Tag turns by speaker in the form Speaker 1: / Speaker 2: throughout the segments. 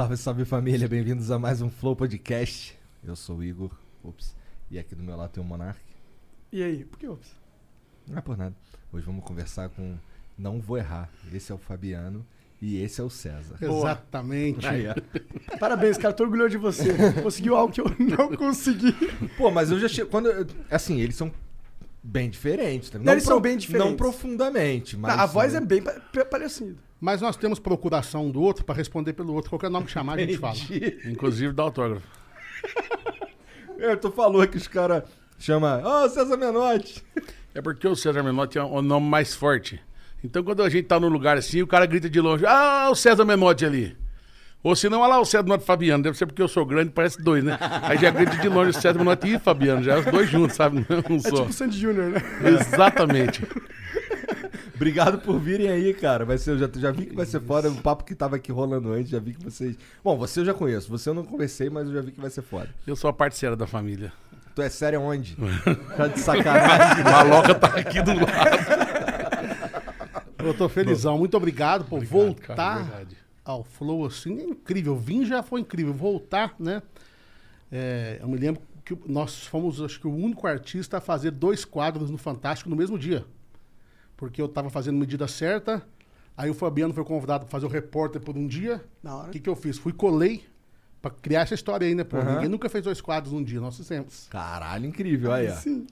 Speaker 1: Salve, salve família, bem-vindos a mais um Flow Podcast. Eu sou o Igor, ops, e aqui do meu lado tem o Monark.
Speaker 2: E aí, por que ops?
Speaker 1: Não é por nada. Hoje vamos conversar com Não Vou Errar. Esse é o Fabiano e esse é o César.
Speaker 2: Exatamente.
Speaker 1: Aí, ó.
Speaker 2: Parabéns, cara, tô orgulhoso de você. Conseguiu algo que eu não consegui.
Speaker 1: Pô, mas eu já chego. Quando, eu- assim, eles são bem diferentes. Tá?
Speaker 2: Eles são bem diferentes.
Speaker 1: Não profundamente, mas.
Speaker 2: a voz é bem pa- pa- parecida.
Speaker 3: Mas nós temos procuração um do outro pra responder pelo outro. Qualquer nome que chamar, a gente fala.
Speaker 4: Inclusive dá autógrafo.
Speaker 1: É, tu falou que os caras chamam. Ô, César Menotti!
Speaker 4: É porque o César Menotti é o nome mais forte. Então quando a gente tá num lugar assim, o cara grita de longe, ah, o César Menotti ali. Ou se não, olha lá o César Menotti e Fabiano. Deve ser porque eu sou grande, parece dois, né? Aí já grita de longe o César Menotti e Fabiano, já é os dois juntos, sabe? Não
Speaker 2: É
Speaker 4: só.
Speaker 2: tipo o Sandy Júnior, né?
Speaker 4: Exatamente.
Speaker 1: Obrigado por virem aí, cara. Vai ser, eu já, já vi que vai ser foda. O papo que tava aqui rolando antes, já vi que vocês. Bom, você eu já conheço. Você eu não conversei, mas eu já vi que vai ser foda.
Speaker 4: Eu sou a parceira da família.
Speaker 1: Tu é sério onde? Tá de sacanagem.
Speaker 4: Maloca tá aqui do lado.
Speaker 3: Eu tô felizão. Muito obrigado por
Speaker 4: Obrigado,
Speaker 3: voltar
Speaker 4: cara,
Speaker 3: ao Flow assim. É incrível. Vim já foi incrível. Voltar, né? É, eu me lembro que nós fomos, acho que, o único artista a fazer dois quadros no Fantástico no mesmo dia. Porque eu tava fazendo medida certa. Aí o Fabiano foi convidado para fazer o repórter por um dia.
Speaker 2: Da hora.
Speaker 3: O que, que eu fiz? Fui colei pra criar essa história aí, né? Pô,
Speaker 1: Aham.
Speaker 3: ninguém nunca fez dois quadros num dia. Nós fizemos.
Speaker 1: Caralho, incrível. Aí, ó.
Speaker 2: Sim.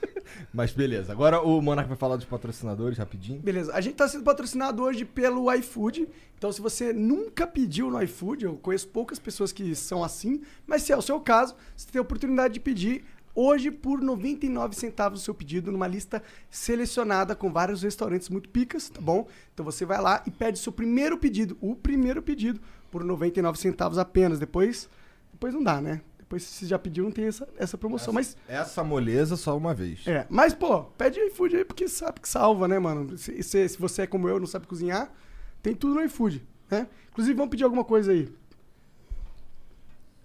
Speaker 1: Mas beleza. Agora o Monark vai falar dos patrocinadores rapidinho.
Speaker 2: Beleza, a gente tá sendo patrocinado hoje pelo iFood. Então, se você nunca pediu no iFood, eu conheço poucas pessoas que são assim, mas se é o seu caso, você tem a oportunidade de pedir hoje por 99 centavos o seu pedido numa lista selecionada com vários restaurantes muito picas, tá bom? Então você vai lá e pede seu primeiro pedido, o primeiro pedido, por 99 centavos apenas. Depois, depois não dá, né? Depois se você já pediu, não tem essa, essa promoção. Mas
Speaker 1: Essa moleza só uma vez.
Speaker 2: é, mas, pô, pede iFood aí porque sabe que salva, né, mano? Se, se- se você é como eu, não sabe cozinhar, tem tudo no iFood, né? Inclusive, vamos pedir alguma coisa aí.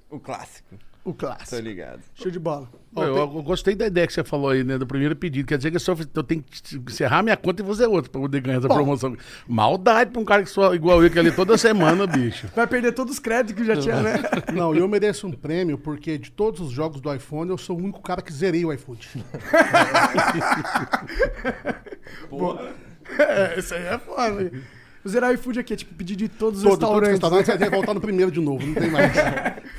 Speaker 5: O clássico,
Speaker 2: O clássico.
Speaker 5: ligado.
Speaker 2: Show de bola.
Speaker 4: Eu, eu gostei da ideia que você falou aí, né? Do primeiro pedido. Quer dizer que eu, só, eu tenho que encerrar minha conta e fazer outra pra poder ganhar essa
Speaker 2: Bom.
Speaker 4: promoção. Maldade pra um cara que sou igual eu, que é ali toda semana, bicho.
Speaker 2: Vai perder todos os créditos que já tinha, né?
Speaker 3: Não, eu mereço um prêmio porque de todos os jogos do iPhone eu sou o único cara que zerei o iFood.
Speaker 2: é, isso aí é foda. O Zerar iFood aqui é tipo pedir de todos os
Speaker 3: Todo,
Speaker 2: restaurantes.
Speaker 3: restaurante vai ter que voltar no primeiro de novo, não tem mais.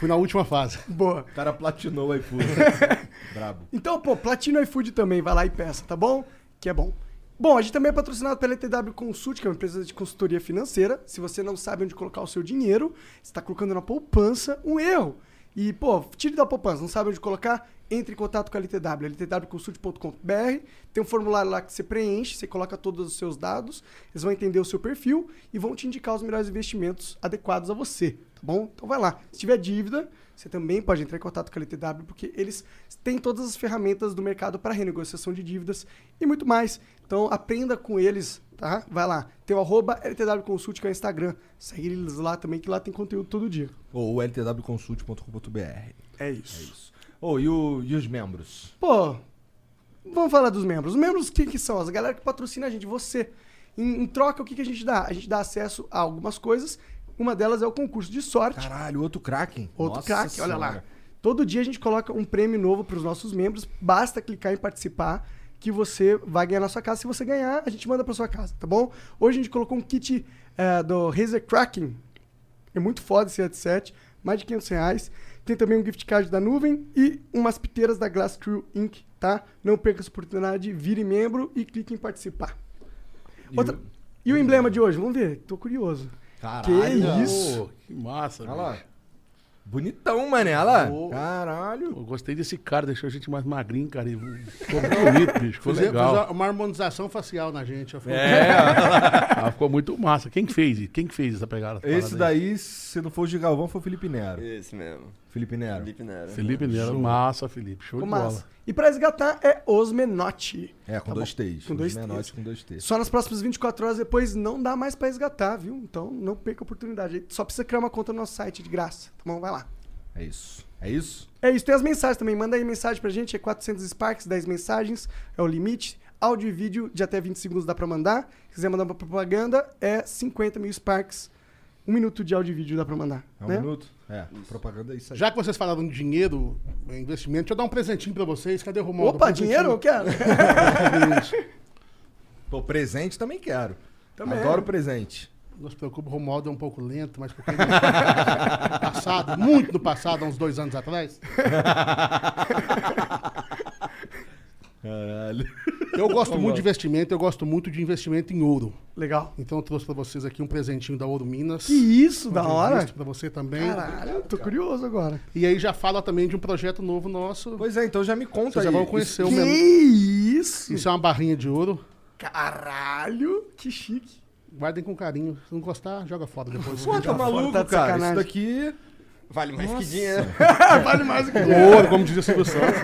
Speaker 3: Fui na última fase.
Speaker 2: Boa.
Speaker 1: O cara platinou o iFood. Brabo.
Speaker 2: Então, pô, Platino iFood também, vai lá e peça, tá bom? Que é bom. Bom, a gente também é patrocinado pela ETW Consult, que é uma empresa de consultoria financeira. Se você não sabe onde colocar o seu dinheiro, você está colocando na poupança, um erro. E, pô, tire da poupança, não sabe onde colocar? Entre em contato com a LTW, ltwconsult.com.br. Tem um formulário lá que você preenche, você coloca todos os seus dados, eles vão entender o seu perfil e vão te indicar os melhores investimentos adequados a você, tá bom? Então vai lá. Se tiver dívida, você também pode entrar em contato com a LTW, porque eles têm todas as ferramentas do mercado para renegociação de dívidas e muito mais. Então aprenda com eles, tá? Vai lá. Tem o arroba LTW Consult, que é o Instagram. Segue eles lá também, que lá tem conteúdo todo dia.
Speaker 1: Ou ltwconsult.com.br.
Speaker 2: É isso.
Speaker 1: Ô, e, o- e os membros?
Speaker 2: Pô, vamos falar dos membros. Os membros, quem que são? As galera que patrocina a gente, você. Em, em troca, o que, que a gente dá? A gente dá acesso a algumas coisas. Uma delas é o concurso de sorte.
Speaker 1: Caralho, outro Kraken.
Speaker 2: Outro craque, olha lá. Todo dia a gente coloca um prêmio novo para os nossos membros. Basta clicar em participar que você vai ganhar na sua casa. Se você ganhar, a gente manda para sua casa, tá bom? Hoje a gente colocou um kit eh, do Razer Kraken. É muito foda esse headset. Mais de 500 reais. Tem também um gift card da nuvem e umas piteiras da Glass Crew Inc., tá? Não perca essa oportunidade. Vire membro e clique em participar.
Speaker 1: E
Speaker 2: Outra-
Speaker 1: o-
Speaker 2: E o emblema de hoje? Vamos ver. Tô curioso.
Speaker 1: Caralho.
Speaker 2: Que isso?
Speaker 4: Que massa,
Speaker 1: Olha lá.
Speaker 4: velho.
Speaker 1: Bonitão, mané. Olha lá.
Speaker 4: Pô.
Speaker 1: Caralho.
Speaker 4: Eu gostei desse cara, deixou a gente mais magrinho, cara. e Ficou bonito, bicho. Ficou legal.
Speaker 3: fizer uma harmonização facial na gente. ó.
Speaker 1: É.
Speaker 4: Ah, ficou muito massa. Quem que fez? Quem que fez essa pegada?
Speaker 1: Esse
Speaker 4: aí.
Speaker 1: daí, se não for o Gigalvão, foi o Felipe Nero.
Speaker 5: Esse mesmo.
Speaker 1: Felipe Nero.
Speaker 5: Felipe Nero.
Speaker 4: Felipe Nero, massa, Felipe. Show
Speaker 2: Ficou
Speaker 4: de bola.
Speaker 2: massa. E para resgatar é os Menotti.
Speaker 1: É, com
Speaker 2: Tá
Speaker 1: dois
Speaker 2: bom.
Speaker 1: T's.
Speaker 2: Com dois
Speaker 1: Os
Speaker 2: T's.
Speaker 1: menores com dois T's.
Speaker 2: Só nas próximas 24 horas depois não dá mais pra resgatar, viu? Então não perca a oportunidade. Só precisa criar uma conta no nosso site de graça. Tá bom? Vai lá.
Speaker 1: É isso. É isso?
Speaker 2: É isso, tem as mensagens também. Manda aí mensagem pra gente, é 400 Sparks, 10 mensagens, é o limite. Áudio e vídeo de até 20 segundos dá pra mandar. Se quiser mandar uma propaganda, é 50 mil Sparks. Um minuto de áudio e vídeo dá pra mandar.
Speaker 1: É um
Speaker 2: né?
Speaker 1: minuto? É, propaganda é isso aí.
Speaker 3: Já que vocês falaram de dinheiro, investimento, deixa eu dar um presentinho pra vocês. Cadê o Romualdo?
Speaker 2: Opa, dinheiro? Eu quero.
Speaker 1: Pô, presente também quero.
Speaker 2: Também.
Speaker 1: Adoro presente.
Speaker 3: Não se preocupe, o Romualdo é um pouco lento, mas porque ele... passado, muito no passado, há uns dois anos atrás.
Speaker 1: Caralho.
Speaker 3: Eu gosto muito de investimento, eu gosto muito de investimento em ouro.
Speaker 2: Legal.
Speaker 3: Então eu trouxe pra vocês aqui um presentinho da Ouro Minas.
Speaker 2: Que isso, da hora.
Speaker 3: Pra você também.
Speaker 2: Caralho, tô curioso agora.
Speaker 3: E aí já fala também de um projeto novo nosso.
Speaker 1: Pois é, então já me conta
Speaker 3: Vocês
Speaker 1: aí.
Speaker 3: já vão conhecer o
Speaker 2: Que
Speaker 3: menor.
Speaker 2: isso?
Speaker 3: Isso é uma barrinha de ouro.
Speaker 2: Caralho, que chique.
Speaker 3: Guardem com carinho. Se não gostar, joga fora depois.
Speaker 1: Pô, tá maluco,
Speaker 2: tá
Speaker 1: cara.
Speaker 2: sacanagem.
Speaker 1: Isso daqui...
Speaker 5: Vale mais que dinheiro.
Speaker 2: vale mais do que
Speaker 3: ouro, como dizia o Silvio Santos.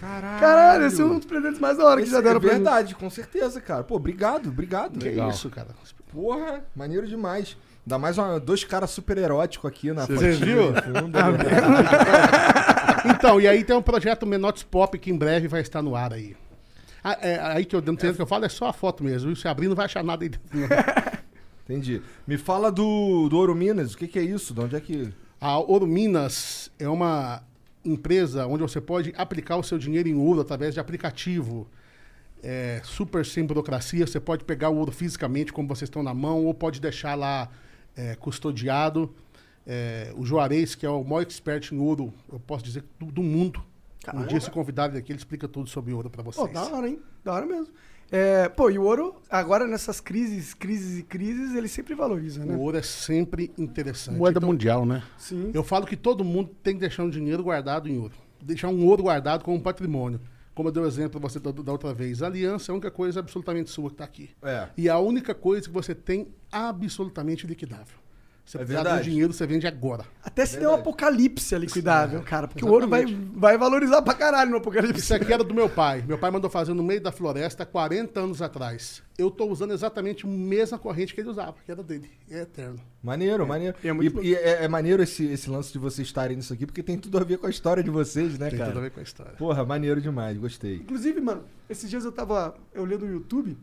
Speaker 1: Caralho.
Speaker 2: Caralho, esse é um dos presentes mais da hora que
Speaker 1: Esse
Speaker 2: já deram
Speaker 1: é
Speaker 2: pra
Speaker 1: verdade, com certeza, cara. Pô, obrigado, obrigado.
Speaker 3: Que
Speaker 4: Legal.
Speaker 3: isso, cara.
Speaker 1: Porra, maneiro demais. Ainda mais uma- dois caras super eróticos aqui na
Speaker 3: Você viu?
Speaker 1: no fundo.
Speaker 3: Então, e aí tem um projeto Menotes Pop que em breve vai estar no ar aí. Ah, é, aí que eu dentro que eu falo é só a foto mesmo. Se abrir não vai achar nada aí dentro.
Speaker 1: Entendi. Me fala do, do Ouro Minas. O que, que é isso? De onde é que...
Speaker 3: A Ouro Minas é uma empresa onde você pode aplicar o seu dinheiro em ouro através de aplicativo. É, super sem burocracia. Você pode pegar o ouro fisicamente, como vocês estão na mão, ou pode deixar lá é, custodiado. É, o Juarez, que é o maior expert em ouro, eu posso dizer, do, do mundo. Um dia se convidar ele aqui, ele explica tudo sobre ouro para vocês.
Speaker 2: da hora, hein? Da hora mesmo. É, pô, e o ouro, agora nessas crises, crises e crises, ele sempre valoriza, né?
Speaker 3: O ouro é sempre interessante.
Speaker 4: Moeda
Speaker 3: Então,
Speaker 4: mundial, né?
Speaker 2: Sim.
Speaker 3: Eu falo que todo mundo tem que deixar um dinheiro guardado em ouro. Deixar um ouro guardado como patrimônio. Como eu dei o exemplo pra você da, da outra vez. A aliança é a única coisa absolutamente sua que está aqui.
Speaker 1: É.
Speaker 3: E a única coisa que você tem absolutamente liquidável. Você
Speaker 1: É
Speaker 3: precisar do dinheiro, você vende agora.
Speaker 2: Até se der um apocalipse é liquidável, cara. Porque o ouro vai,
Speaker 3: exatamente.
Speaker 2: vai valorizar pra caralho no apocalipse.
Speaker 3: Isso aqui era do meu pai. Meu pai mandou fazer no meio da floresta 40 anos atrás. Eu estou usando exatamente a mesma corrente que ele usava, que era dele. É eterno.
Speaker 1: Maneiro, maneiro.
Speaker 2: E é muito
Speaker 1: e e é, é maneiro esse, esse lance de vocês estarem nisso aqui, porque tem tudo a ver com a história de vocês, né,
Speaker 3: Tem
Speaker 1: cara?
Speaker 3: tudo a ver com a história.
Speaker 1: Porra, maneiro demais, gostei.
Speaker 2: Inclusive, mano, esses dias eu tava olhando o YouTube.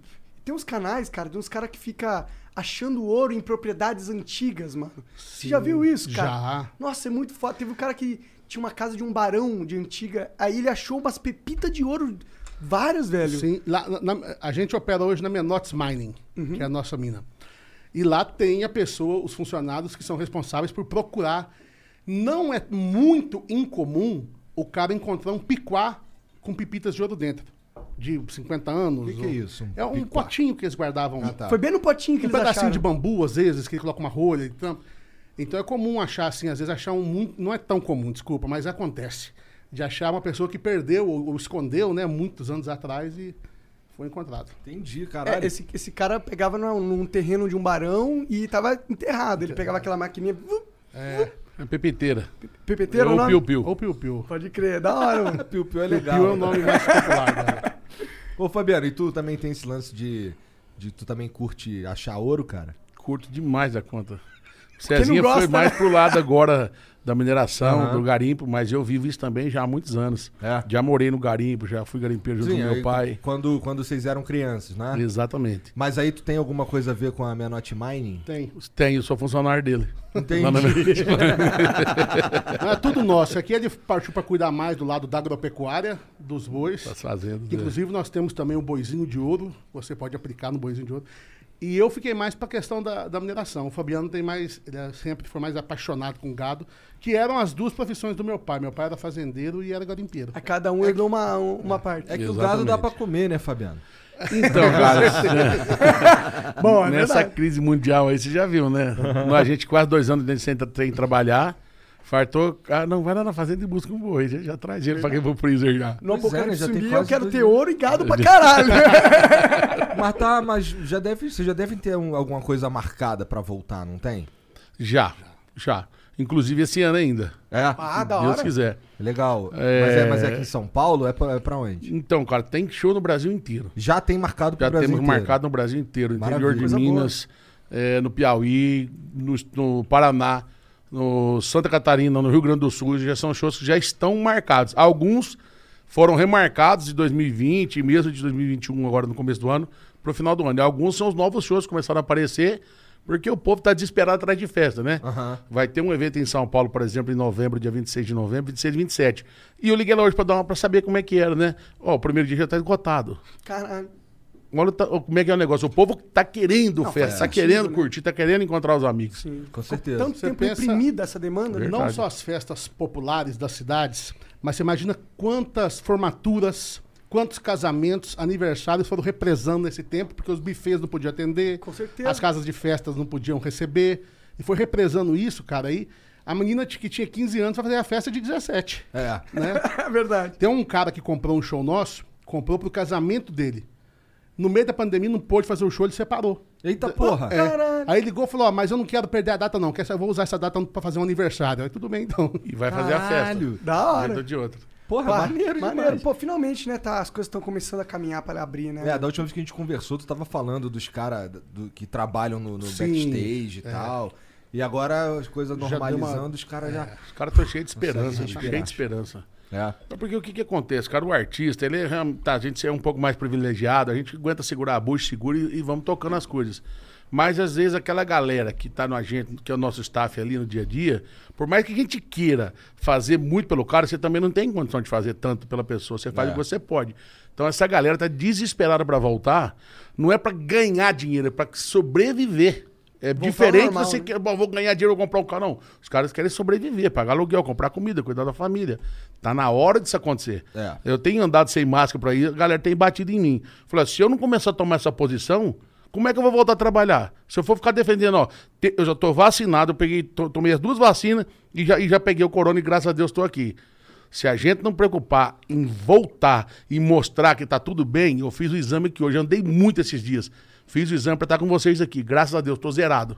Speaker 2: Tem uns canais, cara, de uns caras que fica achando ouro em propriedades antigas, mano. Você já viu isso, cara?
Speaker 3: Já.
Speaker 2: Nossa, é muito foda. Teve um cara que tinha uma casa de um barão de antiga. Aí ele achou umas pepitas de ouro, várias, velho.
Speaker 3: Sim, lá, na- na- a gente opera hoje na Menotes Mining, que é a nossa mina. E lá tem a pessoa, os funcionários que são responsáveis por procurar. Não é muito incomum o cara encontrar um piquá com pipitas de ouro dentro. De 50 anos.
Speaker 1: O que, que é isso? Um
Speaker 3: É um
Speaker 1: piquá?
Speaker 3: potinho que eles guardavam.
Speaker 1: Ah, tá.
Speaker 2: Foi bem no potinho que
Speaker 3: Um
Speaker 2: eles
Speaker 3: pedacinho
Speaker 2: acharam.
Speaker 3: de bambu, às vezes, que ele coloca uma rolha e tampa. Então é comum achar, assim, às vezes achar um muito. Não é tão comum, desculpa, mas acontece. De achar uma pessoa que perdeu ou, ou escondeu, né, muitos anos atrás e foi encontrado.
Speaker 1: Entendi,
Speaker 2: É,
Speaker 1: caralho.
Speaker 2: esse, esse cara pegava num, num terreno de um barão e tava enterrado. Ele pegava aquela maquininha, vup,
Speaker 4: É pepiteira.
Speaker 2: Pepeteiro,
Speaker 4: Ou
Speaker 2: não?
Speaker 4: piu-piu.
Speaker 3: Ou piu-piu.
Speaker 2: Pode crer, da hora, mano.
Speaker 1: Piu Piu é
Speaker 3: Piu-piu
Speaker 1: legal.
Speaker 3: é o nome mais popular, cara.
Speaker 1: Ô, Fabiano, e tu também tem esse lance de. de tu também curte achar ouro, cara?
Speaker 4: Curto demais a conta. Cezinha
Speaker 2: gosta,
Speaker 4: foi mais
Speaker 2: né?
Speaker 4: pro lado agora da mineração,
Speaker 1: Aham.
Speaker 4: do garimpo, mas eu vivo isso também já há muitos anos.
Speaker 1: É.
Speaker 4: Já morei no garimpo, já fui garimpeiro junto
Speaker 1: Sim,
Speaker 4: com
Speaker 1: aí,
Speaker 4: meu pai.
Speaker 1: Quando, quando vocês eram crianças, né?
Speaker 4: Exatamente.
Speaker 1: Mas aí tu tem alguma coisa a ver com a Menotti Mining?
Speaker 3: Tem.
Speaker 4: Tenho, sou funcionário dele.
Speaker 1: Entendi.
Speaker 3: É tudo nosso. Aqui ele partiu para cuidar mais do lado da agropecuária, dos bois.
Speaker 4: Das fazendas.
Speaker 3: Inclusive, nós temos também o boizinho de ouro. Você pode aplicar no boizinho de ouro. E eu fiquei mais para a questão da, da mineração. O Fabiano tem mais, ele é- sempre foi mais apaixonado com gado, que eram as duas profissões do meu pai. Meu pai era fazendeiro e era garimpeiro.
Speaker 2: A cada um herdou uma, uma parte.
Speaker 1: É que o
Speaker 4: Exatamente.
Speaker 1: gado dá pra comer, né, Fabiano?
Speaker 4: Então, cara,
Speaker 2: Bom, é
Speaker 4: nessa
Speaker 2: verdade.
Speaker 4: crise mundial aí, você já viu, né? A gente quase dois anos dentro sem, sem trabalhar. Fartou, ah, não, vai lá na fazenda e busca um boi. Já, já traz ele pra quem pro freezer já.
Speaker 2: No
Speaker 1: Pois é, já tem
Speaker 2: eu quero ter ouro e gado pra caralho.
Speaker 1: Mas tá, mas já deve, vocês já devem ter um- alguma coisa marcada pra voltar, não tem?
Speaker 4: Já, já. Inclusive esse ano ainda.
Speaker 1: É.
Speaker 2: ah,
Speaker 4: se
Speaker 2: da
Speaker 4: Deus
Speaker 2: hora.
Speaker 4: quiser.
Speaker 1: Legal.
Speaker 4: É.
Speaker 1: Mas, é, mas é aqui em São Paulo? É pra, é pra onde?
Speaker 4: Então, cara, tem show no Brasil inteiro.
Speaker 1: Já tem marcado pro
Speaker 4: Já
Speaker 1: Brasil
Speaker 4: temos
Speaker 1: inteiro.
Speaker 4: marcado no Brasil inteiro. No interior
Speaker 1: Maravilha.
Speaker 4: de. Minas, eh, no Piauí, no, no Paraná, no Santa Catarina, no Rio Grande do Sul. Já são shows que já estão marcados. Alguns foram remarcados de 2020 e mesmo de 2021, agora no começo do ano, pro final do ano. E alguns são os novos shows que começaram a aparecer, porque o povo tá desesperado atrás de festa, né?
Speaker 1: Aham.
Speaker 4: Vai ter um evento em São Paulo, por exemplo, em novembro, dia 26 de novembro, 26 e 27. E eu liguei lá hoje pra, dar uma, pra saber como é que era, né? Ó, o primeiro dia já tá esgotado.
Speaker 2: Caralho.
Speaker 4: Olha tá- como é que é o negócio. O povo tá querendo
Speaker 2: Não,
Speaker 4: festa, tá querendo
Speaker 2: né?
Speaker 4: curtir, tá querendo encontrar os amigos.
Speaker 2: Sim.
Speaker 1: Com certeza.
Speaker 2: Tanto
Speaker 3: Você
Speaker 2: tempo
Speaker 3: pensa-
Speaker 2: imprimida essa demanda, né?
Speaker 4: Verdade.
Speaker 3: Não só as festas populares das cidades, mas você imagina quantas formaturas, quantos casamentos, aniversários foram represando nesse tempo, porque os bufês não podiam atender,
Speaker 2: Com certeza.
Speaker 3: as casas de festas não podiam receber. E foi represando isso, cara, aí. A menina que tinha 15 anos vai fazer a festa de 17,
Speaker 1: É.
Speaker 3: né?
Speaker 2: É verdade.
Speaker 3: Tem um cara que comprou um show nosso, comprou pro casamento dele. No meio da pandemia não pôde fazer o show, ele separou.
Speaker 1: Eita porra.
Speaker 3: É. Aí ligou e falou: ó, mas eu não quero perder a data, não. Quer eu vou usar essa data pra fazer um aniversário. Aí tudo bem, então.
Speaker 4: E vai fazer a
Speaker 1: Caralho.
Speaker 4: festa.
Speaker 2: Da hora.
Speaker 4: De outra.
Speaker 1: Porra,
Speaker 2: Pá,
Speaker 1: maneiro,
Speaker 2: maneiro. Pô, finalmente, né? Tá, as coisas estão começando a caminhar pra abrir, né?
Speaker 1: É, da última vez que a gente conversou, tu tava falando dos caras do- que trabalham no, no
Speaker 3: Sim,
Speaker 1: backstage e
Speaker 3: é.
Speaker 1: tal. E agora as coisas
Speaker 3: deu uma-
Speaker 1: normalizando, os caras já.
Speaker 4: Os caras estão cheios de esperança, cheios de esperança.
Speaker 1: É.
Speaker 4: Porque o que, que acontece, cara? O artista, ele é, tá, a gente é um pouco mais privilegiado, a gente aguenta segurar a bucha, segura e, e vamos tocando as coisas. Mas às vezes aquela galera que tá no agente, que é o nosso staff ali no dia a dia, por mais que a gente queira fazer muito pelo cara, você também não tem condição de fazer tanto pela pessoa. Você faz
Speaker 1: É.
Speaker 4: o que você pode. Então essa galera tá desesperada pra voltar. Não é pra ganhar dinheiro, é pra sobreviver. É diferente
Speaker 2: normal,
Speaker 4: você
Speaker 2: né?
Speaker 4: quer, "Bom, vou ganhar dinheiro, vou comprar um carro. Não. Os caras querem sobreviver, pagar aluguel, comprar comida, cuidar da família. Tá na hora disso acontecer.
Speaker 1: É.
Speaker 4: Eu tenho andado sem máscara por aí, a galera tem batido em mim. Falei, se eu não começar a tomar essa posição, como é que eu vou voltar a trabalhar? Se eu for ficar defendendo, ó, te- eu já tô vacinado, eu peguei, to- tomei as duas vacinas e já, e já peguei o corona e graças a Deus estou aqui. Se a gente não preocupar em voltar e mostrar que tá tudo bem, eu fiz o exame aqui hoje, andei muito esses dias. Fiz o exame para estar com vocês aqui. Graças a Deus, tô zerado.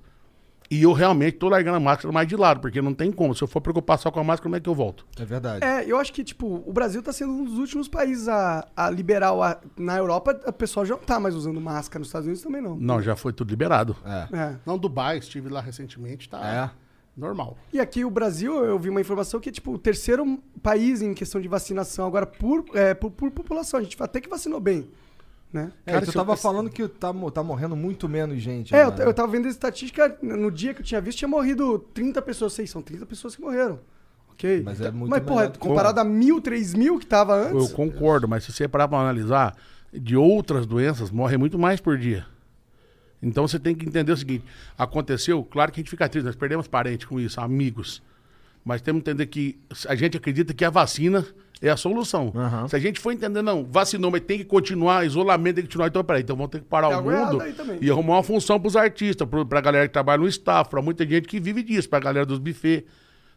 Speaker 4: E eu realmente tô largando a máscara mais de lado, porque não tem como. Se eu for preocupar só com a máscara, como é que eu volto?
Speaker 1: É verdade.
Speaker 2: É, eu acho que, tipo, o Brasil tá sendo um dos últimos países a, a liberar. o- a- na Europa, o pessoal já não tá mais usando máscara. Nos Estados Unidos também não.
Speaker 4: Não, já foi tudo liberado.
Speaker 1: É.
Speaker 2: É.
Speaker 3: Não, Dubai, estive lá recentemente, tá
Speaker 1: É.
Speaker 3: normal.
Speaker 2: E aqui o Brasil, eu vi uma informação que é tipo o terceiro país em questão de vacinação agora por, é, por, por população. A gente até que vacinou bem, né?
Speaker 1: É,
Speaker 3: Cara,
Speaker 1: tu
Speaker 3: eu-
Speaker 1: tava falando que tá, tá morrendo muito menos gente.
Speaker 2: É,
Speaker 1: né?
Speaker 2: eu, eu tava vendo a estatística, no dia que eu tinha visto, tinha morrido 30 pessoas. Sei, são 30 pessoas que morreram. Ok.
Speaker 1: Mas é muito
Speaker 2: Mas, porra, comparado a mil, três mil que tava
Speaker 4: Eu
Speaker 2: antes.
Speaker 4: concordo, mas se você parar pra analisar, de outras doenças, morre muito mais por dia. Então você tem que entender o seguinte: aconteceu, claro que a gente fica triste, nós perdemos parentes com isso, amigos. Mas temos que entender que a gente acredita que a vacina é a solução.
Speaker 1: Aham.
Speaker 4: Se a gente for entender, não, vacinou, mas tem que continuar, isolamento tem que continuar, então peraí, então vamos ter que parar
Speaker 2: Tem
Speaker 4: o mundo e arrumar uma função pros artistas, pro, pra galera que trabalha no staff, pra muita gente que vive disso, pra galera dos buffets.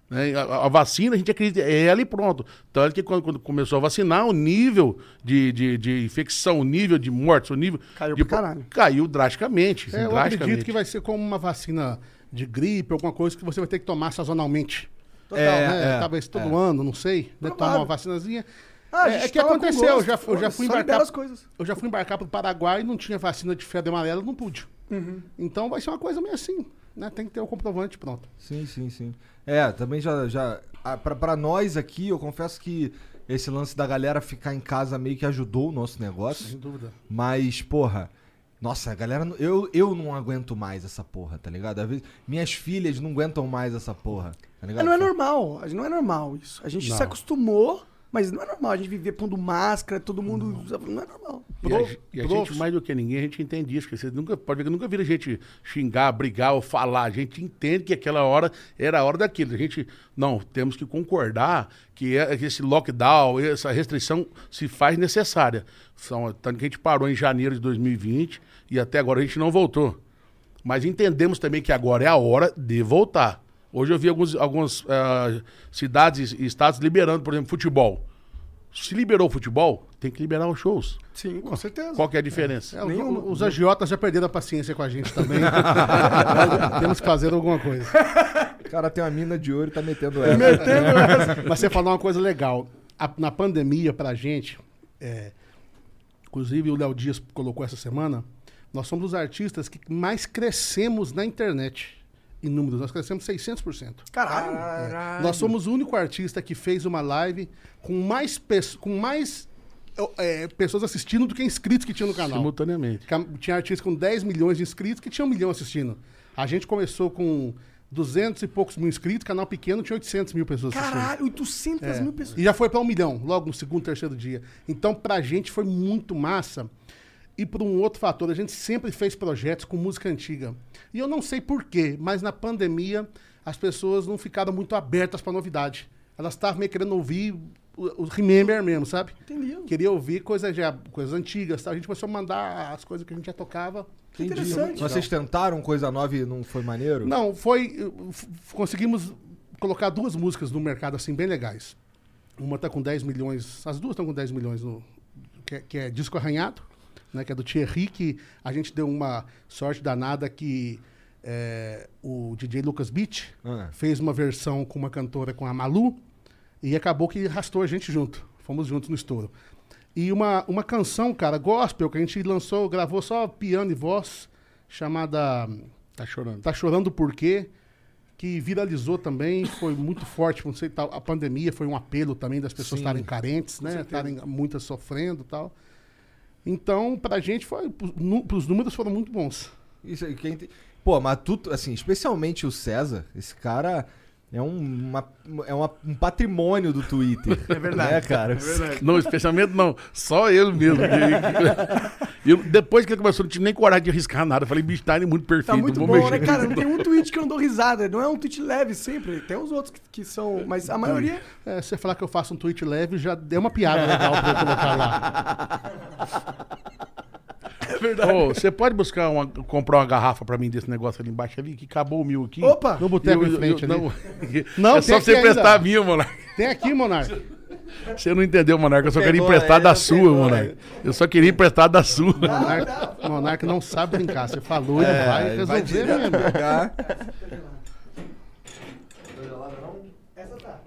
Speaker 4: né? A, a vacina, a gente acredita, é ela e pronto. Tanto que quando, quando começou a vacinar, o nível de, de, de infecção, o nível de mortes, o nível.
Speaker 2: Caiu
Speaker 4: de,
Speaker 2: caralho.
Speaker 4: Caiu drasticamente.
Speaker 3: É, eu
Speaker 4: drasticamente.
Speaker 3: acredito que vai ser como uma vacina de gripe, alguma coisa que você vai ter que tomar sazonalmente.
Speaker 2: Total.
Speaker 1: É,
Speaker 3: né?
Speaker 1: é,
Speaker 3: Talvez todo
Speaker 1: é.
Speaker 3: ano, não sei. Né? Tomar uma vacinazinha.
Speaker 2: Ah,
Speaker 3: é, é que aconteceu, eu já, eu já fui embarcar. Eu já fui embarcar pro Paraguai e não tinha vacina de febre amarela, não pude.
Speaker 2: Uhum.
Speaker 3: Então vai ser uma coisa meio assim, né? Tem que ter o comprovante pronto.
Speaker 1: Sim, sim, sim. É, também já. já pra nós aqui, eu confesso que esse lance da galera ficar em casa meio que ajudou o nosso negócio.
Speaker 3: Sem dúvida.
Speaker 1: Mas, porra. Nossa, a galera. não- Eu, eu não aguento mais essa porra, tá ligado? Às vezes, minhas filhas não aguentam mais essa porra, tá ligado?
Speaker 2: Mas não é normal, a gente- não é normal isso. A gente
Speaker 3: Não.
Speaker 2: se acostumou, mas não é normal a gente viver pondo máscara, todo mundo. Não é normal.
Speaker 4: E a, e a gente, mais do que ninguém, a gente entende isso. que Vocês nunca, pode ver que nunca viram a gente xingar, brigar ou falar. A gente entende que aquela hora era a hora daquilo. A gente, não, temos que concordar que, é- que esse lockdown, essa restrição se faz necessária. São, tanto que a gente parou em janeiro de 2020 e até agora a gente não voltou. Mas entendemos também que agora é a hora de voltar. Hoje eu vi alguns, algumas ah, cidades e estados liberando, por exemplo, futebol. Se liberou o futebol, tem que liberar os shows.
Speaker 2: Sim, com certeza.
Speaker 4: Qual que é a diferença?
Speaker 3: É, os-
Speaker 2: Nenhuma.
Speaker 3: os, agiotas já perderam a paciência com a gente também. Temos que fazer alguma coisa.
Speaker 1: O cara tem uma mina de ouro e tá metendo essa.
Speaker 3: Mas você falou uma coisa legal. A- na pandemia, pra gente, é, inclusive o Léo Dias colocou essa semana, nós somos os artistas que mais crescemos na internet. Em números, nós crescemos 600%.
Speaker 2: Caralho.
Speaker 3: Nós somos o único artista que fez uma live com mais, com mais é, pessoas assistindo do que inscritos que tinha no canal.
Speaker 4: Simultaneamente.
Speaker 3: Tinha artistas com 10 milhões de inscritos que tinha um milhão assistindo. A gente começou com 200 e poucos mil inscritos, canal pequeno tinha 800 mil pessoas assistindo.
Speaker 2: Caralho, 800
Speaker 3: É.
Speaker 2: mil pessoas.
Speaker 3: E já foi para um milhão, logo no segundo, terceiro dia. Então, pra gente foi muito massa. E por um outro fator, a gente sempre fez projetos com música antiga. E eu não sei porquê, mas na pandemia as pessoas não ficaram muito abertas pra novidade. Elas estavam meio querendo ouvir o, o Remember mesmo, sabe?
Speaker 2: Entendi.
Speaker 3: Queria ouvir coisas, já, coisas antigas. Tá? A gente começou a mandar as coisas que a gente já tocava.
Speaker 2: Que interessante.
Speaker 1: Mas vocês tentaram coisa nova e não foi maneiro?
Speaker 3: Não, foi. Conseguimos colocar duas músicas no mercado assim, bem legais. Uma tá com 10 milhões, as duas estão com 10 milhões, no, que, é- que é Disco Arranhado, né, que é do Thierry, que a gente deu uma sorte danada que é, o DJ Lucas Beach
Speaker 1: Ah.
Speaker 3: fez uma versão com uma cantora com a Malu e acabou que arrastou a gente junto. Fomos juntos no estouro. E uma, uma canção, cara, gospel, que a gente lançou, gravou só piano e voz, chamada
Speaker 4: Tá chorando.
Speaker 3: Tá Chorando Por Quê? Que viralizou também, foi muito forte. Não sei, tal, a pandemia foi um apelo também das pessoas estarem carentes, né? Estarem muitas sofrendo tal. Então, pra gente, foi, pros números foram muito bons.
Speaker 1: Isso aí, quem Pô, mas tu, assim, especialmente o César, esse cara é um, uma- é uma- um patrimônio do Twitter. É verdade. Né, cara?
Speaker 4: Não, especialmente não. Só ele mesmo. E eu- depois que ele começou, não tinha nem coragem de arriscar nada. Eu falei, bicho, tá indo muito perfeito.
Speaker 2: Tá muito bom,
Speaker 4: mexer
Speaker 2: né, cara? Não tem um tweet que eu não dou risada. Não é um tweet leve sempre. Tem os outros que, que são. Mas a maioria.
Speaker 3: É, se você falar que eu faço um tweet leve, já deu uma piada legal pra eu colocar lá.
Speaker 4: Ô, você pode buscar uma, comprar uma garrafa pra mim desse negócio ali embaixo ali, que acabou o mil aqui.
Speaker 2: Opa!
Speaker 3: No boteco em frente
Speaker 4: eu-
Speaker 3: ali.
Speaker 4: Não,
Speaker 3: Não,
Speaker 4: é só você
Speaker 3: ainda.
Speaker 4: emprestar a minha, Monarca.
Speaker 3: Tem aqui, Monarca.
Speaker 4: Você não entendeu, Monarca. Eu só queria emprestar da sua, Monarca. Eu só queria emprestar da sua.
Speaker 3: Monarca, Monarca não sabe brincar. Você falou, ele
Speaker 1: É,
Speaker 3: vai resolver
Speaker 1: vai
Speaker 3: mesmo.
Speaker 1: pegar.
Speaker 2: Essa tá.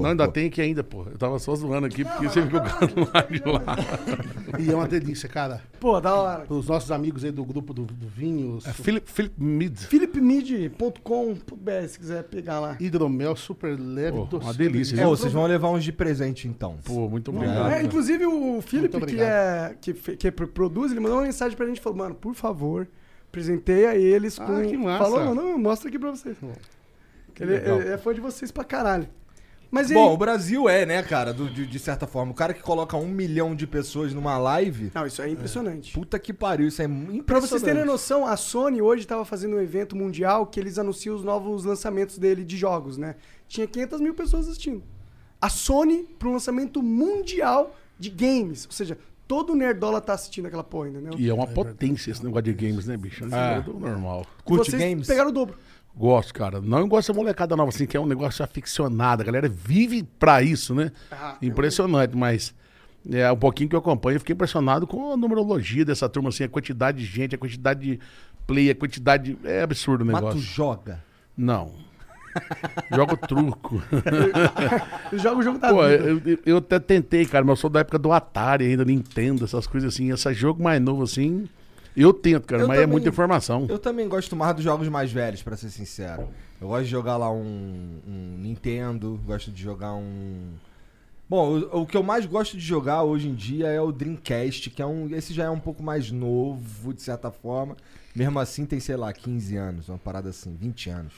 Speaker 4: Não, ainda tem aqui ainda, pô. Eu tava só zoando aqui, porque você ficou lá de lá.
Speaker 3: E é uma delícia, cara.
Speaker 2: Pô, da hora.
Speaker 3: Os nossos amigos aí do grupo do, do Vinhos,
Speaker 4: É Philip, Philip Mid.
Speaker 2: philipmid.com.br se quiser pegar lá.
Speaker 3: hidromel super leve,
Speaker 4: Pô,
Speaker 3: doce.
Speaker 4: uma delícia.
Speaker 1: Pô, vocês vão levar uns de presente então.
Speaker 4: Pô, muito obrigado.
Speaker 2: É, inclusive o Felipe,
Speaker 3: Muito
Speaker 2: que, é, que, que pro- produz, ele mandou uma mensagem pra gente e falou, mano, por favor, presenteia eles
Speaker 3: Ah,
Speaker 2: com...
Speaker 3: que massa.
Speaker 2: Falou, não, mostra aqui pra vocês.
Speaker 1: Que
Speaker 2: Ele,
Speaker 1: legal.
Speaker 2: ele é fã de vocês pra caralho. Mas
Speaker 1: Bom,
Speaker 2: aí?
Speaker 1: o Brasil é, né, cara, do- de, de certa forma. O cara que coloca um milhão de pessoas numa live.
Speaker 2: Não, isso é impressionante.
Speaker 1: Puta que pariu, isso é impressionante.
Speaker 2: Pra vocês terem noção, a Sony hoje tava fazendo um evento mundial que eles anunciam os novos lançamentos dele de jogos, né? Tinha 500 mil pessoas assistindo. A Sony, pro lançamento mundial de games. Ou seja, todo nerdola tá assistindo aquela porra, entendeu?
Speaker 4: E é uma potência esse negócio de games, né, bicho? É do normal.
Speaker 1: Curte
Speaker 2: Vocês
Speaker 1: games?
Speaker 2: pegaram o dobro.
Speaker 4: Gosto, cara. Não gosto dessa molecada nova, assim, que é um negócio aficionado. A galera vive pra isso, né?
Speaker 2: Ah,
Speaker 4: Impressionante, mas é, um pouquinho que eu acompanho, eu fiquei impressionado com a numerologia dessa turma, assim, a quantidade de gente, a quantidade de play, a quantidade. É absurdo o
Speaker 1: Mas tu
Speaker 4: negócio.
Speaker 1: joga.
Speaker 4: Não. Jogo truco.
Speaker 2: Joga o jogo da
Speaker 4: Pô,
Speaker 2: vida.
Speaker 4: eu, eu- eu até tentei, cara, mas eu sou da época do Atari ainda, Nintendo, essas coisas assim. Esse jogo mais novo assim. Eu tento, cara,
Speaker 1: Eu
Speaker 4: mas é
Speaker 1: também-
Speaker 4: muita informação.
Speaker 1: Eu também gosto mais dos jogos mais velhos, pra ser sincero. Eu gosto de jogar lá um, um Nintendo, gosto de jogar um. Bom, o, o que eu mais gosto de jogar hoje em dia é o Dreamcast, que é um. Esse já é um pouco mais novo, de certa forma. Mesmo assim, tem, sei lá, 15 anos, uma parada assim, 20 anos.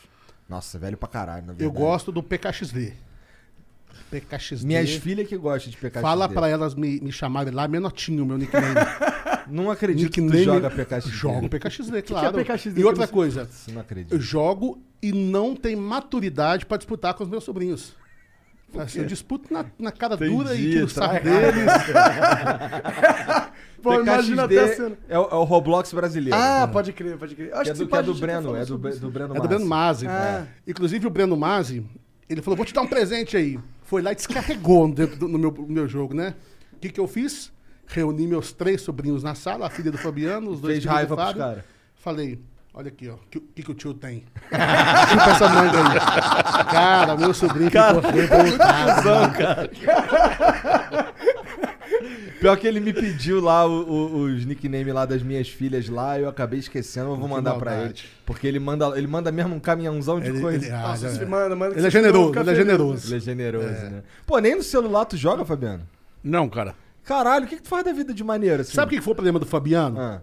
Speaker 1: Nossa, velho pra caralho, na verdade.
Speaker 3: Eu gosto do PKXD. PKXD.
Speaker 1: Minhas filhas que gostam de PKXD.
Speaker 3: Fala pra elas me, me chamarem lá, Menotinho, meu nickname.
Speaker 1: Não acredito que tu
Speaker 3: nickname.
Speaker 1: joga PKXD.
Speaker 3: Jogo PKXD,
Speaker 2: que é
Speaker 3: claro.
Speaker 2: PKXD?
Speaker 3: E outra coisa,
Speaker 1: Não
Speaker 3: eu
Speaker 1: acredito.
Speaker 3: jogo e não tenho maturidade pra disputar com os meus sobrinhos. Assim, eu disputo na, na cara dura e
Speaker 1: Entendi,
Speaker 3: tiro
Speaker 1: tá
Speaker 3: deles.
Speaker 2: Pô, imagina até cena.
Speaker 1: é, o, é o Roblox brasileiro.
Speaker 2: Ah, pode crer, pode crer. Eu
Speaker 1: que é do, que é do Breno, é do, do Breno
Speaker 3: É do Breno. Masi.
Speaker 2: Ah.
Speaker 3: Inclusive o Breno Masi, ele falou, vou te dar um presente aí. Foi lá e descarregou dentro do, no meu, no meu jogo, né? O que que eu fiz? Reuni meus três sobrinhos na sala, a filha do Fabiano, os dois
Speaker 1: Fez raiva
Speaker 3: do
Speaker 1: pros
Speaker 3: Fábio.
Speaker 1: caras.
Speaker 3: Falei, olha aqui, ó, o que, que, que o tio tem? Chupa essa manga aí. Cara, meu sobrinho ficou revoltado. mano.
Speaker 1: Pior que ele me pediu lá o- o- os nicknames lá das minhas filhas lá, eu acabei esquecendo, eu vou
Speaker 3: Que
Speaker 1: mandar pra ele. Porque ele manda, ele manda mesmo um caminhãozão de
Speaker 3: Ele,
Speaker 1: coisa.
Speaker 3: ele- ah,
Speaker 2: Nossa, se manda, manda.
Speaker 3: ele é generoso, ele é generoso.
Speaker 1: Ele é generoso, né? Pô, nem no celular tu joga, Fabiano?
Speaker 4: Não, cara.
Speaker 1: Caralho, o que, que tu faz da vida de maneira assim?
Speaker 3: Sabe o que foi o problema do Fabiano?
Speaker 1: Ah,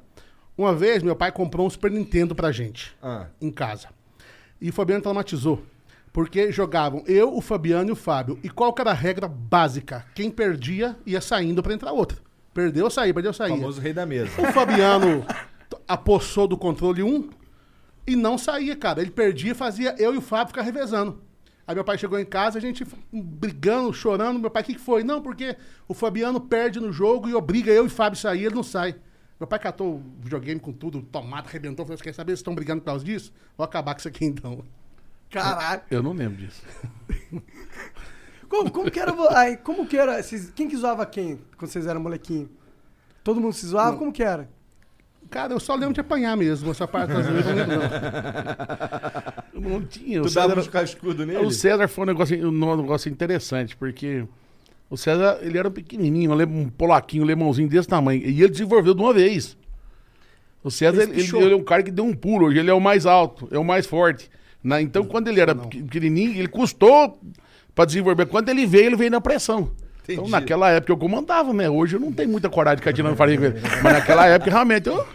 Speaker 3: Uma vez, meu pai comprou um Super Nintendo pra gente.
Speaker 1: ah.
Speaker 3: em casa. E o Fabiano traumatizou. Porque jogavam eu, o Fabiano e o Fábio. E qual que era a regra básica? Quem perdia ia saindo pra entrar outro. Perdeu, saía, perdeu,
Speaker 1: O
Speaker 3: saía.
Speaker 1: famoso rei da mesa.
Speaker 3: O Fabiano apossou do controle 1 e não saía, cara. Ele perdia, fazia eu e o Fábio ficar revezando. Aí meu pai chegou em casa, a gente brigando, chorando. Meu pai, o que, que foi? Não, porque o Fabiano perde no jogo e obriga eu e o Fábio a sair, ele não sai. Meu pai catou o videogame com tudo, tomada, arrebentou. Falou, você quer saber se estão brigando por causa disso? Vou acabar com isso aqui então.
Speaker 2: Caralho.
Speaker 4: Eu não lembro disso.
Speaker 2: Como, como que era. Aí, como que era? Vocês- quem que zoava quem quando vocês eram molequinho? Todo mundo se zoava? Como que era?
Speaker 3: Cara, eu só lembro de apanhar mesmo. Essa parte das vezes eu não lembro, não.
Speaker 4: Não tinha. O
Speaker 1: Tu dava
Speaker 4: César,
Speaker 1: uns cascudos nele?
Speaker 4: o César foi um negócio, um negócio interessante, porque o César, ele era pequenininho, um um polaquinho, um lemãozinho desse tamanho. E ele desenvolveu de uma vez. O César, ele, ele- ele é um cara que deu um pulo. Hoje ele é o mais alto, é o mais forte. Né? Então, quando ele era pequ- pequenininho, ele custou pra desenvolver. Quando ele veio, ele veio na pressão. Então,
Speaker 1: Entendi.
Speaker 4: naquela época eu comandava, né? Hoje eu não tenho muita coragem de ficar tirando farinha com ele. Mas naquela época, realmente, eu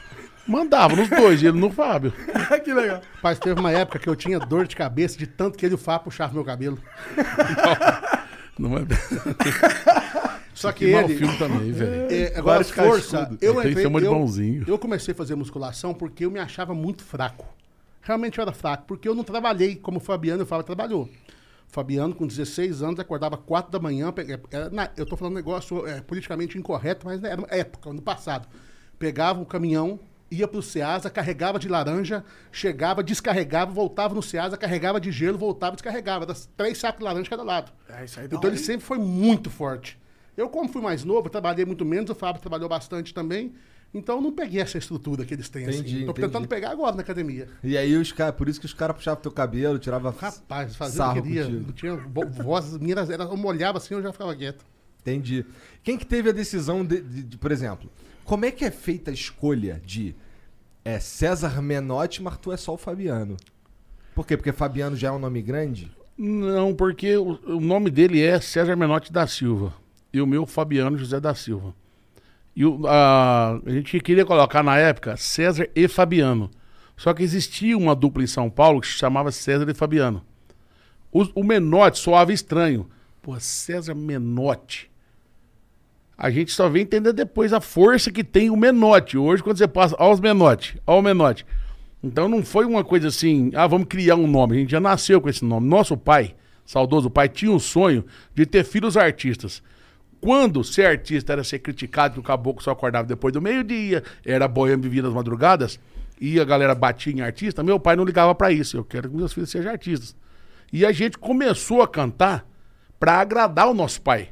Speaker 4: mandava nos dois, ele no Fábio.
Speaker 2: que legal.
Speaker 3: Mas teve uma época que eu tinha dor de cabeça de tanto que ele e o Fá puxavam meu cabelo.
Speaker 4: Não é...
Speaker 3: Só que
Speaker 4: Que mau
Speaker 3: ele...
Speaker 4: filme também, velho.
Speaker 3: É, agora,
Speaker 1: Vários
Speaker 3: força, eu entrei, eu, eu comecei a fazer musculação porque eu me achava muito fraco. Realmente eu era fraco, porque eu não trabalhei como o Fabiano e o Fábio trabalhou. O Fabiano, com 16 anos, acordava 4 da manhã. pe- era na- eu tô falando um negócio é, politicamente incorreto, mas era uma época, no passado. Pegava o caminhão, ia pro Ceasa, carregava de laranja, chegava, descarregava, voltava no Ceasa, carregava de gelo, voltava e descarregava. Era três sacos de laranja de cada lado.
Speaker 2: É, isso aí
Speaker 3: Então ele sempre foi muito forte. Eu, como fui mais novo, trabalhei muito menos, o Fábio trabalhou bastante também. Então eu não peguei essa estrutura que eles têm
Speaker 1: Entendi,
Speaker 3: assim. Tô
Speaker 1: entendi.
Speaker 3: tentando pegar agora na academia.
Speaker 1: E aí os caras, por isso que os caras puxavam teu cabelo, tirava
Speaker 3: Rapaz, fazia
Speaker 1: sarro
Speaker 3: o que queria.
Speaker 1: contigo.
Speaker 3: Tinha vo- voz, minhas era, eu molhava assim, eu já ficava quieto.
Speaker 1: Entendi. Quem que teve a decisão de, de- de- por exemplo, como é que é feita a escolha de é, César Menotti, mas tu é só o Fabiano? Por quê? Porque Fabiano já é um nome grande?
Speaker 4: Não, porque o, o nome dele é César Menotti da Silva. E o meu, Fabiano José da Silva. E o- a, a gente queria colocar na época César e Fabiano. Só que existia uma dupla em São Paulo que se chamava César e Fabiano. O, o Menotti soava estranho. Pô, César Menotti. A gente só vem entender depois a força que tem o Menotti. Hoje, quando você passa, ó os Menotti, ó o Menotti. Então não foi uma coisa assim, ah, vamos criar um nome. A gente já nasceu com esse nome. Nosso pai, saudoso pai, tinha o sonho de ter filhos artistas. Quando ser artista era ser criticado, que o caboclo só acordava depois do meio-dia, era boêmio vivia nas madrugadas, e a galera batia em artista, meu pai não ligava pra isso. Eu quero que meus filhos sejam artistas. E a gente começou a cantar pra agradar o nosso pai.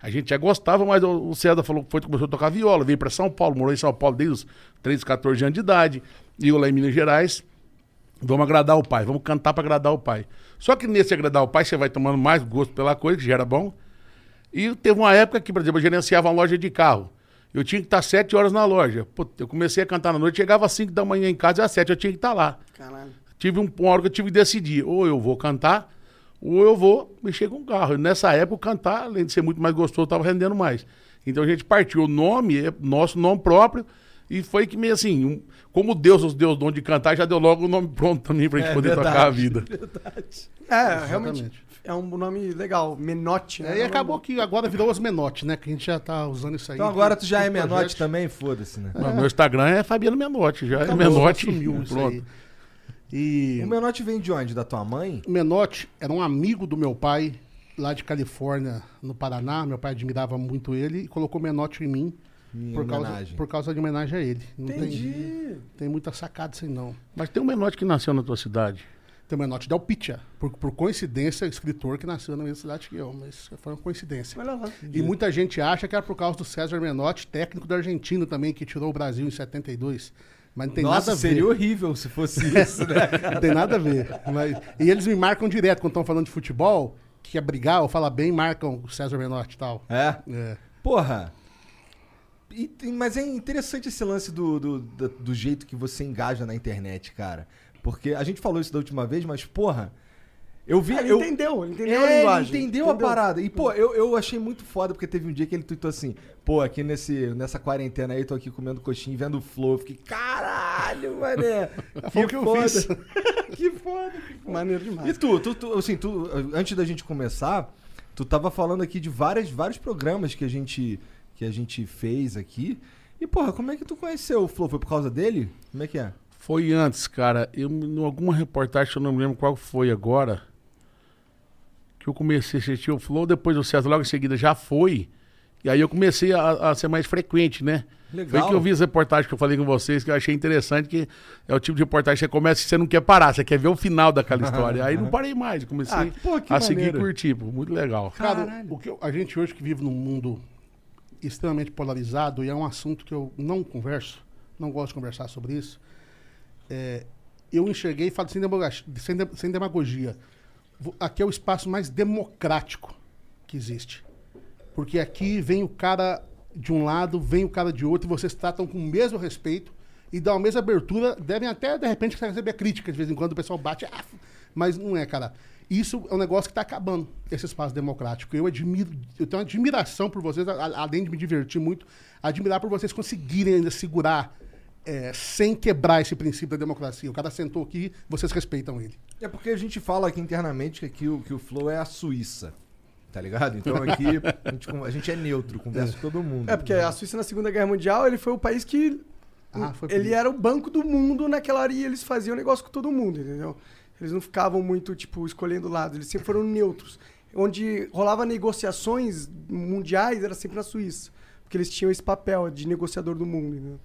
Speaker 4: A gente já gostava, mas o o César falou que foi, começou a tocar viola, veio para São Paulo, morou em São Paulo desde os 13, 14 anos de idade. E eu lá em Minas Gerais, vamos agradar o pai, vamos cantar para agradar o pai. Só que nesse agradar o pai, você vai tomando mais gosto pela coisa, que já era bom. E teve uma época que, por exemplo, eu gerenciava uma loja de carro. Eu tinha que estar sete horas na loja. Pô, eu comecei a cantar na noite, chegava às cinco da manhã em casa e às sete eu tinha que estar lá.
Speaker 2: Caralho.
Speaker 4: Tive um, uma hora que eu tive que decidir, ou eu vou cantar, ou eu vou mexer com o carro. E nessa época, cantar, além de ser muito mais gostoso, estava rendendo mais. Então a gente partiu o nome, é nosso nome próprio, e foi que meio assim, um- como Deus nos deu o dom de cantar, já deu logo o nome pronto também pra gente
Speaker 1: É
Speaker 4: poder
Speaker 1: verdade.
Speaker 4: tocar a vida.
Speaker 2: É, realmente. É um nome legal. Menote, né?
Speaker 3: É, e acabou que agora virou os Menotti, né? Que a gente já tá usando isso aí.
Speaker 1: Então agora tu já é
Speaker 3: projetos.
Speaker 1: também? Foda-se, né?
Speaker 4: Mas Meu Instagram é Fabiano Menotti, já é
Speaker 3: Acabou,
Speaker 4: Menotti.
Speaker 3: sumiu isso
Speaker 4: pronto.
Speaker 3: aí. E
Speaker 1: O menote vem de onde? Da tua mãe?
Speaker 3: o Menotti era um amigo do meu pai, lá de Califórnia, no Paraná. Meu pai admirava muito ele e colocou Menotti em mim.
Speaker 1: Em
Speaker 3: Por causa, por causa de homenagem a ele. Não tem,
Speaker 2: Entendi.
Speaker 3: tem muita sacada assim, não.
Speaker 4: Mas tem um Menotti que nasceu na tua cidade.
Speaker 3: O Menotti Del Picha. Por, por coincidência, escritor que nasceu na mesma cidade que eu. Mas foi uma coincidência.
Speaker 2: Lá.
Speaker 3: E muita gente acha que era por causa do César Menotti, técnico da Argentina também, que tirou o Brasil em 72. Mas não tem
Speaker 1: Nossa,
Speaker 3: nada a ver.
Speaker 1: seria horrível se fosse isso, né?
Speaker 3: Não tem nada a ver. Mas- e eles me marcam direto quando estão falando de futebol, que quer brigar ou falar bem, marcam o César Menotti e tal.
Speaker 1: É?
Speaker 3: É.
Speaker 1: Porra. E mas é interessante esse lance do, do, do, do jeito que você engaja na internet, cara. Porque a gente falou isso da última vez, mas, porra. Eu vi.
Speaker 2: Ah, ele
Speaker 1: eu,
Speaker 2: entendeu, ele entendeu a
Speaker 1: é, ele
Speaker 2: linguagem.
Speaker 1: entendeu, a parada. E, pô, eu, eu achei muito foda, porque teve um dia que ele tweetou assim, pô, aqui nesse, nessa quarentena aí, tô aqui comendo coxinha e vendo o Flow. Eu Fiquei, caralho, mané.
Speaker 3: Foi o que eu fiz.
Speaker 1: que foda.
Speaker 2: Maneiro
Speaker 1: E
Speaker 2: demais.
Speaker 1: tu, tu, tu, assim, tu, antes da gente começar, tu tava falando aqui de várias, vários programas que a gente que a gente fez aqui. E, porra, como é que tu conheceu o Flow? Foi por causa dele? Como é que é?
Speaker 4: Foi antes, cara. Eu, em alguma reportagem, eu não me lembro qual foi agora, que eu comecei a assistir o Flow, depois o César logo em seguida já foi. E aí eu comecei a, a ser mais frequente, né?
Speaker 1: Legal.
Speaker 4: Foi que eu vi as reportagens que eu falei com vocês, que eu achei interessante, que é o tipo de reportagem que você começa e você não quer parar, você quer ver o final daquela história. aí não parei mais, comecei
Speaker 1: Ah, pô,
Speaker 4: a seguir e
Speaker 1: maneiro.
Speaker 4: curtir, pô, muito legal.
Speaker 3: Cara,
Speaker 1: Caralho.
Speaker 3: o que eu- a gente hoje que vive num mundo extremamente polarizado, e é um assunto que eu não converso, não gosto de conversar sobre isso, é, eu enxerguei e falo sem demagogia, sem, de- sem demagogia. Aqui é o espaço mais democrático que existe. Porque aqui vem o cara de um lado, vem o cara de outro, e vocês tratam com o mesmo respeito e dão a mesma abertura. Devem até, de repente, receber crítica de vez em quando, o pessoal bate. "Ah", mas não é, cara. Isso é um negócio que está acabando, esse espaço democrático. Eu admiro, eu tenho admiração por vocês, além de me divertir muito, admirar por vocês conseguirem ainda segurar é, sem quebrar esse princípio da democracia. O cara sentou aqui, vocês respeitam ele.
Speaker 1: É porque a gente fala aqui internamente que, aqui, o, que o Flow é a Suíça. Tá ligado? Então aqui a gente, a gente é neutro, conversa com todo mundo.
Speaker 2: É, porque a Suíça na Segunda Guerra Mundial, ele foi o país que.
Speaker 3: Ah, foi
Speaker 2: ele
Speaker 3: isso.
Speaker 2: era o banco do mundo naquela área e eles faziam negócio com todo mundo, entendeu? Eles não ficavam muito, tipo, escolhendo lado, eles sempre foram neutros. Onde rolava negociações mundiais era sempre na Suíça. Porque eles tinham esse papel de negociador do mundo, entendeu?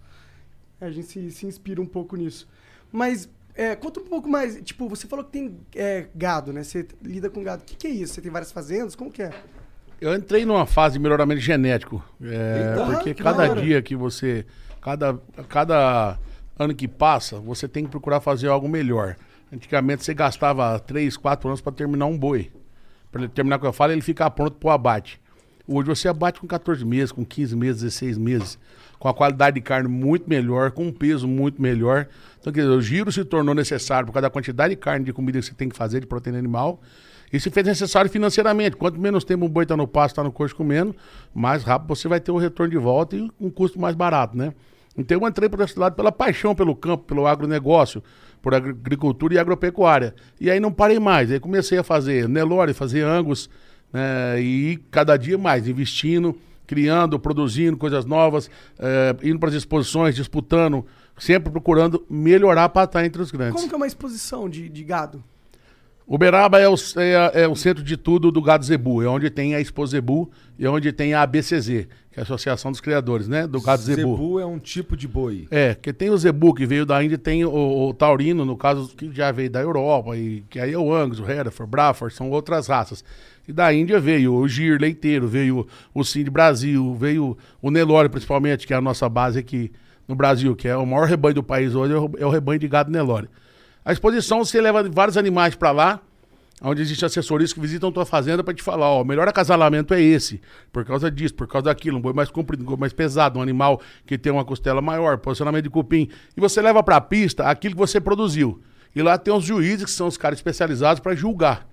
Speaker 2: A gente se, se inspira um pouco nisso. Mas, é, conta um pouco mais. Tipo, você falou que tem é, gado, né? Você lida com gado. O que, que é isso? Você tem várias fazendas? Como que é?
Speaker 4: Eu entrei numa fase de melhoramento genético. é,
Speaker 1: Eita,
Speaker 4: porque
Speaker 2: que
Speaker 4: cada
Speaker 2: hora.
Speaker 4: dia que você. Cada, cada ano que passa, você tem que procurar fazer algo melhor. Antigamente você gastava 3, 4 anos para terminar um boi. Para ele terminar o que eu falo, ele ficar pronto para o abate. Hoje você abate com 14 meses, com 15 meses, 16 meses, com a qualidade de carne muito melhor, com um peso muito melhor. Então, quer dizer, o giro se tornou necessário por causa da quantidade de carne de comida que você tem que fazer, de proteína animal. E se fez necessário financeiramente. Quanto menos tempo um boi está no pasto, está no coxo comendo, mais rápido você vai ter o retorno de volta e um custo mais barato, né? Então eu entrei por esse lado pela paixão pelo campo, pelo agronegócio, por agri- agricultura e agropecuária. E aí não parei mais. Aí comecei a fazer Nelore, fazer Angus, né? e cada dia mais, investindo, criando, produzindo coisas novas, eh, indo para as exposições, disputando, sempre procurando melhorar para estar entre os grandes.
Speaker 2: Como que é uma exposição de, de gado?
Speaker 4: Uberaba é o, é, é o centro de tudo do gado zebu, é onde tem a Expo Zebu e é onde tem a ABCZ, que é a Associação dos Criadores, né, do gado zebu.
Speaker 1: Zebu é um tipo de boi.
Speaker 4: É, que tem o zebu que veio da Índia, tem o, o taurino, no caso, que já veio da Europa, e que aí é o Angus, o Hereford, Braford, são outras raças. E da Índia veio o Gir leiteiro, veio o Sim de Brasil, veio o Nelore principalmente, que é a nossa base aqui no Brasil, que é o maior rebanho do país hoje, é o, é o rebanho de gado Nelore. A exposição, você leva vários animais para lá, onde existem assessorias que visitam tua fazenda para te falar, ó, o melhor acasalamento é esse, por causa disso, por causa daquilo, um boi mais comprido, um boi mais pesado, um animal que tem uma costela maior, posicionamento de cupim. E você leva para a pista aquilo que você produziu. E lá tem os juízes, que são os caras especializados para julgar.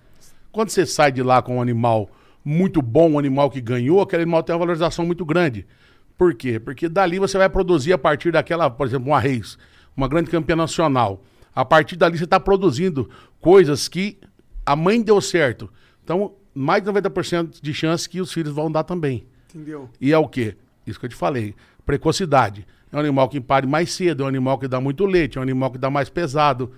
Speaker 4: Quando você sai de lá com um animal muito bom, um animal que ganhou, aquele animal tem uma valorização muito grande. Por quê? Porque dali você vai produzir a partir daquela, por exemplo, uma Reis, uma grande campeã nacional. A partir dali você está produzindo coisas que a mãe deu certo. Então, mais de 90% de chance que os filhos vão dar também.
Speaker 2: Entendeu?
Speaker 4: E é o quê? Isso que eu te falei. Precocidade. É um animal que pare mais cedo, é um animal que dá muito leite, é um animal que dá mais pesado.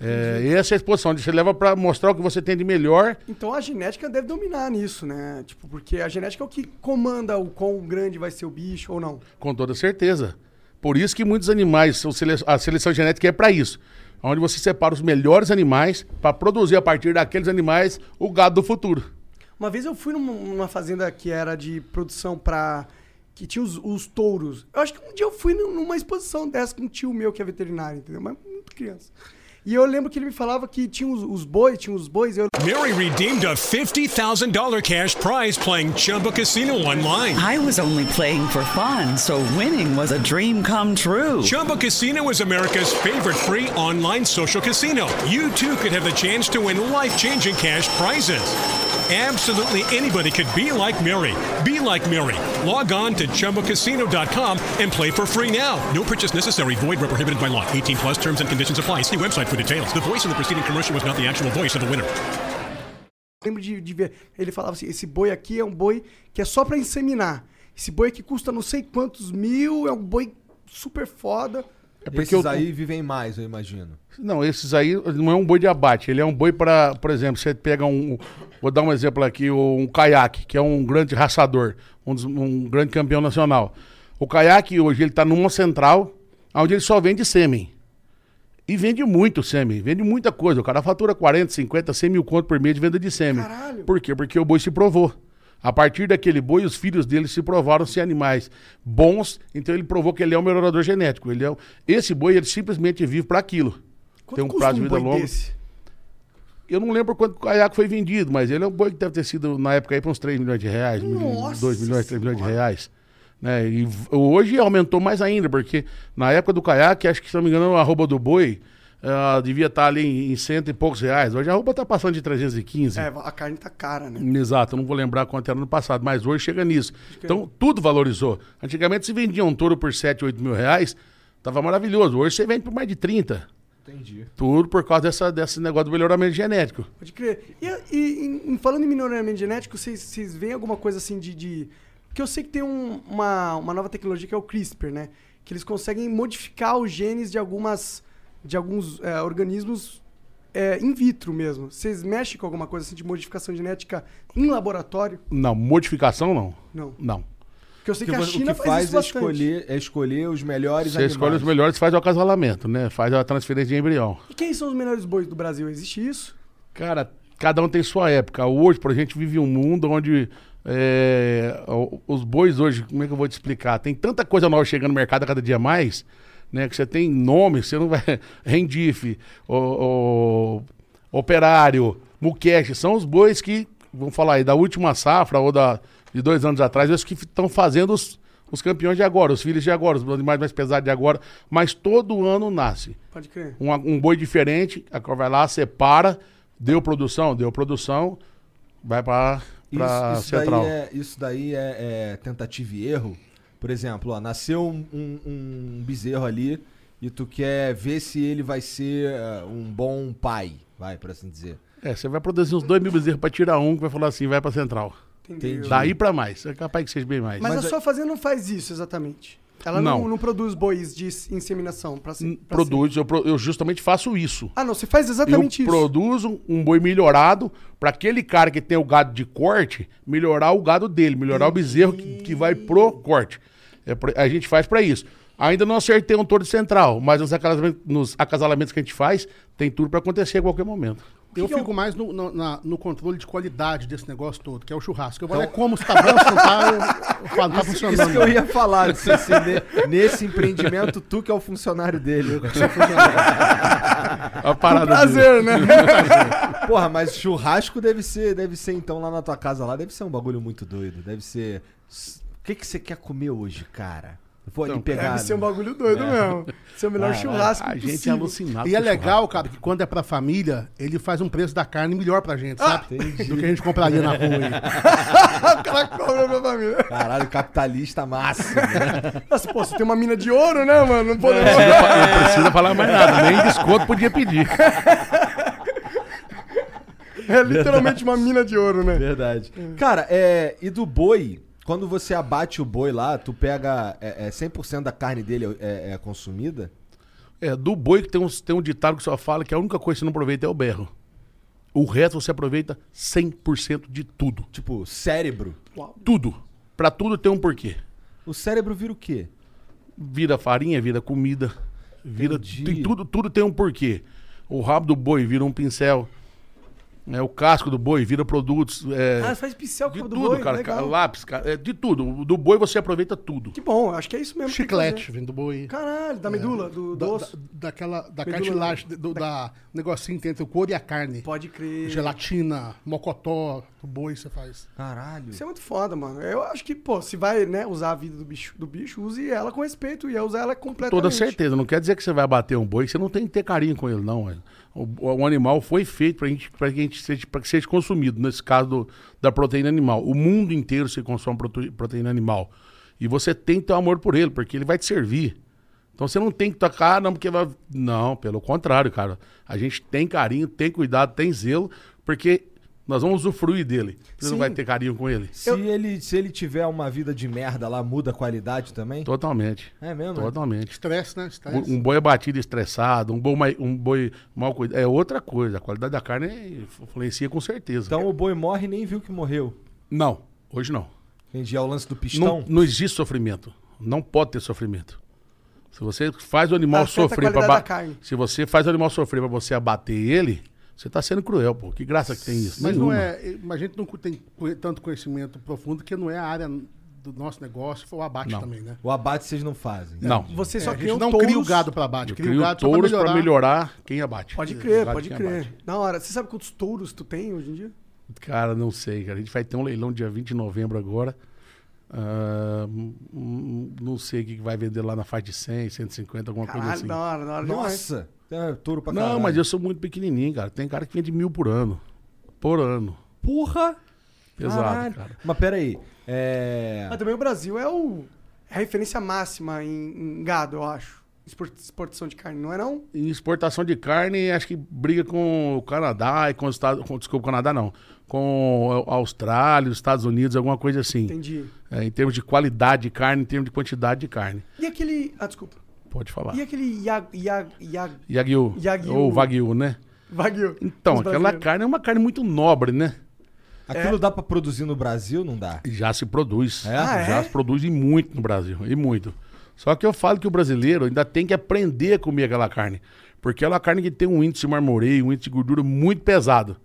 Speaker 4: É, essa é a exposição. Você leva para mostrar o que você tem de melhor.
Speaker 2: Então a genética deve dominar nisso, né? Tipo, porque a genética é o que comanda o quão grande vai ser o bicho ou não.
Speaker 4: Com toda certeza. Por isso que muitos animais, a seleção genética é para isso. Onde você separa os melhores animais para produzir a partir daqueles animais o gado do futuro.
Speaker 2: Uma vez eu fui numa, fazenda que era de produção pra. que tinha os, os touros. Eu acho que um dia eu fui num- numa exposição dessa com um tio meu que é veterinário, entendeu? Mas muito criança. E eu lembro que ele me falava que tinha os, os bois, tinha os bois. Eu,
Speaker 6: Mary redeemed a $50,000 cash prize playing Chumba Casino online.
Speaker 7: I was only playing for fun, so winning was a dream come true.
Speaker 6: Chumba Casino is America's favorite free online social casino. You too could have the chance to win life changing cash prizes. Absolutely anybody could be like Mary. Be like Mary. Log on to chumbacasino.com and play for free now. No purchase necessary. Void where prohibited by law. 18 plus terms and conditions apply. See website for details. The voice in the preceding commercial was not the actual voice of the winner.
Speaker 2: lembro de, de ver. Ele falava assim: esse boi aqui é um boi que é só pra inseminar. Esse boi aqui custa não sei quantos mil, é um boi super foda.
Speaker 4: É porque
Speaker 1: Esses
Speaker 4: eu-
Speaker 1: aí vivem mais, eu imagino.
Speaker 4: Não, esses aí não é um boi de abate. Ele é um boi para, por exemplo, você pega um. Vou dar um exemplo aqui, um caiaque, que é um grande raçador, um, dos- um grande campeão nacional. O caiaque hoje ele está numa central, onde ele só vende sêmen. E vende muito sêmen, vende muita coisa. O cara fatura 40, 50, 100 mil conto por mês de venda de sêmen.
Speaker 2: Caralho.
Speaker 4: Por quê? Porque o boi se provou. A partir daquele boi, os filhos dele se provaram ser animais bons, então ele provou que ele é um melhorador genético. Ele é um- Esse boi, ele simplesmente vive para aquilo.
Speaker 2: Quanto
Speaker 4: Tem um prazo de vida
Speaker 2: boi
Speaker 4: longo.
Speaker 2: desse?
Speaker 4: Eu não lembro quanto o caiaque foi vendido, mas ele é um boi que deve ter sido, na época, aí, para uns 3 milhões de reais,
Speaker 2: Nossa
Speaker 4: 2 milhões, 3 milhões de reais. Né? E hoje aumentou mais ainda, porque na época do caiaque, acho que, se não me engano, a roupa do boi ah, devia estar ali em, em cento e poucos reais. Hoje a roupa está passando de 315.
Speaker 2: É, a carne tá cara, né?
Speaker 4: Exato, eu não vou lembrar quanto era no passado, mas hoje chega nisso. Então, tudo valorizou. Antigamente, se vendia um touro por 7, 8 mil reais, tava maravilhoso. Hoje você vende por mais de 30.
Speaker 1: Entendi.
Speaker 4: Tudo por causa dessa, desse negócio do melhoramento genético.
Speaker 2: Pode crer. E, e em- em- falando em melhoramento genético, vocês, vocês veem alguma coisa assim de. de... Porque eu sei que tem um- uma, uma nova tecnologia que é o CRISPR, né? Que eles conseguem modificar os genes de algumas. De alguns é, organismos é, in vitro mesmo. Vocês mexem com alguma coisa assim de modificação genética em laboratório?
Speaker 4: Não, modificação não.
Speaker 2: Não.
Speaker 4: Não.
Speaker 2: Porque eu sei que
Speaker 1: Porque
Speaker 2: a
Speaker 1: o
Speaker 2: China
Speaker 1: que
Speaker 2: faz,
Speaker 1: faz
Speaker 2: isso
Speaker 1: é escolher, é escolher os melhores
Speaker 4: Você
Speaker 1: animais.
Speaker 4: escolhe os melhores e faz o acasalamento, né? Faz a transferência de embrião.
Speaker 2: E quem são os melhores bois do Brasil? Existe isso?
Speaker 4: Cara, cada um tem sua época. Hoje, por a gente vive um mundo onde é, o- os bois hoje, como é que eu vou te explicar? Tem tanta coisa nova chegando no mercado a cada dia mais, né? Que você tem nome, você não vai. Rendife, o, o- Operário, Muqueche, são os bois que, vamos falar aí, da última safra ou da, de dois anos atrás, os que estão fazendo os, os campeões de agora, os filhos de agora, os animais mais pesados de agora, mas todo ano nasce
Speaker 2: Pode crer.
Speaker 4: um, um boi diferente, a cor vai lá, separa, deu produção, deu produção, vai para
Speaker 1: Isso, isso
Speaker 4: central.
Speaker 1: daí, é, isso daí é, é tentativa e erro. Por exemplo, ó, nasceu um, um- um bezerro ali e tu quer ver se ele vai ser eh, um bom pai, vai, por assim dizer.
Speaker 4: É, você vai produzir uns dois mil bezerros para tirar um que vai falar assim, vai para central.
Speaker 2: Entendi.
Speaker 4: Daí para mais, é capaz que seja bem mais.
Speaker 2: Mas,
Speaker 1: Mas
Speaker 2: a
Speaker 1: é-
Speaker 2: sua fazenda não faz isso exatamente. Ela não,
Speaker 4: Não.
Speaker 2: não produz bois de inseminação para
Speaker 4: Hum, Produz, eu, eu justamente faço isso.
Speaker 2: Ah, não, você faz exatamente
Speaker 4: eu
Speaker 2: isso.
Speaker 4: produzo um boi melhorado para aquele cara que tem o gado de corte, melhorar o gado dele, melhorar o bezerro que, que vai pro corte. É pra- a gente faz para isso. Ainda não acertei um de central, mas nos acasalamentos, nos acasalamentos que a gente faz, tem tudo para acontecer a qualquer momento.
Speaker 3: Eu
Speaker 2: que é
Speaker 3: fico mais no, no- na- no controle de qualidade desse negócio todo, que é o churrasco. Eu vou lá, como se tá bom, se não tá, eu, eu falo, não tá funcionando.
Speaker 1: Isso que eu ia falar, se, se ne- nesse empreendimento, tu que é o funcionário dele.
Speaker 4: A parada
Speaker 2: Prazer, né?
Speaker 1: Porra, mas churrasco deve ser, deve ser então lá na tua casa lá, deve ser um bagulho muito doido. Deve ser. O que que você quer comer hoje, cara? Vou ali
Speaker 4: Então,
Speaker 1: pegar.
Speaker 2: Deve ser um bagulho doido mesmo. Ser o melhor
Speaker 1: Ah,
Speaker 2: churrasco
Speaker 4: A gente é
Speaker 2: possível.
Speaker 4: alucinado.
Speaker 3: E é legal, cara, que quando é pra família, ele faz um preço da carne melhor pra gente,
Speaker 2: Ah,
Speaker 3: sabe? Do que a gente compraria na rua aí.
Speaker 2: o cara cobra pra família.
Speaker 1: Caralho, capitalista máximo. Né?
Speaker 2: Nossa, pô, você tem uma mina de ouro, né, mano? Não pode...
Speaker 4: Não precisa falar mais nada, nem desconto podia pedir.
Speaker 2: É literalmente uma mina de ouro, né?
Speaker 1: Verdade. Cara, é. E do boi, quando você abate o boi lá, tu pega. É, é 100% da carne dele é, é consumida?
Speaker 4: É, do boi que tem um, tem um ditado que só fala que a única coisa que você não aproveita é o berro. O resto você aproveita 100% de tudo.
Speaker 1: Tipo, cérebro.
Speaker 4: Tudo. Pra tudo tem um porquê.
Speaker 1: O cérebro vira o quê?
Speaker 4: Vira farinha, vira comida, vira
Speaker 1: Entendi.
Speaker 4: tem tudo, tudo tem um porquê. O rabo do boi vira um pincel. É, o casco do boi vira produtos. É,
Speaker 2: Ah, faz pincel com
Speaker 4: de
Speaker 2: o do
Speaker 4: tudo,
Speaker 2: boi,
Speaker 4: cara.
Speaker 2: legal.
Speaker 4: Lápis, cara, é, de tudo. Do boi você aproveita tudo.
Speaker 2: Que bom, acho que é isso mesmo.
Speaker 3: Chiclete, vem do boi.
Speaker 2: Caralho, da medula, do
Speaker 3: Da,
Speaker 2: doce.
Speaker 3: da- daquela, da
Speaker 2: Medula-
Speaker 3: cartilagem, do, da negocinho que tem entre o couro e a carne.
Speaker 2: Pode crer.
Speaker 3: Gelatina, mocotó, do boi você faz.
Speaker 1: Caralho.
Speaker 2: Isso é muito foda, mano. Eu acho que, pô, se vai, né, usar a vida do bicho, do bicho use ela com respeito e usar ela completamente.
Speaker 4: Toda certeza. Não quer dizer que você vai bater um boi, você não tem que ter carinho com ele, não. velho. O, o animal foi feito para gente, que a gente seja, que seja consumido, nesse caso do- da proteína animal. O mundo inteiro se consome prote- proteína animal. E você tem que ter um amor por ele, porque ele vai te servir. Então você não tem que tocar, não, porque vai. Não, pelo contrário, cara. A gente tem carinho, tem cuidado, tem zelo, porque nós vamos usufruir dele. Você
Speaker 2: Sim.
Speaker 4: não vai ter carinho com ele.
Speaker 1: Se, ele, se ele tiver uma vida de merda lá, muda a qualidade também?
Speaker 4: Totalmente.
Speaker 1: É mesmo?
Speaker 4: Totalmente.
Speaker 3: Estresse, né? Estresse.
Speaker 4: Um boi abatido estressado, um boi, um boi mal cuidado. É outra coisa. A qualidade da carne é- influencia com certeza.
Speaker 1: Então o boi morre e nem viu que morreu.
Speaker 4: não, hoje não.
Speaker 1: Entendi. É o lance do pistão?
Speaker 4: Não, não existe sofrimento. Não pode ter sofrimento. Se você faz o animal sofrer para. Se você faz o animal sofrer para você abater ele, você tá sendo cruel, pô. Que graça que tem isso?
Speaker 3: Mas não
Speaker 4: Nenhuma.
Speaker 3: é. A gente não tem tanto conhecimento profundo que não é a área do nosso negócio, foi o abate
Speaker 4: Não.
Speaker 3: também, né?
Speaker 1: O abate vocês não fazem.
Speaker 4: Não.
Speaker 2: Você
Speaker 3: É,
Speaker 2: só
Speaker 3: a gente
Speaker 2: criam
Speaker 3: não
Speaker 2: touros.
Speaker 3: cria o gado para abate,
Speaker 4: Eu
Speaker 3: cria o
Speaker 4: crio
Speaker 3: gado
Speaker 4: touros
Speaker 3: melhorar.
Speaker 4: para melhorar quem abate.
Speaker 2: Pode crer, pode crer.
Speaker 4: abate.
Speaker 2: Na hora. Você sabe quantos touros tu tem hoje em dia?
Speaker 4: Cara, não sei, cara. A gente vai ter um leilão dia 20 de novembro agora. Hum, não sei o que vai vender lá na faixa de 100, 150, alguma coisa
Speaker 2: Caralho,
Speaker 4: assim.
Speaker 2: da hora, da hora demais.
Speaker 1: É, touro pra caralho.
Speaker 4: Não, mas eu sou muito pequenininho, cara. Tem cara que vende mil por ano. Por ano.
Speaker 1: Porra!
Speaker 4: Pesado,
Speaker 1: Caralho.
Speaker 4: cara.
Speaker 1: Mas peraí. É...
Speaker 2: Mas também o Brasil é o é a referência máxima em, em gado, eu acho. Expor- Exportação de carne, não é não?
Speaker 4: Em exportação de carne, acho que briga com o Canadá e com os Estados com, Desculpa, o Canadá não. Com a Austrália, os Estados Unidos, alguma coisa assim.
Speaker 2: Entendi.
Speaker 4: É, em termos de qualidade de carne, em termos de quantidade de carne.
Speaker 2: E aquele. Ah, desculpa.
Speaker 4: Pode falar.
Speaker 2: E aquele Yag, Yag, Yag,
Speaker 4: Yagyu.
Speaker 2: Yagyu.
Speaker 4: Ou Wagyu, né?
Speaker 2: Wagyu?
Speaker 4: Então, aquela carne é uma carne muito nobre, né?
Speaker 1: Aquilo dá pra produzir no Brasil? Não dá.
Speaker 4: Já se produz.
Speaker 1: É?
Speaker 2: Ah,
Speaker 4: Já
Speaker 2: é?
Speaker 4: se produz e muito no Brasil. E muito. Só que eu falo que o brasileiro ainda tem que aprender a comer aquela carne. Porque ela é uma carne que tem um índice de marmoreio, um índice de gordura muito pesado.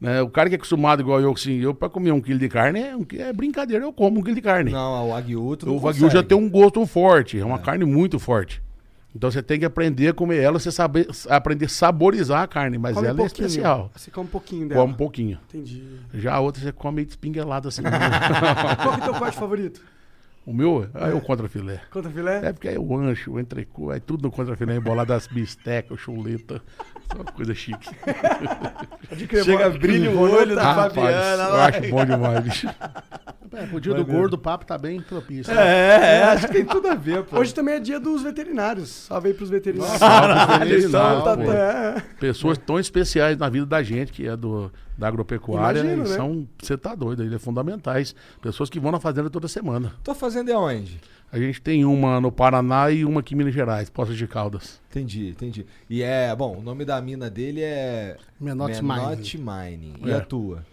Speaker 4: Né? O cara que é acostumado igual eu, assim, eu pra comer um quilo de carne é, um é brincadeira, eu como um quilo de carne.
Speaker 1: Não, o Wagyu tu
Speaker 4: o
Speaker 1: não
Speaker 4: Wagyu já
Speaker 1: consegue.
Speaker 4: tem um gosto forte, é uma carne muito forte. Então você tem que aprender a comer ela, você saber, aprender a saborizar a carne, mas
Speaker 2: Come
Speaker 4: ela é especial.
Speaker 2: Você come um pouquinho dela.
Speaker 4: Come um pouquinho.
Speaker 2: Entendi.
Speaker 4: Já a outra você come meio espinguelado assim.
Speaker 2: Qual que é o teu corte favorito?
Speaker 4: o meu é o contra filé.
Speaker 2: Contra filé?
Speaker 4: É porque é o ancho, o entrecô, é tudo no contra-filé, embolado das bistecas, chuleta. Só uma coisa chique.
Speaker 1: Chega, brilha o olho da
Speaker 4: Rapaz,
Speaker 1: Fabiana
Speaker 4: eu acho bom demais, bicho.
Speaker 3: É, o dia do gordo, o papo tá bem propício. né?
Speaker 1: É, é, acho que tem tudo a ver, pô.
Speaker 2: Hoje também é dia dos veterinários. Salve aí pros veterinários.
Speaker 4: Veterinário,
Speaker 2: tá- é.
Speaker 4: Pessoas tão especiais na vida da gente, que é do, da agropecuária,
Speaker 2: Imagino,
Speaker 4: e
Speaker 2: né?
Speaker 4: são, você tá doido, eles são fundamentais. Pessoas que vão na fazenda toda semana.
Speaker 1: Tô fazendo é onde?
Speaker 4: A gente tem uma no Paraná e uma aqui em Minas Gerais, Poços de Caldas.
Speaker 1: Entendi, entendi. E é, bom, o nome da mina dele é...
Speaker 3: Menotti
Speaker 1: Menotti Mining. E
Speaker 4: É.
Speaker 1: a tua?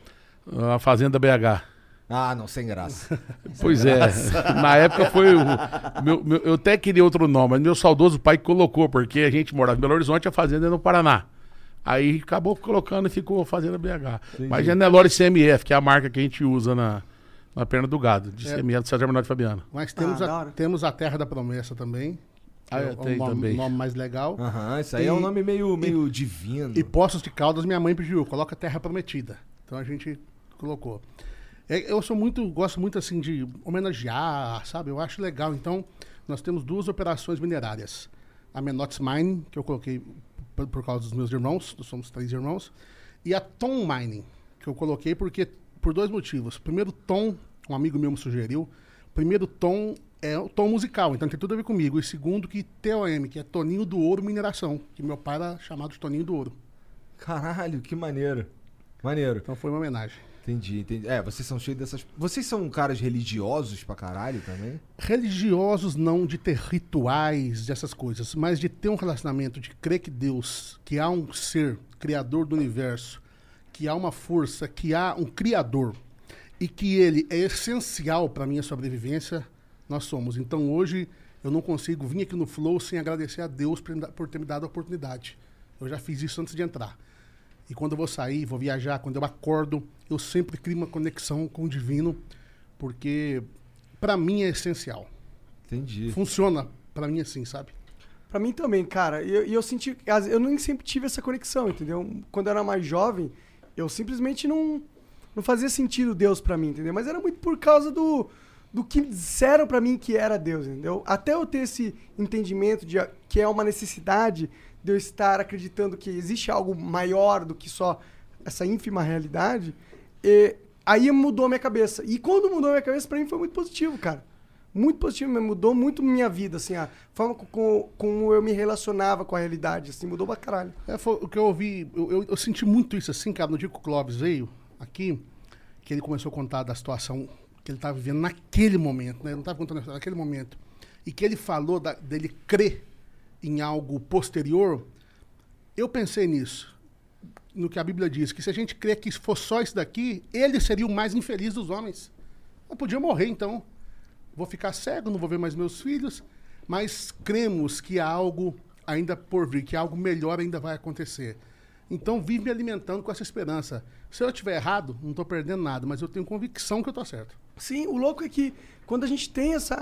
Speaker 4: A Fazenda BH.
Speaker 1: Ah, não, sem graça.
Speaker 4: Pois é, na época foi o. meu- meu- eu até queria outro nome, mas meu saudoso pai colocou, porque a gente morava em Belo Horizonte, a fazenda é no Paraná. Aí acabou colocando e ficou fazendo a BH. Mas é Nelore CMF, que é a marca que a gente usa na, na perna do gado, de
Speaker 3: É.
Speaker 4: Do César Menor de Fabiano.
Speaker 3: Mas temos,
Speaker 2: Ah,
Speaker 3: a, temos a Terra da Promessa também.
Speaker 4: Ah, é,
Speaker 3: é o nome,
Speaker 4: também.
Speaker 3: nome mais legal.
Speaker 1: Aham, isso aí
Speaker 3: E-
Speaker 1: é um nome meio, meio divino.
Speaker 3: E Poços de Caldas, minha mãe pediu, coloca Terra Prometida. Então a gente colocou. É, Eu sou muito, gosto muito assim de homenagear, sabe? Eu acho legal. Então, nós temos duas operações minerárias. A Menotes Mining, que eu coloquei por, por causa dos meus irmãos, nós somos três irmãos, e a Tom Mining, que eu coloquei porque por dois motivos. Primeiro, Tom, um amigo meu me sugeriu. Primeiro, Tom é o tom musical, então tem tudo a ver comigo. E segundo, que TOM, que é Toninho do Ouro Mineração, que meu pai era chamado de Toninho do Ouro.
Speaker 1: Caralho, que maneiro. Maneiro.
Speaker 3: Então foi uma homenagem.
Speaker 1: Entendi, entendi. É, vocês são cheios dessas. Vocês são caras religiosos pra caralho também?
Speaker 3: religiosos não de ter rituais, dessas coisas, mas de ter um relacionamento, de crer que Deus, que há um ser criador do universo, que há uma força, que há um criador e que ele é essencial para minha sobrevivência, nós somos. Então hoje eu não consigo vir aqui no Flow sem agradecer a Deus por, ter me dado a oportunidade. Eu já fiz isso antes de entrar. E quando eu vou sair, vou viajar, quando eu acordo, eu sempre crio uma conexão com o divino, porque para mim é essencial.
Speaker 1: Entendi.
Speaker 3: Funciona para mim assim, sabe?
Speaker 2: Pra mim também, cara. E eu, eu senti. Eu nem sempre tive essa conexão, entendeu? Quando eu era mais jovem, eu simplesmente não. Não fazia sentido Deus pra mim, entendeu? Mas era muito por causa do. Do que disseram pra mim que era Deus, entendeu? Até eu ter esse entendimento de que é uma necessidade de eu estar acreditando que existe algo maior do que só essa ínfima realidade, e aí mudou minha cabeça. E quando mudou minha cabeça, pra mim foi muito positivo, cara. Muito positivo, mudou muito minha vida, assim, a forma co- co- como eu me relacionava com a realidade, assim, mudou pra caralho.
Speaker 3: É, foi o que eu ouvi, eu, eu- eu senti muito isso assim, cara, no dia que o Clóvis veio aqui, que ele começou a contar da situação que ele estava vivendo naquele momento, né? Ele não estava contando a história naquele momento. E que ele falou da- dele crer em algo posterior, eu pensei nisso. No que a Bíblia diz, que se a gente crer que fosse só isso daqui, ele seria o mais infeliz dos homens. Eu podia morrer, então. Vou ficar cego, não vou ver mais meus filhos, mas cremos que há algo ainda por vir, que algo melhor ainda vai acontecer. Então, vive me alimentando com essa esperança. Se eu estiver errado, não estou perdendo nada, mas eu tenho convicção que eu estou certo.
Speaker 2: Sim, o louco é que quando a gente tem essa.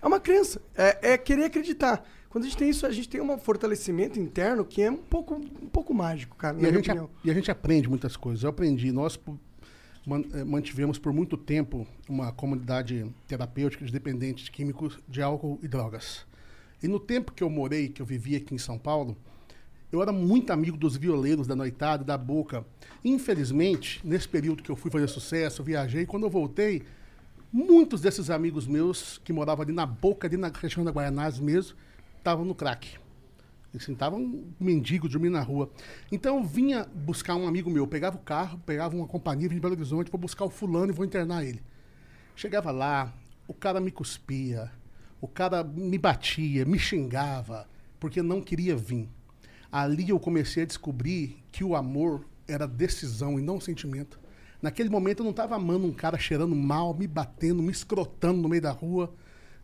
Speaker 2: É uma crença, é, é querer acreditar. Quando a gente tem isso, a gente tem um fortalecimento interno que é um pouco, um pouco mágico, cara,
Speaker 3: E a, gente, e a gente aprende muitas coisas. Eu aprendi. Nós mantivemos por muito tempo uma comunidade terapêutica de dependentes químicos de álcool e drogas. E no tempo que eu morei, que eu vivi aqui em São Paulo, eu era muito amigo dos violeiros da noitada, da boca. Infelizmente, nesse período que eu fui fazer sucesso, eu viajei, quando eu voltei, muitos desses amigos meus que moravam ali na boca, ali na região da Guaianazes mesmo, estavam no crack. Eles estavam mendigos dormindo na rua. Então eu vinha buscar um amigo meu, pegava o carro, pegava uma companhia, vinha de Belo Horizonte, vou buscar o fulano e vou internar ele. Chegava lá, o cara me cuspia, o cara me batia, me xingava, porque não queria vir. Ali eu comecei a descobrir que o amor era decisão e não sentimento. Naquele momento eu não estava amando um cara cheirando mal, me batendo, me escrotando no meio da rua,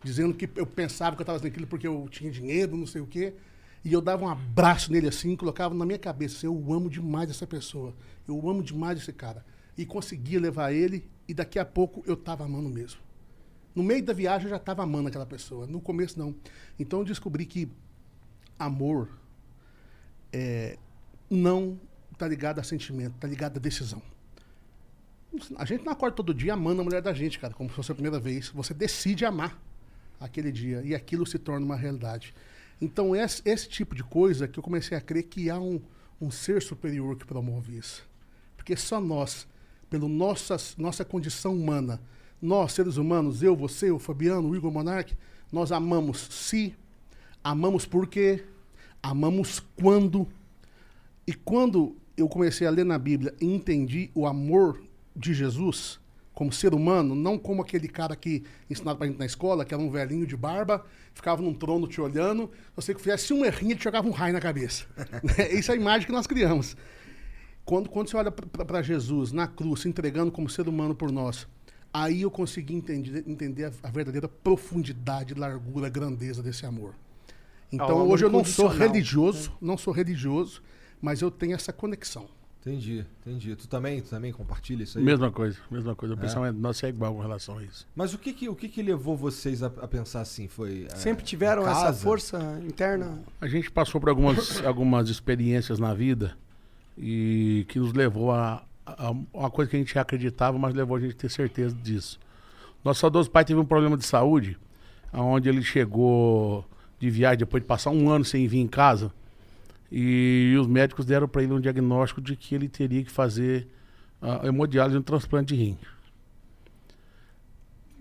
Speaker 3: dizendo que eu pensava que eu estava fazendo aquilo porque eu tinha dinheiro, não sei o quê. E eu dava um abraço nele assim, colocava na minha cabeça, eu amo demais essa pessoa, eu amo demais esse cara. E conseguia levar ele, e daqui a pouco eu estava amando mesmo. No meio da viagem eu já estava amando aquela pessoa, no começo não. Então eu descobri que amor é, não está ligado a sentimento, está ligado a decisão. A gente não acorda todo dia amando a mulher da gente, cara, como se fosse a primeira vez. Você decide amar aquele dia e aquilo se torna uma realidade. Então, esse, esse tipo de coisa que eu comecei a crer que há um, um ser superior que promove isso. Porque só nós, pela nossas, nossa condição humana, nós, seres humanos, eu, você, o Fabiano, o Igor Monark, nós amamos se, amamos porque, amamos quando. E quando eu comecei a ler na Bíblia e entendi o amor de Jesus como ser humano, não como aquele cara que ensinava pra gente na escola, que era um velhinho de barba, ficava num trono te olhando, você fizesse um errinho, te jogava um raio na cabeça. Essa é a imagem que nós criamos. Quando, quando você olha para Jesus na cruz, se entregando como ser humano por nós, aí eu consegui entender, entender a, a verdadeira profundidade, largura, grandeza desse amor. Então
Speaker 2: amor
Speaker 3: hoje eu não sou
Speaker 2: incondicional,
Speaker 3: religioso, não sou religioso, mas eu tenho essa conexão.
Speaker 1: Entendi, entendi. Tu também, tu também compartilha isso aí?
Speaker 4: Mesma coisa, mesma coisa. O pensamento nosso é igual com relação a isso.
Speaker 1: Mas o que que, o que que levou vocês a, a pensar assim? Foi é,
Speaker 2: Sempre tiveram essa força interna?
Speaker 4: A gente passou por algumas, algumas experiências na vida e que nos levou a, a uma coisa que a gente acreditava, mas levou a gente a ter certeza disso. Nosso saudoso pai teve um problema de saúde, onde ele chegou de viagem depois de passar um ano sem vir em casa e os médicos deram para ele um diagnóstico de que ele teria que fazer a hemodiálise e um transplante de rim.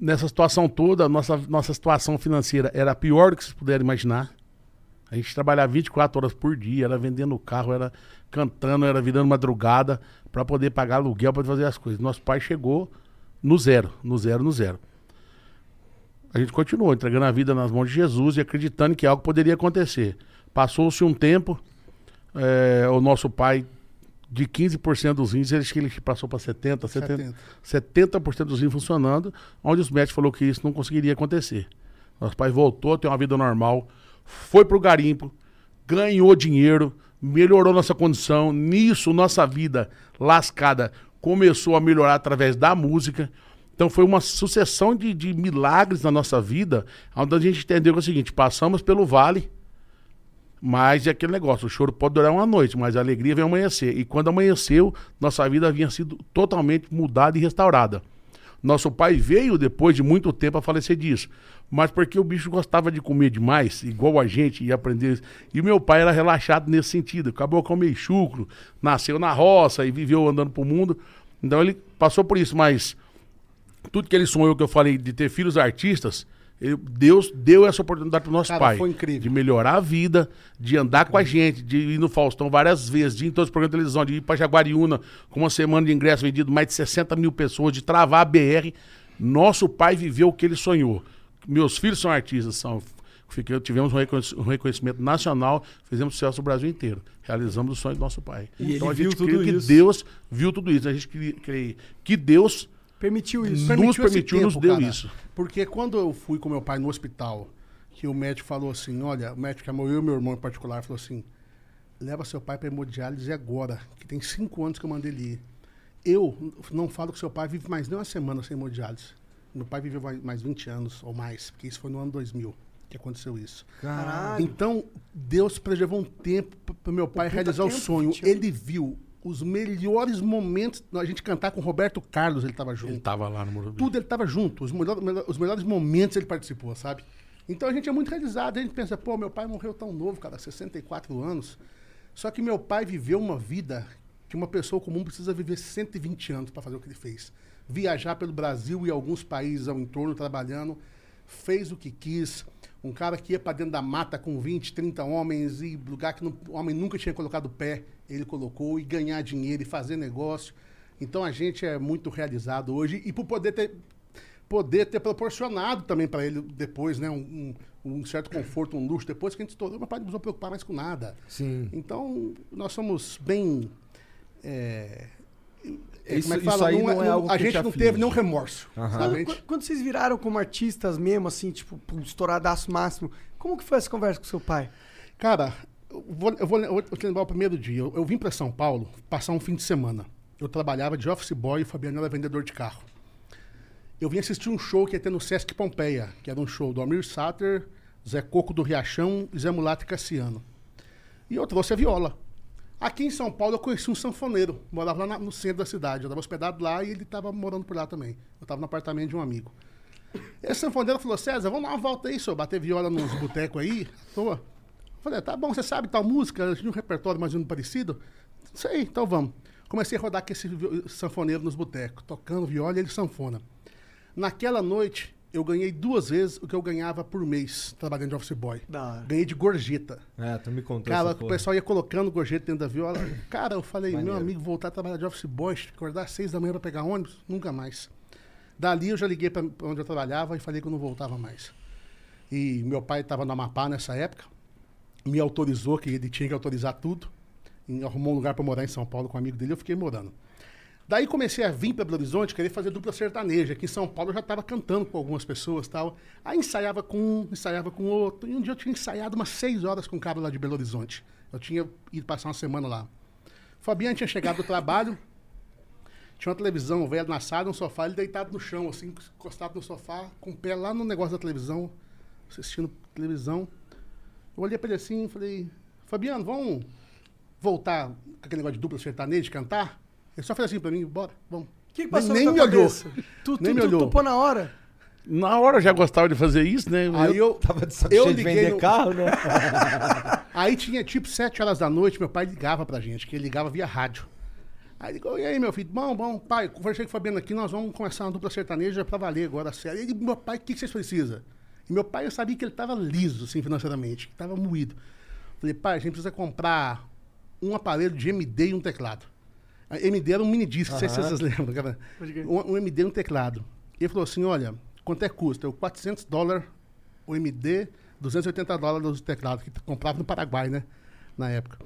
Speaker 4: Nessa situação toda, a nossa, nossa situação financeira era pior do que vocês puderem imaginar. A gente trabalhava 24 horas por dia, era vendendo carro, era cantando, era virando madrugada para poder pagar aluguel, para fazer as coisas. Nosso pai chegou no zero, no zero, no zero. A gente continuou entregando a vida nas mãos de Jesus e acreditando que algo poderia acontecer. Passou-se um tempo, eh, o nosso pai, de 15% dos acho que ele passou para 70%, 70%, 70% dos rins funcionando, onde os médicos falaram que isso não conseguiria acontecer. Nosso pai voltou a ter uma vida normal, foi pro garimpo, ganhou dinheiro, melhorou nossa condição. Nisso, nossa vida lascada começou a melhorar através da música. Então foi uma sucessão de, de milagres na nossa vida, onde a gente entendeu que é o seguinte: passamos pelo vale, mas é aquele negócio, o choro pode durar uma noite, mas a alegria vem amanhecer. E quando amanheceu, nossa vida havia sido totalmente mudada e restaurada. Nosso pai veio depois de muito tempo a falecer disso. Mas porque o bicho gostava de comer demais, igual a gente, e aprender. E meu pai era relaxado nesse sentido. Acabou com meio chucro, nasceu na roça e viveu andando pro mundo. Então ele passou por isso, mas tudo que ele sonhou, que eu falei, de ter filhos artistas, Deus deu essa oportunidade pro nosso
Speaker 3: Cara,
Speaker 4: pai.
Speaker 3: foi incrível.
Speaker 4: De melhorar a vida, de andar com a gente, de ir no Faustão várias vezes, de ir em todos os programas de televisão, de ir pra Jaguariúna, com uma semana de ingresso vendido, mais de 60 mil pessoas, de travar a BR. Nosso pai viveu o que ele sonhou. Meus filhos são artistas, são. Fiquei- tivemos um reconhec- reconhecimento nacional, fizemos sucesso no Brasil inteiro. Realizamos o sonho do nosso pai.
Speaker 1: E
Speaker 4: então a gente
Speaker 1: viu
Speaker 4: que
Speaker 1: isso.
Speaker 4: Deus viu tudo isso. A gente crê que Deus
Speaker 2: Permitiu isso.
Speaker 4: nos
Speaker 3: Permitiu
Speaker 4: permitiu, nos deu
Speaker 3: cara.
Speaker 4: isso.
Speaker 3: Porque quando eu fui com meu pai no hospital, que o médico falou assim, olha, o médico chamou eu e meu irmão em particular, falou assim, leva seu pai para hemodiálise agora, que tem cinco anos que eu mandei ele ir. Eu não falo que seu pai vive mais nem uma semana sem hemodiálise. Meu pai viveu mais 20 anos ou mais, porque isso foi no ano 2000 que aconteceu isso.
Speaker 2: Caralho.
Speaker 3: Então, Deus preservou um tempo para meu pai
Speaker 2: puta
Speaker 3: realizar o
Speaker 2: tempo,
Speaker 3: sonho.
Speaker 2: 20 anos.
Speaker 3: Ele viu os melhores momentos, a gente cantar com o Roberto Carlos, ele estava junto
Speaker 4: Ele tava lá no Morumbi.
Speaker 3: tudo ele estava junto. Os, melhor- os melhores momentos ele participou, sabe? Então a gente é muito realizado. A gente pensa, pô, meu pai morreu tão novo, cara, 64 anos. Só que meu pai viveu uma vida que uma pessoa comum precisa viver 120 anos para fazer o que ele fez. Viajar pelo Brasil e alguns países ao entorno trabalhando, fez o que quis. Um cara que ia para dentro da mata com 20, 30 homens e lugar que o homem nunca tinha colocado o pé, ele colocou e ganhar dinheiro e fazer negócio. Então a gente é muito realizado hoje e por poder ter poder ter proporcionado também para ele depois, né, um, um- um certo conforto, um luxo depois que a gente estourou, meu pai não precisou preocupar mais com nada.
Speaker 1: Sim.
Speaker 3: Então nós somos bem é, é,
Speaker 1: Isso-
Speaker 3: como é que
Speaker 1: isso
Speaker 3: fala?
Speaker 1: aí não é algo
Speaker 3: a
Speaker 1: que
Speaker 3: gente
Speaker 1: te
Speaker 3: não
Speaker 1: aflige.
Speaker 3: teve nenhum remorso. Sabe? A
Speaker 2: Quando, quando vocês viraram como artistas mesmo, assim, tipo, pum, estouradaço máximo, como que foi essa conversa com seu pai?
Speaker 3: Cara, eu vou, eu vou, eu vou te lembrar o primeiro dia. Eu, eu vim para São Paulo passar um fim de semana. Eu trabalhava de office boy e o Fabiano era vendedor de carro. Eu vim assistir um show que ia ter no Sesc Pompeia, que era um show do Amir Sater, Zé Coco do Riachão e Zé Mulato e Cassiano. E eu trouxe a viola. Aqui em São Paulo eu conheci um sanfoneiro, morava lá na- no centro da cidade. Eu estava hospedado lá e ele estava morando por lá também. Eu estava no apartamento de um amigo. Esse sanfoneiro falou, César, vamos dar uma volta aí, senhor, bater viola nos botecos aí, à toa. Eu falei, tá bom, você sabe tal música? A gente tem um repertório mais ou menos parecido? Sei, então vamos. Comecei a rodar com esse sanfoneiro nos botecos, tocando viola e ele sanfona. Naquela noite, eu ganhei duas vezes o que eu ganhava por mês trabalhando de office boy.
Speaker 2: Da.
Speaker 3: Ganhei de gorjeta.
Speaker 1: É, tu me contou
Speaker 3: Cara,
Speaker 1: essa
Speaker 3: o
Speaker 1: porra.
Speaker 3: pessoal ia colocando gorjeta dentro da viola. Cara, eu falei, meu
Speaker 1: Maneiro.
Speaker 3: amigo, voltar a trabalhar de office boy, acordar às seis da manhã pra pegar ônibus, nunca mais. Dali eu já liguei pra pra onde eu trabalhava e falei que eu não voltava mais. E meu pai estava no Amapá nessa época, me autorizou, que ele tinha que autorizar tudo, e arrumou um lugar para morar em São Paulo com um amigo dele, eu fiquei morando. Daí comecei a vir para Belo Horizonte, querer fazer dupla sertaneja. Aqui em São Paulo eu já estava cantando com algumas pessoas tal. Aí ensaiava com um, ensaiava com outro. E um dia eu tinha ensaiado umas seis horas com um cara lá de Belo Horizonte. Eu tinha ido passar uma semana lá. Fabiano tinha chegado do trabalho, tinha uma televisão velha na sala, um sofá, ele deitado no chão, assim, encostado no sofá, com o pé lá no negócio da televisão, assistindo televisão. Eu olhei pra ele assim e falei, Fabiano, vamos voltar com aquele negócio de dupla sertaneja, de cantar? Ele só fez assim pra mim, bora, vamos.
Speaker 2: O que, que passou
Speaker 3: nem
Speaker 2: na
Speaker 3: me olhou.
Speaker 2: Tu,
Speaker 3: Nem
Speaker 2: tu,
Speaker 3: me
Speaker 2: tu
Speaker 3: olhou.
Speaker 2: topou na hora?
Speaker 4: Na hora eu já gostava de fazer isso, né?
Speaker 3: Aí eu,
Speaker 1: Tava de saco
Speaker 3: eu
Speaker 1: cheio de
Speaker 3: liguei
Speaker 1: vender
Speaker 3: no-
Speaker 1: carro, né?
Speaker 3: Aí tinha tipo sete horas da noite, meu pai ligava pra gente, que ele ligava via rádio. Aí ligou, e aí, meu filho? Bom, bom, pai, conversei com o Fabiano aqui, nós vamos começar uma dupla sertaneja pra valer agora, sério. Ele, meu pai, o que, que vocês precisam? E meu pai, eu sabia que ele tava liso, assim, financeiramente, que tava moído. Falei, pai, a gente precisa comprar um aparelho de MD e um teclado. A MD era um mini disc, não sei se vocês lembram, cara. Um, um MD e um teclado. E ele falou assim, olha, quanto é custa? Eu, 400 dólares o MD, 280 dólares o teclado, que comprava no Paraguai, né? Na época.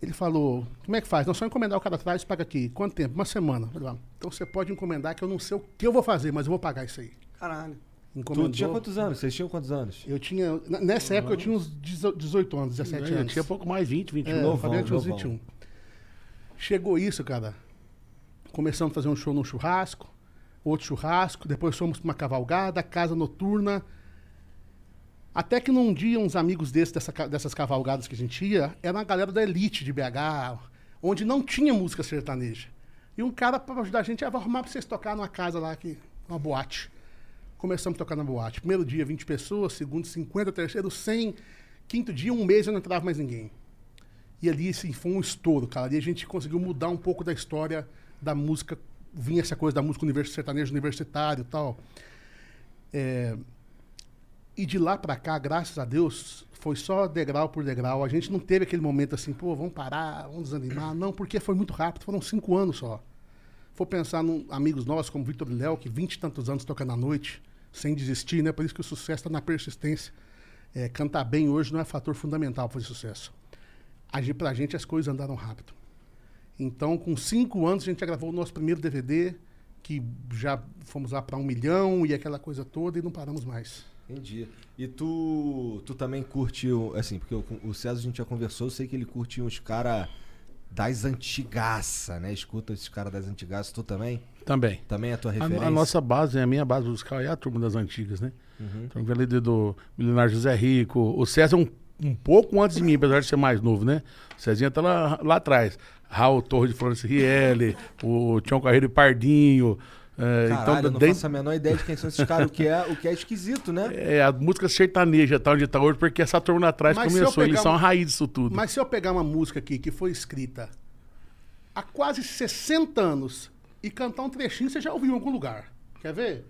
Speaker 3: Ele falou, como é que faz? Não só encomendar o cara atrás, paga aqui. Quanto tempo? Uma semana. Falei, "Ah, então você pode encomendar que eu não sei o que eu vou fazer, mas eu vou pagar isso aí.
Speaker 2: Caralho.
Speaker 3: Encomendou.
Speaker 1: Tu tinha quantos anos? Vocês tinham quantos anos?
Speaker 3: Eu tinha, nessa época eu tinha uns 18 anos, 17
Speaker 4: Eu
Speaker 3: anos.
Speaker 4: tinha pouco mais 20, 21.
Speaker 3: É,
Speaker 1: Novão,
Speaker 3: Fabiano tinha uns
Speaker 1: novão.
Speaker 3: 21. Chegou isso, cara. Começamos a fazer um show num churrasco, outro churrasco, depois fomos pra uma cavalgada, casa noturna. Até que num dia, uns amigos desses, dessa dessas cavalgadas que a gente ia, era uma galera da elite de BH, onde não tinha música sertaneja. E um cara, para ajudar a gente, ia arrumar pra vocês tocar numa casa lá, que, uma boate. Começamos a tocar na boate. Primeiro dia, 20 pessoas, segundo, 50, terceiro, 100. Quinto dia, um mês, eu não entrava mais ninguém. E ali, assim, foi um estouro, cara. Ali a gente conseguiu mudar um pouco da história da música. Vinha essa coisa da música univers sertanejo universitário e tal. É, E de lá pra cá, graças a Deus, foi só degrau por degrau. A gente não teve aquele momento assim, pô, vamos parar, vamos desanimar. Não, porque foi muito rápido, foram cinco anos só. For pensar em amigos nossos como Vitor e Léo, que vinte e tantos anos tocando à noite, sem desistir, né? Por isso que o sucesso está na persistência. É, cantar bem hoje não é fator fundamental para fazer sucesso. A gente, pra gente, as coisas andaram rápido. Então, com cinco anos, a gente já gravou o nosso primeiro DVD, que já fomos lá para um milhão e aquela coisa toda, e não paramos mais.
Speaker 1: Entendi. E tu, tu também curtiu, assim, porque o, o César a gente já conversou, eu sei que ele curtiu uns caras das antigaça, né? Escuta esses caras das antigaças, tu também?
Speaker 4: Também.
Speaker 1: Também é a tua
Speaker 4: A,
Speaker 1: referência?
Speaker 4: a nossa base, a minha base musical é a turma das antigas, né?
Speaker 1: Uhum.
Speaker 4: Então, ali do, Milionário José Rico. O César um, um pouco antes de mim, apesar de ser mais novo, né? O Cezinha tá lá, lá atrás. Raul Torre de Florence Rielli, o Tião Carreiro e Pardinho. É,
Speaker 1: Caralho, eu não
Speaker 4: dentro-
Speaker 1: faço a menor ideia de quem são esses caras, o que é, o que é esquisito, né?
Speaker 4: É, a música sertaneja tá onde tá hoje, porque essa turma lá atrás
Speaker 3: Mas
Speaker 4: começou. Eles são a raiz disso tudo.
Speaker 3: Mas se eu pegar uma música aqui que foi escrita há quase 60 anos e cantar um trechinho, você já ouviu em algum lugar. Quer ver?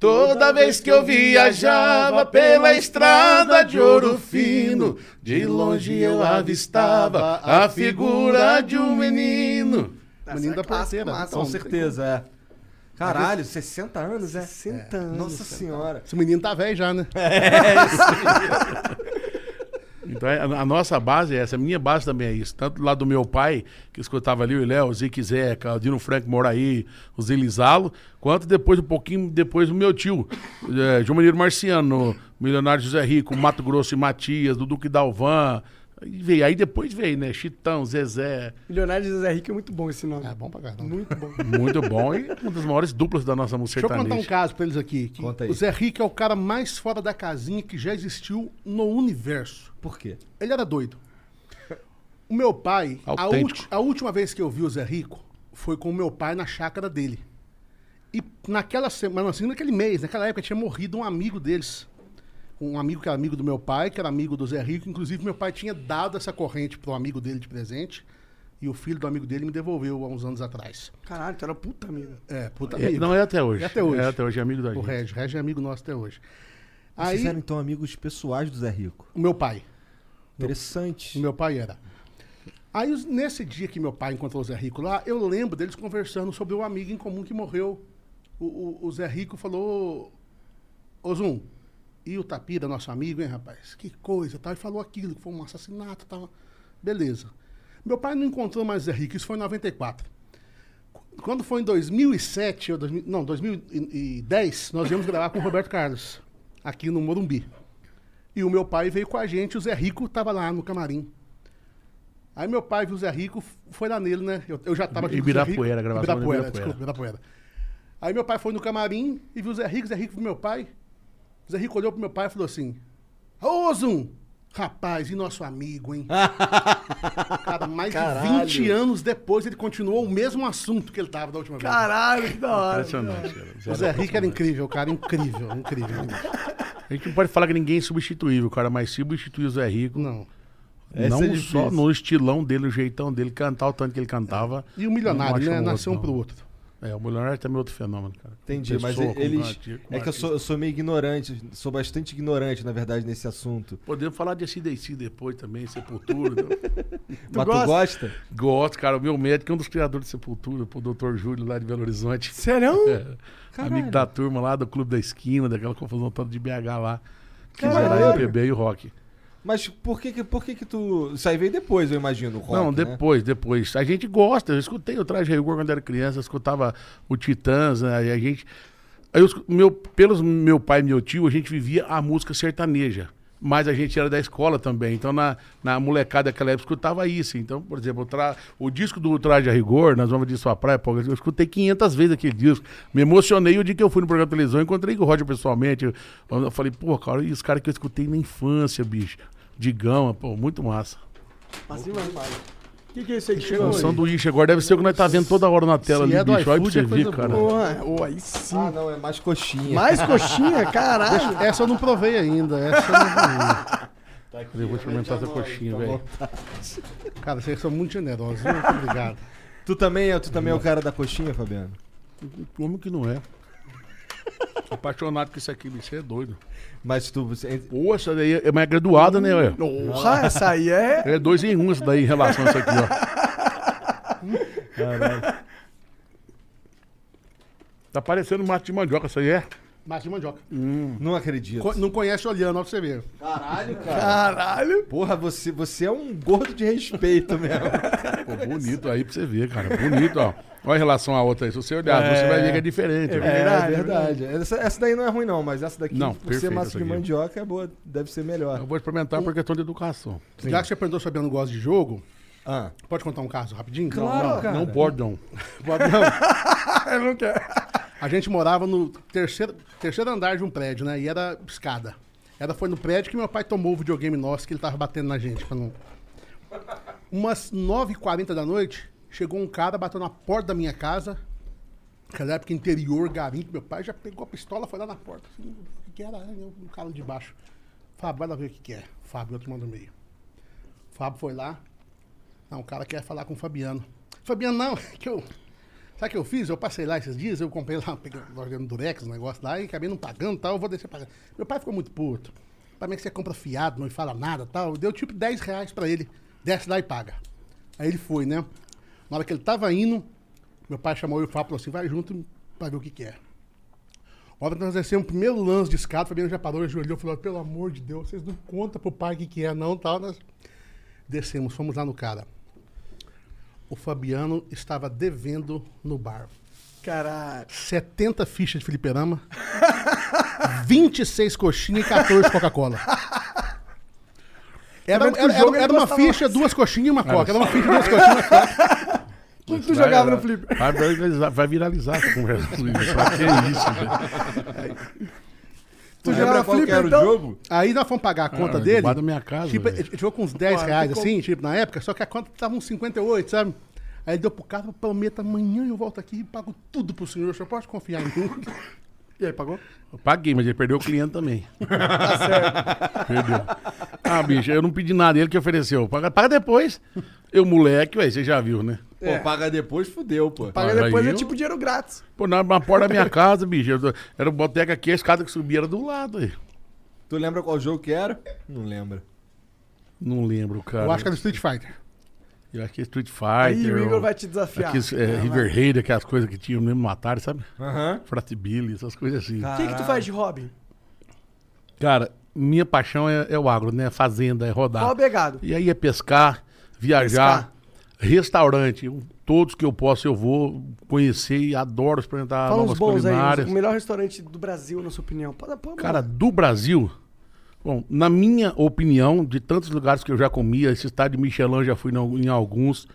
Speaker 4: Toda vez que eu viajava pela estrada de ouro fino, de longe eu avistava a figura de um menino.
Speaker 3: Menino da
Speaker 2: clássico,
Speaker 3: porteira.
Speaker 2: massa.
Speaker 1: Com certeza, é. Caralho, 60 anos, é?
Speaker 2: 60 anos.
Speaker 1: Nossa senhora.
Speaker 3: Esse menino tá velho já, né?
Speaker 4: Então é, a, a nossa base é essa, a minha base também é isso. Tanto lá do meu pai, que escutava ali o Léo, o Zique Zeca, o Dino Frank Moraí, o Zilizalo, quanto depois, um pouquinho depois, o meu tio, é, João Mineiro Marciano, Milionário José Rico, Mato Grosso e Matias, do Duque Dalvan. Aí, veio, aí depois veio, né? Chitão, Zezé.
Speaker 2: Milionário de Zé Rico é muito bom esse nome.
Speaker 3: É bom pra caramba.
Speaker 2: Muito bom.
Speaker 4: Muito bom e uma das maiores duplas da nossa música
Speaker 3: Deixa eu contar um caso pra eles aqui. que
Speaker 1: Conta aí.
Speaker 3: O Zé Rico é o cara mais fora da casinha que já existiu no universo.
Speaker 1: Por quê?
Speaker 3: Ele era doido. O meu pai, a, ulti- a última vez que eu vi o Zé Rico foi com o meu pai na chácara dele. E naquela semana, assim, naquele mês, naquela época, tinha morrido um amigo deles. Um amigo que era amigo do meu pai, que era amigo do Zé Rico. Inclusive, meu pai tinha dado essa corrente para um amigo dele de presente. E o filho do amigo dele me devolveu há uns anos atrás.
Speaker 2: Caralho, tu era puta amigo.
Speaker 3: É, puta
Speaker 4: É,
Speaker 3: amigo.
Speaker 4: não é até hoje.
Speaker 3: É até hoje.
Speaker 4: É até hoje, é amigo da
Speaker 3: O
Speaker 4: gente.
Speaker 3: Regi. Regi é amigo nosso até hoje.
Speaker 1: Vocês
Speaker 3: Aí,
Speaker 1: eram então amigos pessoais do Zé Rico.
Speaker 3: o meu pai.
Speaker 1: Interessante.
Speaker 3: O meu pai era. Aí, nesse dia que meu pai encontrou o Zé Rico lá, eu lembro deles conversando sobre um amigo em comum que morreu. O, o- o Zé Rico falou: Ô Zum, e o Tapira, nosso amigo, hein, rapaz? Que coisa, tal. E falou aquilo, que foi um assassinato tal. Beleza. Meu pai não encontrou mais Zé Rico, isso foi em 94. quando foi em 2007, ou 2000, não, 2010, nós íamos gravar com o Roberto Carlos, aqui no Morumbi. E o meu pai veio com a gente, o Zé Rico tava lá no camarim. Aí meu pai viu o Zé Rico, foi lá nele, né? Eu, eu já tava aqui com o Zé
Speaker 4: Ibirapuera,
Speaker 3: Rico.
Speaker 4: a gravação
Speaker 3: Ibirapuera,
Speaker 4: Ibirapuera.
Speaker 3: desculpa, Ibirapuera. Aí meu pai foi no camarim e viu o Zé Rico, o Zé Rico viu meu pai. O Zé Rico olhou pro meu pai e falou assim: Ô, Zum! Rapaz, e nosso amigo, hein? Cara, mais
Speaker 1: Caralho.
Speaker 3: de 20 anos depois ele continuou o mesmo assunto que ele tava da última vez.
Speaker 2: Caralho, que da hora.
Speaker 4: Impressionante, cara.
Speaker 3: o Zé Rico era incrível, cara, incrível, incrível.
Speaker 4: A gente não pode falar que ninguém é substituível, cara, mas substituir o Zé Rico.
Speaker 3: Não.
Speaker 1: Essa
Speaker 4: não
Speaker 1: é
Speaker 4: só no estilão dele, o jeitão dele, cantar o tanto que ele cantava.
Speaker 3: E o milionário, né?
Speaker 4: um
Speaker 3: Nasceu um
Speaker 4: outro,
Speaker 3: pro outro.
Speaker 4: É, o milionário também é outro fenômeno, cara.
Speaker 1: Entendi, mas
Speaker 4: Pessoa,
Speaker 1: eles. É que eu sou, eu sou meio ignorante, sou bastante ignorante, na verdade, nesse assunto.
Speaker 4: Podemos falar de ACDC depois também, Sepultura. né?
Speaker 1: Mas
Speaker 2: gosta?
Speaker 1: tu gosta?
Speaker 4: Gosto, cara. O meu médico é um dos criadores de Sepultura, o Dr. Júlio, lá de Belo Horizonte.
Speaker 2: Serão?
Speaker 4: É, amigo da turma lá do Clube da Esquina, daquela confusão toda de BH lá. Que
Speaker 1: Caralho.
Speaker 4: era MPB e o rock.
Speaker 1: Mas por que que, por que que tu... Isso aí veio depois, eu imagino, rock,
Speaker 4: Não,
Speaker 1: né?
Speaker 4: depois, depois. A gente gosta. Eu escutei o Traje Rigor quando era criança, eu escutava o Titãs, né? A gente. Eu meu, pelos meu pai e meu tio, a gente vivia a música sertaneja. Mas a gente era da escola também. Então, na, na molecada daquela época, escutava isso. Então, por exemplo, o, tra- o disco do Traje a Rigor, nós vamos de sua praia, eu escutei 500 vezes aquele disco. Me emocionei o dia que eu fui no programa de televisão, encontrei com o Roger pessoalmente. Eu, eu falei, pô, cara, e os caras que eu escutei na infância, bicho. Digão, pô, muito massa.
Speaker 2: Assim, mano. O que, que é isso aí que chegou?
Speaker 4: Um sanduíche agora deve ser o que nós tá vendo toda hora na tela
Speaker 3: Se
Speaker 4: ali,
Speaker 3: é do
Speaker 4: bicho. Olha pra você
Speaker 3: é
Speaker 4: ver, cara.
Speaker 2: Porra, oh, aí sim.
Speaker 1: Ah, não, é mais coxinha.
Speaker 2: Mais coxinha? Caralho.
Speaker 3: Essa eu não provei ainda. Essa eu não...
Speaker 4: Eu vou experimentar essa coxinha, velho.
Speaker 3: Cara, vocês são muito generosos. Muito obrigado.
Speaker 1: Tu também, é, tu também é o cara da coxinha, Fabiano?
Speaker 4: Como que não é? Tô apaixonado com isso aqui, bicho. É doido.
Speaker 1: Mas tu... Você,
Speaker 4: Pô, essa daí é mais graduada, né, ué?
Speaker 2: Porra, essa aí é.
Speaker 4: É dois em um isso daí em relação a isso aqui, ó. Tá parecendo mato de mandioca, isso aí é?
Speaker 3: Massa de mandioca.
Speaker 1: não acredito.
Speaker 3: Co- não conhece olhando, ó pra você ver.
Speaker 1: Caralho, cara.
Speaker 2: Caralho.
Speaker 1: Porra, você, você é um gordo de respeito mesmo.
Speaker 4: Pô, bonito aí pra você ver, cara. Bonito, ó. Olha em relação à outra aí. Se você olhar, você vai ver que é diferente.
Speaker 2: É
Speaker 4: ó.
Speaker 1: É
Speaker 2: verdade,
Speaker 1: verdade. Essa, essa daí não é ruim, não, mas essa daqui,
Speaker 4: Não,
Speaker 1: por ser massa de mandioca, é boa, deve ser melhor.
Speaker 4: Eu vou experimentar por questão de educação.
Speaker 3: Já que você perguntou se o Fabiano gosta de jogo,
Speaker 1: Ah,
Speaker 3: pode contar um caso rapidinho?
Speaker 1: Claro,
Speaker 3: não,
Speaker 1: cara.
Speaker 4: Não pode, não.
Speaker 3: Pode não.
Speaker 2: Eu não quero.
Speaker 3: A gente morava no terceiro, terceiro andar de um prédio, né? E era escada. Era foi no prédio que meu pai tomou o videogame nosso que ele tava batendo na gente. Pra não... Umas 9h40 da noite, chegou um cara, bateu na porta da minha casa. Naquela época, interior, garimpo. Meu pai já pegou a pistola, foi lá na porta. Assim, o que, que era? O cara de baixo. Fábio, vai lá ver o que, que é. Fábio, outro manda no meio. Fábio foi lá. Não, o cara quer falar com o Fabiano. Fabiano, não, que eu. Sabe o que eu fiz? Eu passei lá esses dias, eu comprei lá, peguei no Durex, um negócio lá, e acabei não pagando e tal, eu vou descer pagando. Meu pai ficou muito puto. Pra mim que você compra fiado, não fala nada tal. Deu tipo 10 reais pra ele. Desce lá e paga. Aí ele foi, né? Na hora que ele tava indo, meu pai chamou eu e falou assim, vai junto pra ver o que que é. A hora que nós descemos o primeiro lance de escada, o Fabiano já parou, ajoelhou e falou, pelo amor de Deus, vocês não contam pro pai o que que é não, tal. Nós descemos, fomos lá no cara. O Fabiano estava devendo no bar.
Speaker 2: Caralho.
Speaker 3: 70 fichas de fliperama, 26 coxinhas e 14 Coca-Cola. Era, era, era, era uma ficha, duas coxinhas e uma coca. Era uma ficha, duas coxinhas e uma coca.
Speaker 2: O que tu jogava no flipper?
Speaker 4: Vai viralizar, vai viralizar essa conversa. Pra que isso, velho?
Speaker 1: tu
Speaker 2: jogava
Speaker 1: lembra qual que
Speaker 2: flipper,
Speaker 1: era
Speaker 2: então?
Speaker 1: o jogo?
Speaker 3: Aí nós fomos pagar a conta
Speaker 4: Ah,
Speaker 3: dele.
Speaker 4: da minha casa,
Speaker 3: Tipo, ele jogou com uns 10
Speaker 2: Pô,
Speaker 3: reais,
Speaker 2: ficou-
Speaker 3: assim, tipo, na época, só que a conta tava uns 58, sabe? Aí ele deu pro cara, prometo, amanhã eu volto aqui e pago tudo pro senhor, o senhor pode confiar em mim.
Speaker 2: E aí, pagou?
Speaker 4: Eu paguei, mas ele perdeu o cliente também. tá certo. Perdeu. Ah, bicho, eu não pedi nada, ele que ofereceu. Paga, paga depois. Eu, moleque, velho, você já viu, né?
Speaker 1: Pô, paga depois, fudeu, pô.
Speaker 2: Paga
Speaker 4: Ah,
Speaker 2: depois é
Speaker 4: eu-
Speaker 2: tipo dinheiro grátis.
Speaker 4: Pô, na, na porta da minha casa, bicho. eu- Era o boteca aqui, a escada que subia era do lado aí.
Speaker 1: Tu lembra qual jogo que era? Não lembra.
Speaker 4: Não lembro, cara.
Speaker 3: Eu acho que era Street Fighter.
Speaker 4: Eu acho que é Street
Speaker 2: Aí
Speaker 4: Fighter.
Speaker 2: o Igor
Speaker 4: ou
Speaker 2: vai te desafiar.
Speaker 4: Aqueles é, River Raid, aquelas coisas que tinham mesmo no Atari, sabe?
Speaker 1: Aham.
Speaker 4: Frat Billy, essas coisas assim.
Speaker 2: O que, que tu faz de hobby?
Speaker 4: Cara, minha paixão é, é o agro, né? Fazenda, é rodar.
Speaker 2: Qual o pegado?
Speaker 4: E aí é pescar, viajar,
Speaker 2: Pescar.
Speaker 4: Restaurante, eu- todos que eu posso eu vou conhecer e adoro experimentar
Speaker 2: Fala uns
Speaker 4: novas
Speaker 2: bons aí.
Speaker 4: culinárias.
Speaker 2: O melhor restaurante do Brasil, na sua opinião. Pode, pode,
Speaker 4: Cara, do Brasil, bom, na minha opinião, de tantos lugares que eu já comia, esse estado de Michelin já fui em, alguns,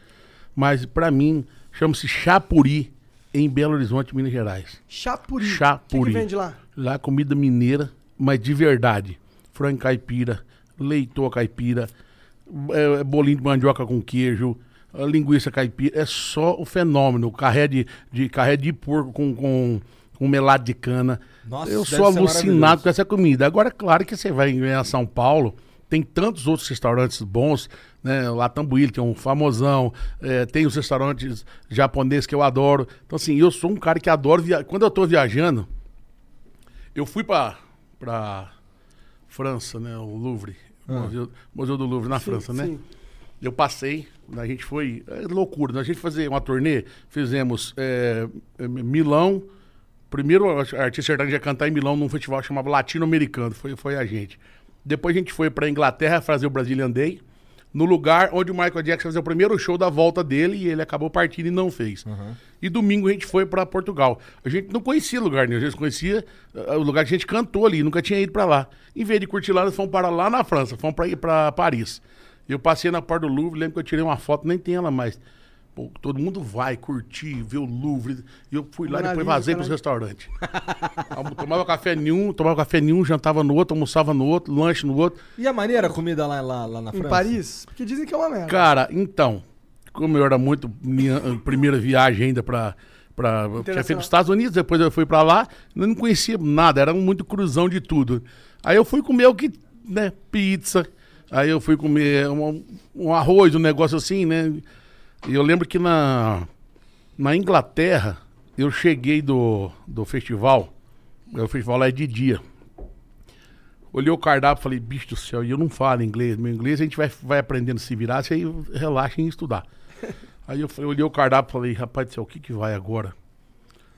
Speaker 4: mas pra mim chama-se Chapuri em Belo Horizonte, Minas Gerais.
Speaker 2: Chapuri. O
Speaker 4: Chapuri.
Speaker 2: que, que vende lá?
Speaker 4: Lá é comida mineira, mas de verdade. Frango caipira, leitoa caipira, é, bolinho de mandioca com queijo, linguiça caipira. É só o fenômeno. Carré de, de, carré de porco com, com, com melado de cana.
Speaker 1: Nossa,
Speaker 4: Eu sou alucinado com essa comida. Agora, claro que você vai em São Paulo, tem tantos outros restaurantes bons, né? Lá Tambuíli, que é um famosão, é, tem os restaurantes japoneses que eu adoro. Então, assim, eu sou um cara que adoro viajar. Quando eu tô viajando, eu fui pra, pra França, né? O Louvre. Museu, Museu do Louvre, na França, né?
Speaker 2: sim.
Speaker 4: Eu passei, a gente foi. É loucura, né? a gente fazia uma turnê, fizemos é, é, Milão. Primeiro a artista sertaneja ia cantar em Milão num festival que chamava Latino-Americano, foi, foi a gente. Depois a gente foi pra Inglaterra fazer o Brazilian Day, no lugar onde o Michael Jackson fazia o primeiro show da volta dele e ele acabou partindo e não fez. E domingo a gente foi pra Portugal. A gente não conhecia lugar nenhum, a gente conhecia ah, o lugar que a gente cantou ali, nunca tinha ido pra lá. Em vez de curtir lá, nós fomos para lá na França, fomos pra ir pra Paris. Eu passei na porta do Louvre, lembro que eu tirei uma foto, nem tem ela mais. Pô, todo mundo vai curtir, ver o Louvre. E eu fui lá,
Speaker 2: Mona
Speaker 4: depois vazei pros
Speaker 2: caralho.
Speaker 4: restaurantes. Tomava café nenhum, tomava café nenhum, jantava no outro, almoçava no outro, lanche no outro.
Speaker 1: E a maneira a comida lá, lá, lá na
Speaker 2: Em
Speaker 1: França?
Speaker 2: Paris? Porque dizem que é uma merda.
Speaker 4: Cara, então, como eu era muito minha primeira viagem ainda pra eu tinha feito os Estados Unidos, depois eu fui pra lá, não conhecia nada, era muito cruzão de tudo. Aí eu fui comer o que, né, pizza. Aí eu fui comer um, um arroz, um negócio assim, né? E eu lembro que na, na Inglaterra, eu cheguei do, do festival, o festival lá é de dia. Olhei o cardápio e falei, bicho do céu, e eu não falo inglês. Meu inglês a gente vai, vai aprendendo a se virar, você aí relaxa em estudar. aí eu falei, olhei o cardápio e falei, rapaz do céu, o que que vai agora?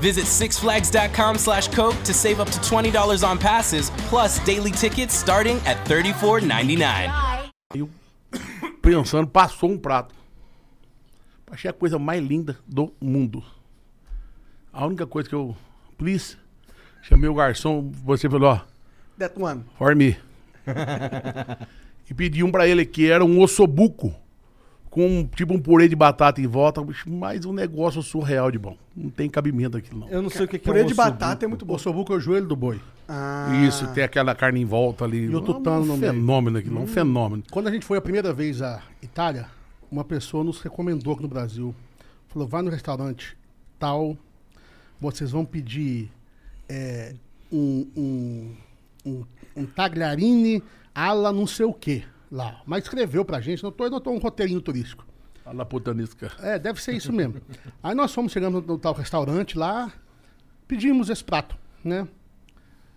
Speaker 8: Visit sixflags.com slash Coke to save up to $20 on passes, plus daily tickets starting at $34.99.
Speaker 4: Eu pensando, passou um prato. Achei a coisa mais linda do mundo. A única coisa que eu. Please. Chamei o garçom, você falou, ó,
Speaker 2: That one.
Speaker 4: for me. e pedi um pra ele que era um ossobuco. Com tipo um purê de batata em volta, mas um negócio surreal de bom. Não tem cabimento aquilo, não.
Speaker 1: Eu não sei o que, que
Speaker 2: Purê
Speaker 1: é um
Speaker 2: de
Speaker 1: ossobuco.
Speaker 2: batata é muito bom.
Speaker 3: O sobuco é o joelho do boi.
Speaker 2: Ah,
Speaker 4: Isso, tem aquela carne em volta ali.
Speaker 3: E o tutano
Speaker 4: um
Speaker 3: no meio.
Speaker 4: fenômeno aquilo, um fenômeno.
Speaker 3: Quando a gente foi a primeira vez à Itália, uma pessoa nos recomendou aqui no Brasil. Falou, vai no restaurante tal, vocês vão pedir é, um, um, um, um tagliarini ala não sei o que lá. Mas escreveu pra gente, não tô um roteirinho turístico.
Speaker 4: A la putanisca.
Speaker 3: É, deve ser isso mesmo. Aí nós fomos, chegamos no, no tal restaurante lá, pedimos esse prato, né?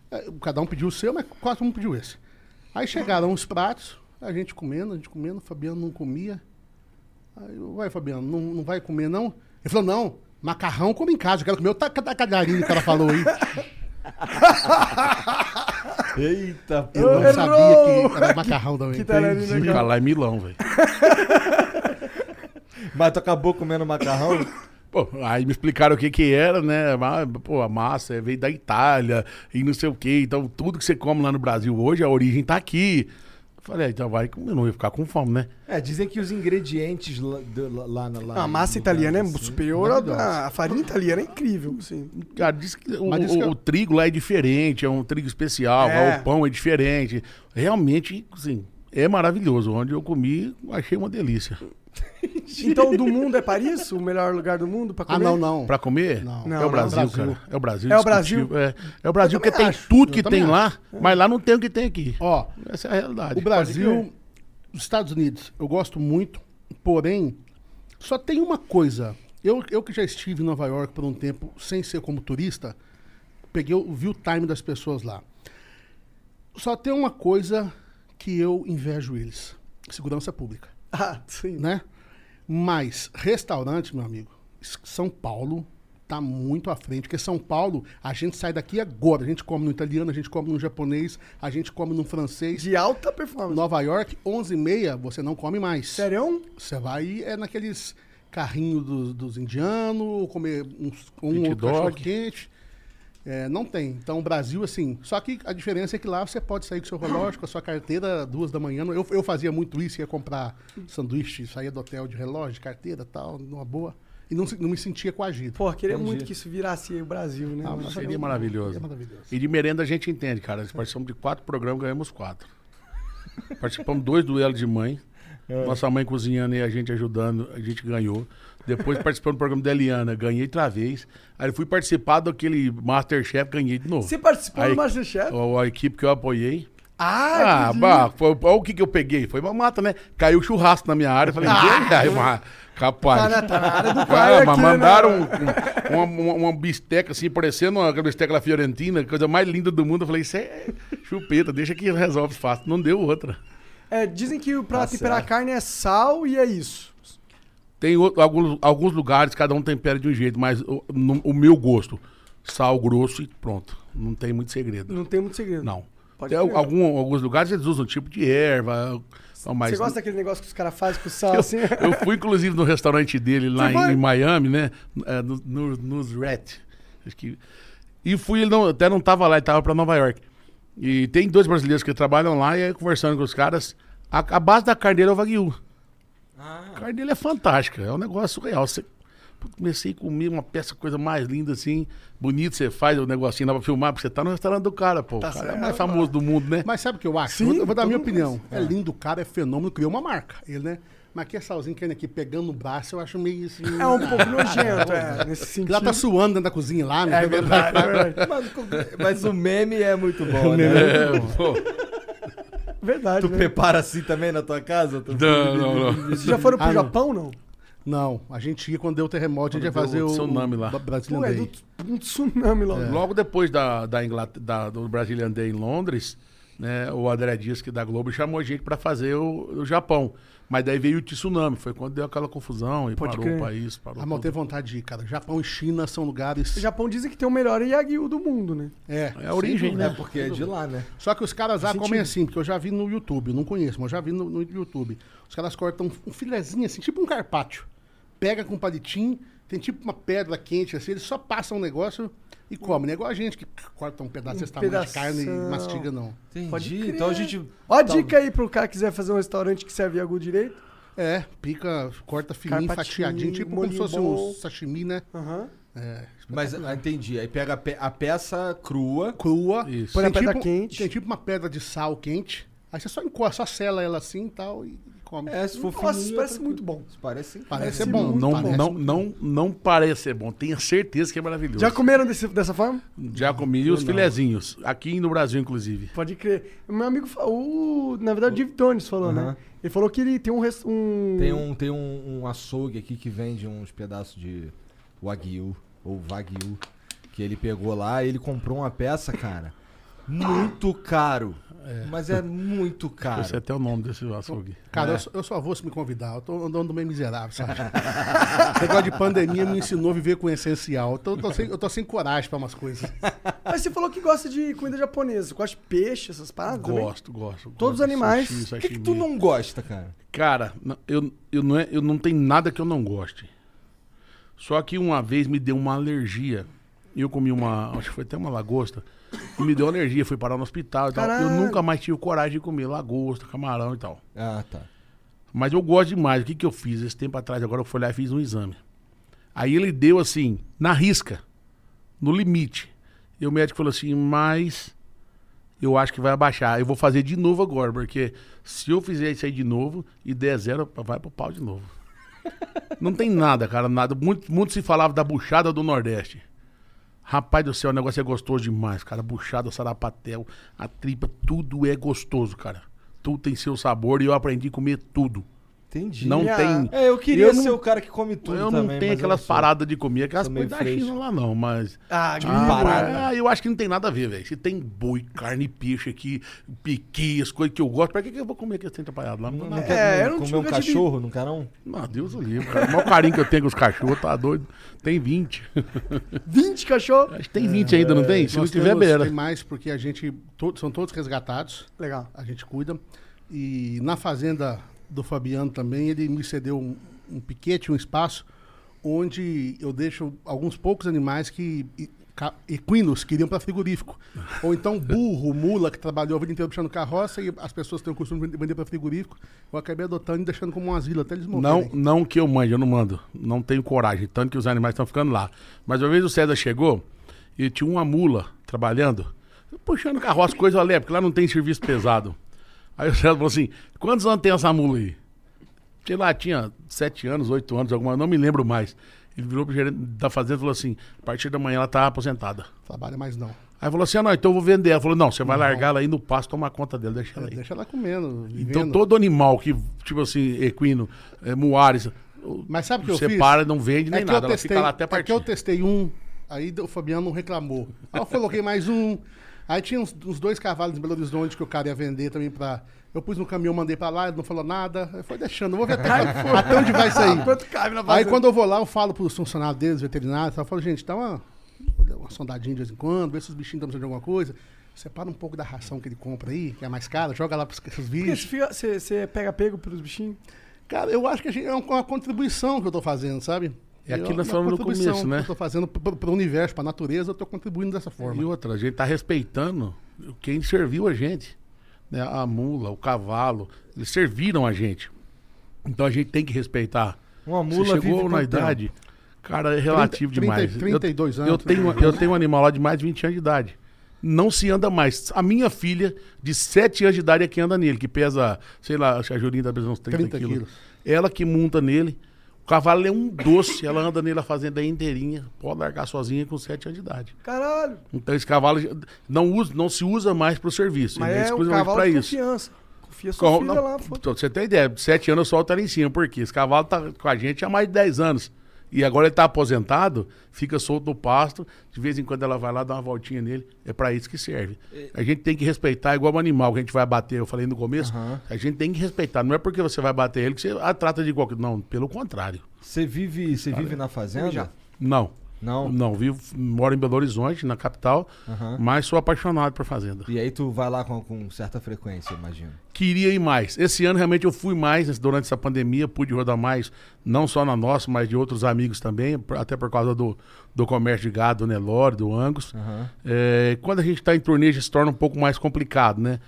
Speaker 3: É, Cada um pediu o seu, mas quase um pediu esse. Aí chegaram os pratos, a gente comendo, a gente comendo, o Fabiano não comia. Aí eu, vai, Fabiano, não, não vai comer, não? Ele falou, não, macarrão como em casa, eu quero comer o tacarinho que cara falou aí.
Speaker 1: Eita, pô.
Speaker 3: Eu não
Speaker 2: Errou!
Speaker 3: sabia que era macarrão também.
Speaker 2: que
Speaker 3: Entendi.
Speaker 4: Ficar lá em Milão, velho.
Speaker 1: Mas tu acabou comendo macarrão?
Speaker 4: Pô, aí me explicaram o que que era, né? Pô, a massa veio da Itália e não sei o quê. Então, tudo que você come lá no Brasil hoje, a origem tá aqui. Eu Falei, ah, então vai, eu não ia ficar com fome, né?
Speaker 1: É, dizem que os ingredientes lá, do- lá, lá, lá
Speaker 2: a massa italiana é
Speaker 1: lugar, assim,
Speaker 2: superior à a farinha italiana é incrível, assim.
Speaker 4: Cara, diz que o,
Speaker 3: diz que
Speaker 4: o-
Speaker 3: eu-
Speaker 4: o trigo lá é diferente, é um trigo especial,
Speaker 2: É.
Speaker 4: o pão é diferente. Realmente, assim, é maravilhoso. Onde eu comi, achei uma delícia.
Speaker 2: Então, do mundo é Paris? O melhor lugar do mundo pra comer?
Speaker 3: Ah, não, não.
Speaker 4: Pra comer?
Speaker 3: Não.
Speaker 4: é
Speaker 2: Não,
Speaker 4: o
Speaker 2: não,
Speaker 4: Brasil,
Speaker 3: Brasil.
Speaker 4: cara. É o Brasil.
Speaker 2: É o. Brasil?
Speaker 4: É, é o Brasil porque tem
Speaker 2: acho.
Speaker 4: tudo que tem lá, mas lá não tem o que tem aqui.
Speaker 3: Ó,
Speaker 4: Essa é a realidade.
Speaker 3: O Brasil, os Estados Unidos, eu gosto muito, porém, só tem uma coisa. Eu, eu que já estive em Nova York por um tempo sem ser como turista, peguei, o- vi o time das pessoas lá. Só tem uma coisa que eu invejo eles: segurança pública.
Speaker 2: Ah, sim.
Speaker 3: né? Mas restaurante, meu amigo, São Paulo tá muito à frente, porque São Paulo, a gente sai daqui agora, a gente come no italiano, a gente come no japonês, a gente come no francês.
Speaker 2: De alta performance.
Speaker 3: Nova York, 11h30, você não come mais.
Speaker 2: Sério?
Speaker 3: Você vai é naqueles carrinhos dos, dos indianos, comer uns, um
Speaker 4: Hot
Speaker 3: outro
Speaker 4: dog.
Speaker 3: cachorro quente. É, não tem. Então, o Brasil, assim. Só que a diferença é que lá você pode sair com seu relógio, com a sua carteira, duas da manhã. Eu, eu fazia muito isso, ia comprar sanduíche, saía do hotel de relógio, de carteira tal, numa boa. E não, não me sentia coagido.
Speaker 2: Pô, queria muito que isso virasse aí o Brasil, né?
Speaker 3: Ah,
Speaker 2: Nossa,
Speaker 4: Seria maravilhoso.
Speaker 3: É maravilhoso.
Speaker 4: E de merenda a gente entende, cara. Nós participamos de quatro programas, ganhamos quatro. Participamos de dois duelos de mãe. Nossa mãe cozinhando e a gente ajudando, a gente ganhou. Depois participamos do programa da Eliana, ganhei outra vez. Aí fui participar daquele Masterchef, ganhei de novo.
Speaker 2: Você participou
Speaker 4: Aí-
Speaker 2: do Masterchef?
Speaker 4: A, a equipe que eu apoiei.
Speaker 2: Ah,
Speaker 4: Ah, bah, foi, olha o que, que eu peguei. Foi uma mata, né? Caiu churrasco na minha área. Eu Falei, ah, uma, capaz.
Speaker 2: Tá na- tá na área do
Speaker 4: Ah,
Speaker 2: pai
Speaker 4: mas
Speaker 2: aqui,
Speaker 4: mandaram
Speaker 2: né?
Speaker 4: um- uma, uma, uma bisteca assim, parecendo uma bisteca da Fiorentina, coisa mais linda do mundo. Eu falei, isso é chupeta, deixa que resolve fácil. Não deu outra.
Speaker 2: É, dizem que pra
Speaker 1: Tá
Speaker 2: temperar
Speaker 1: certo.
Speaker 2: carne é sal e é isso.
Speaker 4: Tem o- alguns, alguns lugares, cada um tempera de um jeito, mas o, no- o meu gosto, sal grosso e pronto. Não tem muito segredo.
Speaker 2: Não tem muito segredo.
Speaker 4: Não.
Speaker 2: Pode
Speaker 4: Tem
Speaker 2: crer.
Speaker 4: algum, alguns lugares eles usam tipo de erva. Mas
Speaker 2: Você gosta daquele negócio que os caras fazem com sal assim?
Speaker 4: eu fui, inclusive, no restaurante dele lá
Speaker 2: Você foi?
Speaker 4: em, em Miami, né? É, no, no, nos Rat. Acho que. E fui, ele não, até não tava lá, ele tava pra Nova York. E tem dois brasileiros que trabalham lá e aí, conversando com os caras. A, a base da carne dele é o Wagyu. A carne dele é fantástica, é um negócio real. Você, comecei a comer uma peça, coisa mais linda assim, bonito, você faz o negocinho lá pra filmar, porque você tá no restaurante do cara, pô.
Speaker 2: Tá
Speaker 4: o cara é o
Speaker 2: certo,
Speaker 4: mais famoso do mundo, né?
Speaker 3: Mas sabe o que eu acho?
Speaker 2: Sim,
Speaker 3: eu vou, dar a minha opinião. É lindo, o cara é fenômeno, criou uma marca. Ele, né? Mas aqui é salzinho que aqui pegando no braço, eu acho meio assim.
Speaker 2: É um pouco nojento, é, nesse sentido.
Speaker 3: Lá tá suando dentro da cozinha lá, né?
Speaker 2: É verdade, é verdade.
Speaker 1: Mano, mas o meme é muito bom, né?
Speaker 4: É, pô.
Speaker 2: Verdade,
Speaker 1: Tu
Speaker 2: né?
Speaker 1: prepara assim também na tua casa? Tu-
Speaker 4: Não, não, não.
Speaker 2: Vocês já foram pro
Speaker 3: Ah.
Speaker 2: Japão, não?
Speaker 3: Não, a gente ia quando deu o terremoto, a gente ia
Speaker 4: Quando
Speaker 3: fazer
Speaker 4: o
Speaker 3: o,
Speaker 4: tsunami lá.
Speaker 3: o Brazilian
Speaker 2: Pô, é
Speaker 3: Day.
Speaker 2: do, um tsunami lá.
Speaker 4: Logo depois da, da, Inglat- da- do Brazilian Day em Londres, né, o André Dias, que da Globo, chamou a gente pra fazer o, o Japão. Mas daí veio o tsunami, foi quando deu aquela confusão e
Speaker 2: Pode
Speaker 4: parou
Speaker 2: crer.
Speaker 4: o país. Parou
Speaker 3: Ah,
Speaker 4: tudo.
Speaker 3: tenho vontade de ir, cara. Japão e China são lugares.
Speaker 2: O Japão dizem que tem o melhor Yagyu do mundo, né?
Speaker 3: É,
Speaker 4: É a origem,
Speaker 1: É
Speaker 4: né?
Speaker 1: porque é de lá, né?
Speaker 3: Só que os caras lá
Speaker 2: Faz
Speaker 3: comem assim, porque eu já vi no YouTube, não conheço, mas eu já vi no, no YouTube. Os caras cortam um filezinho assim, tipo um carpaccio. Pega com um palitinho, tem tipo uma pedra quente assim, eles só passam um negócio e comem. Não é igual a gente que corta um pedaço tamanho de carne e mastiga, não.
Speaker 1: Entendi.
Speaker 2: Pode crer.
Speaker 1: Então a gente.
Speaker 2: Ó a
Speaker 1: Tá-
Speaker 2: dica aí pro cara que quiser fazer um restaurante que serve Yagyu direito.
Speaker 3: É, pica, corta fininho,
Speaker 2: Carpatinho,
Speaker 3: fatiadinho, tipo como se fosse um sashimi, né?
Speaker 2: Aham.
Speaker 3: É,
Speaker 1: Mas ah, entendi. Aí pega a, pe- a peça crua.
Speaker 3: crua.
Speaker 4: Isso.
Speaker 2: Põe na
Speaker 3: Tem
Speaker 2: pedra
Speaker 3: tipo-
Speaker 2: quente.
Speaker 3: Tem tipo uma pedra de sal quente. Aí você só encosta, só sela ela assim e tal e come.
Speaker 1: É, se for
Speaker 2: Nossa,
Speaker 1: fininho,
Speaker 2: isso parece
Speaker 1: é
Speaker 2: muito bom.
Speaker 1: Isso parece.
Speaker 3: Parece
Speaker 2: parece
Speaker 3: bom.
Speaker 2: muito
Speaker 4: Não,
Speaker 3: parece
Speaker 4: não,
Speaker 3: muito
Speaker 4: não, não parece ser bom, tenho certeza que é maravilhoso.
Speaker 2: Já comeram desse- dessa forma?
Speaker 4: Já comi os filezinhos, aqui no Brasil, inclusive.
Speaker 2: Pode crer. Meu amigo, o, na verdade, o Div Donis falou, né?
Speaker 1: Aham.
Speaker 2: Ele falou que ele tem um... um...
Speaker 1: Tem um, tem um, um açougue aqui que vende uns pedaços de Wagyu ou Wagyu que ele pegou lá e ele comprou uma peça, cara, muito caro. Mas é muito
Speaker 4: Eu sei
Speaker 1: caro.
Speaker 4: até o nome desse açougue.
Speaker 3: Cara, eu, só, eu só vou se me convidar. Eu tô andando meio miserável, sabe? Esse negócio de pandemia me ensinou a viver com o essencial. Então, eu, tô sem, eu tô sem coragem pra umas coisas.
Speaker 2: Mas você falou que gosta de comida japonesa. Gosta de peixe, essas paradas também?
Speaker 4: Gosto, gosto.
Speaker 2: Todos
Speaker 4: gosto
Speaker 2: os animais.
Speaker 4: sushi,
Speaker 1: Por que, que tu não gosta, cara?
Speaker 4: Cara, eu, eu, não é, eu não tenho nada que eu não goste. Só que uma vez me deu uma alergia. Eu comi uma, acho que foi até uma lagosta, e me deu alergia, fui parar no hospital e tal. Eu
Speaker 2: Caralho.
Speaker 4: nunca mais tive coragem de comer lagosta, camarão e tal.
Speaker 1: Ah, tá.
Speaker 4: Mas eu gosto demais. O que, que eu fiz? Esse tempo atrás, agora eu fui lá e fiz um exame. Aí ele deu assim, na risca, no limite. E o médico falou assim, mas eu acho que vai abaixar. Eu vou fazer de novo agora, porque se eu fizer isso aí de novo e der zero, vai pro pau de novo. Não tem nada, cara, nada. Muito, muito se falava da buchada do Nordeste. Rapaz do céu, o negócio é gostoso demais, cara. Buchada, sarapatel, a tripa, tudo é gostoso, cara. Tudo tem seu sabor e eu aprendi a comer tudo.
Speaker 1: Entendi.
Speaker 4: Não
Speaker 2: Minha-
Speaker 4: tem.
Speaker 1: É, eu queria
Speaker 4: Eu não-
Speaker 1: ser o cara que come tudo
Speaker 4: eu
Speaker 1: também.
Speaker 4: não tenho
Speaker 1: mas
Speaker 4: aquelas paradas de comer, aquelas coisas da
Speaker 1: fresco.
Speaker 4: China lá não, mas.
Speaker 2: Ah,
Speaker 1: Tipo,
Speaker 2: grilo.
Speaker 1: parada.
Speaker 4: Ah, eu acho que não tem nada a ver, velho. Se tem boi, carne, peixe aqui, piqui, as coisas que eu gosto, pra que, que eu vou comer aquele trem atrapalhado lá? Não,
Speaker 1: Não
Speaker 4: não,
Speaker 2: É, eu
Speaker 1: comer-
Speaker 2: não
Speaker 1: comer um cachorro, não quer não?
Speaker 4: não, Deus o livre, cara. O maior carinho que eu tenho com os cachorros, tá doido. Tem 20.
Speaker 2: 20 cachorros.
Speaker 4: Acho que tem 20 ainda, não tem? Se não tiver, beira.
Speaker 3: Tem mais porque a gente. to- são todos resgatados.
Speaker 2: Legal.
Speaker 3: A gente cuida. E na fazenda do Fabiano também, ele me cedeu um, um piquete, um espaço, onde eu deixo alguns poucos animais que. Equinos que iriam para frigorífico. Ou então burro, mula, que trabalhou a vida inteira puxando carroça e as pessoas têm o costume de vender para frigorífico. Eu acabei adotando e deixando como um asilo até eles
Speaker 4: Não,
Speaker 3: morrerem.
Speaker 4: não que eu mande, eu não mando. Não tenho coragem, tanto que os animais estão ficando lá. Mas uma vez o César chegou e tinha uma mula trabalhando, puxando carroça, coisa leve, porque lá não tem serviço pesado. Aí o César falou assim: quantos anos tem essa mula aí? Sei lá, tinha sete anos, oito anos, alguma, não me lembro mais. Ele virou pro gerente da fazenda e falou assim: a partir da manhã ela tá aposentada.
Speaker 3: Trabalha mais não.
Speaker 4: Aí falou assim: ah, não, então eu vou vender. Ela falou: não, você vai largar ela aí no pasto, tomar conta dela, deixa ela aí.
Speaker 3: Deixa ela comendo.
Speaker 4: Então
Speaker 3: vivendo.
Speaker 4: todo animal que, tipo assim, equino, é, muares,
Speaker 3: Mas sabe o que eu fiz?
Speaker 4: separa, não vende nem
Speaker 3: É que
Speaker 4: nada,
Speaker 3: eu
Speaker 4: ela
Speaker 3: testei,
Speaker 4: fica lá até
Speaker 3: é que
Speaker 4: partir.
Speaker 3: eu testei um, aí o Fabiano não reclamou. Aí eu coloquei mais um. Aí tinha uns, uns dois cavalos em Belo Horizonte que o cara ia vender também pra. Eu pus no caminhão, mandei pra lá, ele não falou nada. Aí foi deixando, vou ver até, até onde vai sair.
Speaker 2: Quanto cabe na
Speaker 3: Aí
Speaker 2: fazenda?
Speaker 3: quando eu vou lá, eu falo pros funcionários deles, veterinários, eu falo, gente, dá uma, uma sondadinha de vez em quando, vê se os bichinhos estão precisando de alguma coisa. Separa um pouco da ração que ele compra aí, que é mais cara, joga lá pros, pros bichos.
Speaker 2: você pega pego pelos bichinhos?
Speaker 3: Cara, eu acho que a gente, é um- uma contribuição que eu tô fazendo, sabe?
Speaker 4: É aquilo que nós falamos no começo, né?
Speaker 3: Que eu tô fazendo pro, pro universo, pra natureza, eu tô contribuindo dessa
Speaker 4: E
Speaker 3: forma.
Speaker 4: outra, a gente tá respeitando quem serviu a gente. Né? A mula, o cavalo, eles serviram a gente. Então a gente tem que respeitar.
Speaker 1: Uma
Speaker 4: Você
Speaker 1: mula
Speaker 4: chegou
Speaker 1: vive
Speaker 4: na idade, cara, é relativo
Speaker 3: 30,
Speaker 4: demais.
Speaker 3: 32
Speaker 4: eu,
Speaker 3: anos,
Speaker 4: Eu tenho, eu tenho um animal lá de mais de 20 anos de idade. Não se anda mais. A minha filha, de 7 anos de idade, é que anda nele, que pesa, sei lá, acho que a Julinha tá pesando uns 30,
Speaker 3: 30
Speaker 4: quilos.
Speaker 3: quilos.
Speaker 4: Ela que monta nele. O cavalo é um doce, ela anda nele a fazenda inteirinha. Pode largar sozinha com 7 anos de idade.
Speaker 2: Caralho.
Speaker 4: Então esse cavalo não, usa, não se usa mais para o serviço.
Speaker 2: Mas
Speaker 4: ele é
Speaker 2: é
Speaker 4: exclusivamente para
Speaker 2: de
Speaker 4: isso.
Speaker 2: confiança. Confia sua
Speaker 4: Com-
Speaker 2: filha
Speaker 4: não,
Speaker 2: lá, foda
Speaker 4: pra você ter ideia, de 7 anos eu solto ela em cima, porque esse cavalo tá com a gente há mais de 10 anos. E agora ele tá aposentado, fica solto no pasto, de vez em quando ela vai lá dar uma voltinha nele, é para isso que serve. A gente tem que respeitar igual o animal que a gente vai bater, eu falei no começo, a gente tem que respeitar, não é porque você vai bater ele que você a trata de qualquer, não, pelo contrário.
Speaker 1: Você vive, você vive na fazenda?
Speaker 2: Já.
Speaker 4: Não.
Speaker 1: Não?
Speaker 4: Não, vivo, moro em Belo Horizonte, na capital,
Speaker 1: Aham.
Speaker 4: mas sou apaixonado por fazenda.
Speaker 1: E aí tu vai lá com, com certa frequência, imagino.
Speaker 4: queria ir mais. Esse ano realmente eu fui mais durante essa pandemia, pude rodar mais, não só na nossa, mas de outros amigos também, até por causa do, do comércio de gado, do Nelore, do Angus. É, quando a gente está em turnê, já se torna um pouco mais complicado, né?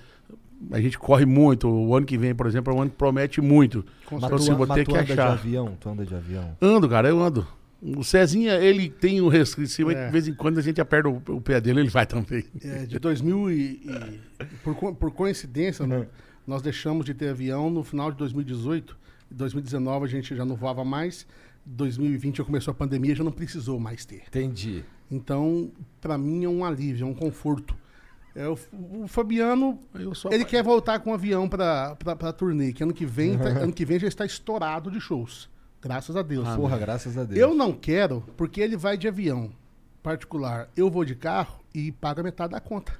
Speaker 4: A gente corre muito. O ano que vem, por exemplo, é um ano que promete muito.
Speaker 1: Mas
Speaker 4: Então,
Speaker 1: tu,
Speaker 4: assim, vou
Speaker 1: mas
Speaker 4: ter
Speaker 1: tu
Speaker 4: que
Speaker 1: anda de
Speaker 4: achar.
Speaker 1: avião? Tu anda de avião?
Speaker 4: Ando, cara, eu ando. O Cezinha, ele tem um resquício,
Speaker 3: É.
Speaker 4: de vez em quando a gente aperta o, o pé dele, ele vai também.
Speaker 3: É, de 2000 e, e- por, co- por coincidência, né, nós deixamos de ter avião no final de 2018. Em 2019 a gente já não voava mais. 2020 já começou a pandemia, já não precisou mais ter.
Speaker 1: Entendi.
Speaker 3: Então, para mim é um alívio, é um conforto. É, o, o Fabiano, ele quer voltar com o avião para para turnê, que ano que vem, tá- ano que vem já está estourado de shows. Graças a Deus.
Speaker 1: Porra, graças a Deus.
Speaker 3: Eu não quero, porque ele vai de avião particular. Eu vou de carro e paga metade da conta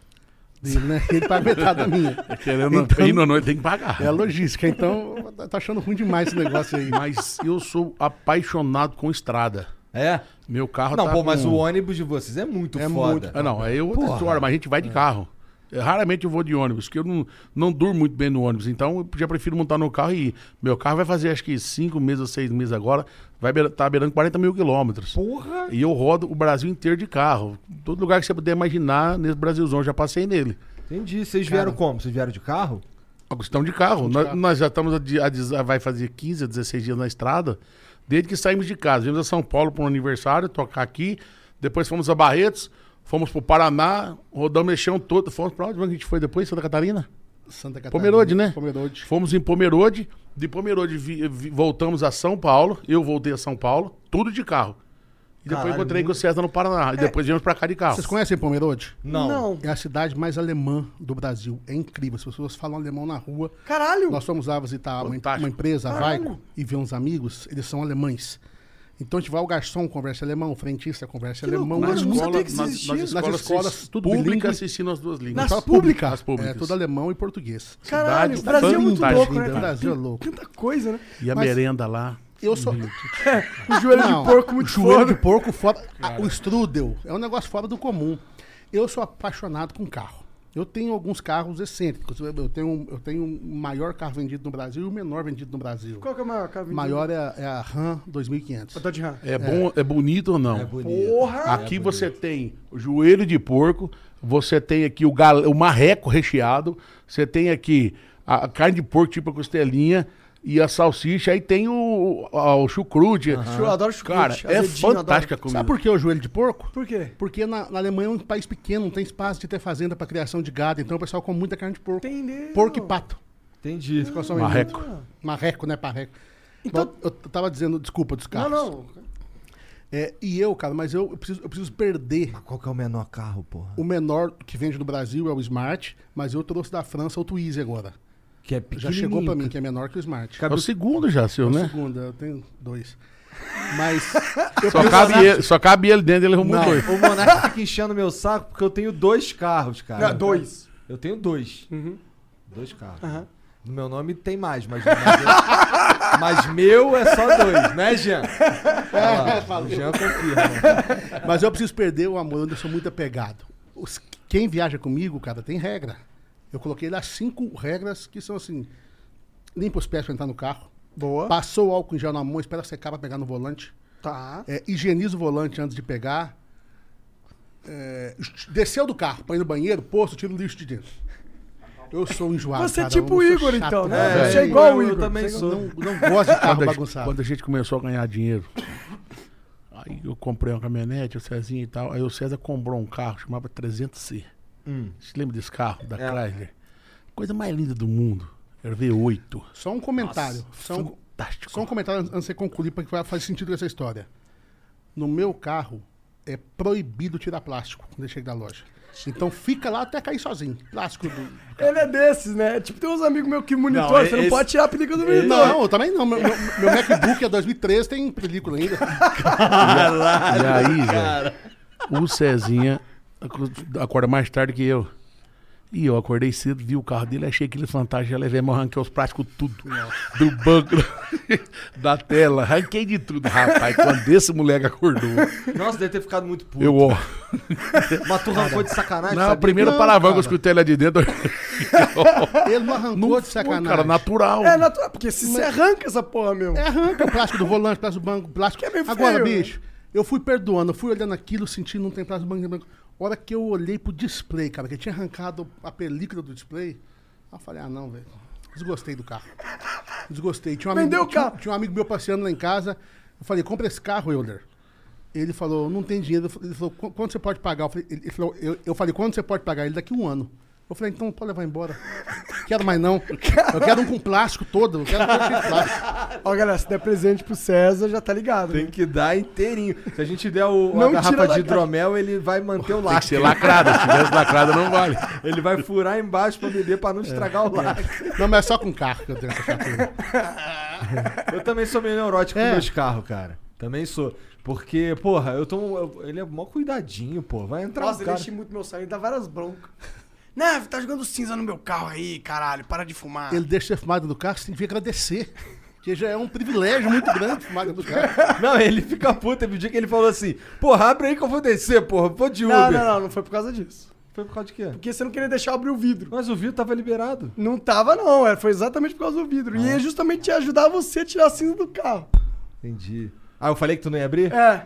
Speaker 3: dele, né? Ele paga metade da minha.
Speaker 4: Querendo
Speaker 3: Então-
Speaker 4: ir na noite, tem que pagar.
Speaker 3: É a logística. Então, tá achando ruim demais esse negócio aí.
Speaker 4: Mas eu sou apaixonado com estrada.
Speaker 1: É?
Speaker 4: Meu carro
Speaker 1: Não,
Speaker 4: tá
Speaker 1: pô, mas
Speaker 4: com-
Speaker 1: o ônibus de vocês é muito
Speaker 3: É
Speaker 1: foda.
Speaker 3: muito-
Speaker 4: Ah, não, aí é outra
Speaker 1: Porra.
Speaker 4: história, mas a gente vai de carro. É, Raramente eu vou de ônibus, porque eu não, não durmo muito bem no ônibus. Então eu já prefiro montar no carro e ir. Meu carro vai fazer acho que cinco meses ou seis meses agora. Vai beira- tá beirando 40 mil quilômetros.
Speaker 1: Porra!
Speaker 4: E eu rodo o Brasil inteiro de carro. Todo lugar que você puder imaginar, nesse Brasilzão, eu já passei nele.
Speaker 1: Entendi. Vocês vieram como? Vocês vieram de carro?
Speaker 4: A questão de carro. Nós, nós já estamos, a, a diz- vai fazer 15 a 16 dias na estrada, desde que saímos de casa. Viemos a São Paulo para um aniversário, tocar aqui. Depois fomos a Barretos, fomos para o Paraná, rodamos o chão todo. Fomos para onde a gente foi depois? Santa Catarina?
Speaker 3: Santa Catarina.
Speaker 4: Pomerode, né?
Speaker 3: Pomerode.
Speaker 4: Fomos em Pomerode. De Pomerode vi- vi- voltamos a São Paulo. Eu voltei a São Paulo, tudo de carro. E depois
Speaker 1: Caralho,
Speaker 4: encontrei com o
Speaker 1: muito-
Speaker 4: César no Paraná. E depois viemos pra cá de carro.
Speaker 3: Vocês conhecem Pomerode?
Speaker 1: Não.
Speaker 2: Não.
Speaker 3: É a cidade mais alemã do Brasil. É incrível. As pessoas falam alemão na rua.
Speaker 2: Caralho!
Speaker 3: Nós fomos lá visitar uma, uma empresa, a. Vaico, e ver uns amigos. Eles são alemães. Então a gente vai, o garçom conversa alemão, o frentista conversa
Speaker 2: Que
Speaker 3: alemão.
Speaker 2: loucura, sabia que isso
Speaker 4: nas,
Speaker 2: existia.
Speaker 4: nas
Speaker 2: Nas
Speaker 4: escolas,
Speaker 3: escolas, tudo
Speaker 4: se ensinam as duas línguas.
Speaker 2: Nas
Speaker 3: Escola
Speaker 2: públicas?
Speaker 4: As públicas.
Speaker 3: É, tudo alemão e português.
Speaker 2: Caralho, o
Speaker 4: Cidade
Speaker 2: Brasil é muito louco, né?
Speaker 3: O
Speaker 2: cara?
Speaker 3: Brasil é louco.
Speaker 2: Tanta coisa, né?
Speaker 4: E a
Speaker 3: Mas-
Speaker 4: merenda lá.
Speaker 3: Eu sou.
Speaker 2: O joelho
Speaker 3: Não,
Speaker 2: de porco muito
Speaker 3: joelho
Speaker 2: foda.
Speaker 3: de porco fora. Ah, o strudel é um negócio fora do comum. Eu sou apaixonado com carro. Eu tenho alguns carros excêntricos. Eu tenho, eu tenho o maior carro vendido no Brasil e o menor vendido no Brasil.
Speaker 2: Qual que é o maior carro
Speaker 3: O
Speaker 2: vendido?
Speaker 3: maior é, a- é a Ram 2500.
Speaker 2: O Dodge Ram.
Speaker 4: É, bom, é bonito ou não?
Speaker 1: É bonito.
Speaker 2: Porra!
Speaker 4: Aqui você tem o joelho de porco, você tem aqui o, gal... o marreco recheado, você tem aqui a a carne de porco tipo a costelinha e a salsicha, aí tem o, a- o chucrute.
Speaker 2: Eu adoro chucrute,
Speaker 4: Cara, é fantástica a comida.
Speaker 3: Sabe por que o joelho de porco?
Speaker 2: Por quê?
Speaker 3: Porque na, na Alemanha é um país pequeno, não tem espaço de ter fazenda para criação de gado, então o pessoal come muita carne de porco.
Speaker 2: Entendeu?
Speaker 3: Porco e pato.
Speaker 1: Entendi.
Speaker 3: São
Speaker 4: Marreco.
Speaker 3: Marreco, né? Parreco.
Speaker 2: Então-
Speaker 3: Bom, eu tava dizendo, desculpa dos
Speaker 2: Não,
Speaker 3: carros.
Speaker 2: não.
Speaker 3: É, e eu, cara, mas eu, eu preciso, eu preciso perder.
Speaker 1: Qual que é o menor carro, porra?
Speaker 3: O menor que vende no Brasil é o Smart, mas eu trouxe da França o Twizy agora.
Speaker 1: Que é
Speaker 3: Já chegou pra mim, que é menor que o Smart.
Speaker 4: É o segundo já, seu,
Speaker 3: É o
Speaker 4: né?
Speaker 3: segundo, eu tenho dois. Mas. eu
Speaker 4: Só cabe, ele, só cabe ele dentro, ele arrumou
Speaker 1: Não,
Speaker 4: dois.
Speaker 1: o Monark fica enchendo meu saco porque eu tenho dois carros, cara.
Speaker 2: Não, dois.
Speaker 1: Eu tenho dois.
Speaker 2: Uhum.
Speaker 1: Dois carros.
Speaker 2: Aham.
Speaker 1: No meu nome tem mais, mas, mas, mas meu é só dois, né, Jean?
Speaker 3: É,
Speaker 1: o Jean confirma.
Speaker 3: Mas eu preciso perder o amor, eu sou muito apegado. Os- quem viaja comigo, cara, tem regra. Eu coloquei lá cinco regras que são assim: limpa os pés pra entrar no carro.
Speaker 2: Boa.
Speaker 3: Passou o álcool em gel na mão, espera secar pra pegar no volante.
Speaker 2: Tá.
Speaker 3: É, higieniza o volante antes de pegar. É, desceu do carro pra ir no banheiro, posto, tira o lixo de dentro. Eu sou enjoado.
Speaker 2: Você é tipo o
Speaker 3: eu
Speaker 2: Igor,
Speaker 3: chato,
Speaker 2: então, né?
Speaker 3: velho.
Speaker 2: Você é igual o
Speaker 1: eu
Speaker 2: Igor.
Speaker 1: também
Speaker 2: Você é
Speaker 1: sou.
Speaker 3: Não, não gosto de carro
Speaker 4: Quando a, gente,
Speaker 3: bagunçado.
Speaker 4: quando a gente começou a ganhar dinheiro, aí eu comprei uma caminhonete, o Cezinho e tal. Aí o César comprou um carro, chamava 300C.
Speaker 1: Hum.
Speaker 4: Você lembra desse carro, da
Speaker 1: É.
Speaker 4: Chrysler? Coisa mais linda do mundo. Era V8.
Speaker 3: Só um comentário. só, um,
Speaker 4: Fantástico.
Speaker 3: só um comentário antes de você concluir, porque faz sentido com essa história. No meu carro, é proibido tirar plástico quando ele chega da loja. Então fica lá até cair sozinho. Plástico do.
Speaker 2: Ele é desses, né? Tipo, tem uns amigos meus que monitoram,
Speaker 1: Não,
Speaker 2: você não
Speaker 1: esse-
Speaker 2: pode tirar a película do monitor.
Speaker 3: Não, eu também não. Meu, meu- meu MacBook é 2013, tem película ainda.
Speaker 4: E aí, velho, o Cezinha acorda mais tarde que eu. E eu acordei cedo, vi o carro dele, achei aquele fantástico, já levei, mas arranquei os plásticos tudo. Do banco, da tela, arranquei de tudo. Rapaz, quando esse moleque acordou,
Speaker 1: Nossa, deve ter ficado muito puto.
Speaker 4: eu, ó.
Speaker 1: Mas tu arrancou de sacanagem,
Speaker 4: Não, o
Speaker 1: sabia?
Speaker 4: primeiro palavrão que eu escutei lá de dentro.
Speaker 3: Ele não arrancou
Speaker 4: Não
Speaker 3: de sacanagem.
Speaker 4: cara, natural.
Speaker 2: É natural, porque se você arranca essa porra mesmo.
Speaker 3: É, arranca o plástico do volante, plástico do banco, plástico.
Speaker 2: Que é meio
Speaker 3: Agora,
Speaker 2: feio,
Speaker 3: bicho, eu fui perdoando, eu fui olhando aquilo, sentindo não tem plástico do banco. Hora que eu olhei pro display, cara, que tinha arrancado a película do display, eu falei, ah, não, velho. Desgostei do carro. Desgostei. Tinha um amigo,
Speaker 2: Vendeu o
Speaker 3: tinha-
Speaker 2: carro.
Speaker 3: Tinha, um amigo meu passeando lá em casa. Eu falei, compra esse carro, Euler. Ele falou, não tem dinheiro. Ele falou, "Qu- quanto você pode pagar? Eu falei, ele ele falou, eu, eu falei, quanto você pode pagar? Ele, daqui um ano. Eu falei, então pode levar embora. Quero mais não. Eu quero um com plástico todo. Eu quero um de plástico.
Speaker 2: Ó, galera, se der presente pro César, já tá ligado.
Speaker 1: Tem
Speaker 2: né?
Speaker 1: que dar inteirinho. Se a gente der o,
Speaker 2: Não
Speaker 1: a garrafa de hidromel, ele vai manter o
Speaker 4: Tem que
Speaker 1: lacre.
Speaker 4: ser lacrada. Se tivesse lacrada, não vale.
Speaker 1: Ele vai furar embaixo pra beber pra não estragar o lacre.
Speaker 3: Não, mas é só com carro que eu tenho essa chatura.
Speaker 1: Eu também sou meio neurótico
Speaker 3: É.
Speaker 1: com meus carros, cara. Também sou. Porque, porra, eu tô. eu- ele é mó cuidadinho, pô. Vai entrar
Speaker 2: Nossa,
Speaker 1: um
Speaker 2: ele
Speaker 1: cara.
Speaker 2: enche muito meu ele dá várias broncas. Né, tá jogando cinza no meu carro aí, caralho, para de fumar.
Speaker 3: Ele deixa ser fumado do carro, você tem que agradecer. Porque já é um privilégio muito grande fumar do carro.
Speaker 1: Não, ele fica puto. Teve um dia que ele falou assim: Porra, abre aí que eu vou descer, porra. Vou de Uber.
Speaker 2: Não, não, não, não foi por causa disso.
Speaker 1: Foi por causa de quê?
Speaker 2: Porque você não queria deixar eu abrir o vidro.
Speaker 1: Mas o vidro tava liberado.
Speaker 2: Não tava, não, é, foi exatamente por causa do vidro. E é justamente ajudar você a tirar a cinza do carro.
Speaker 1: Entendi. Ah, eu falei que tu não ia abrir?
Speaker 2: É.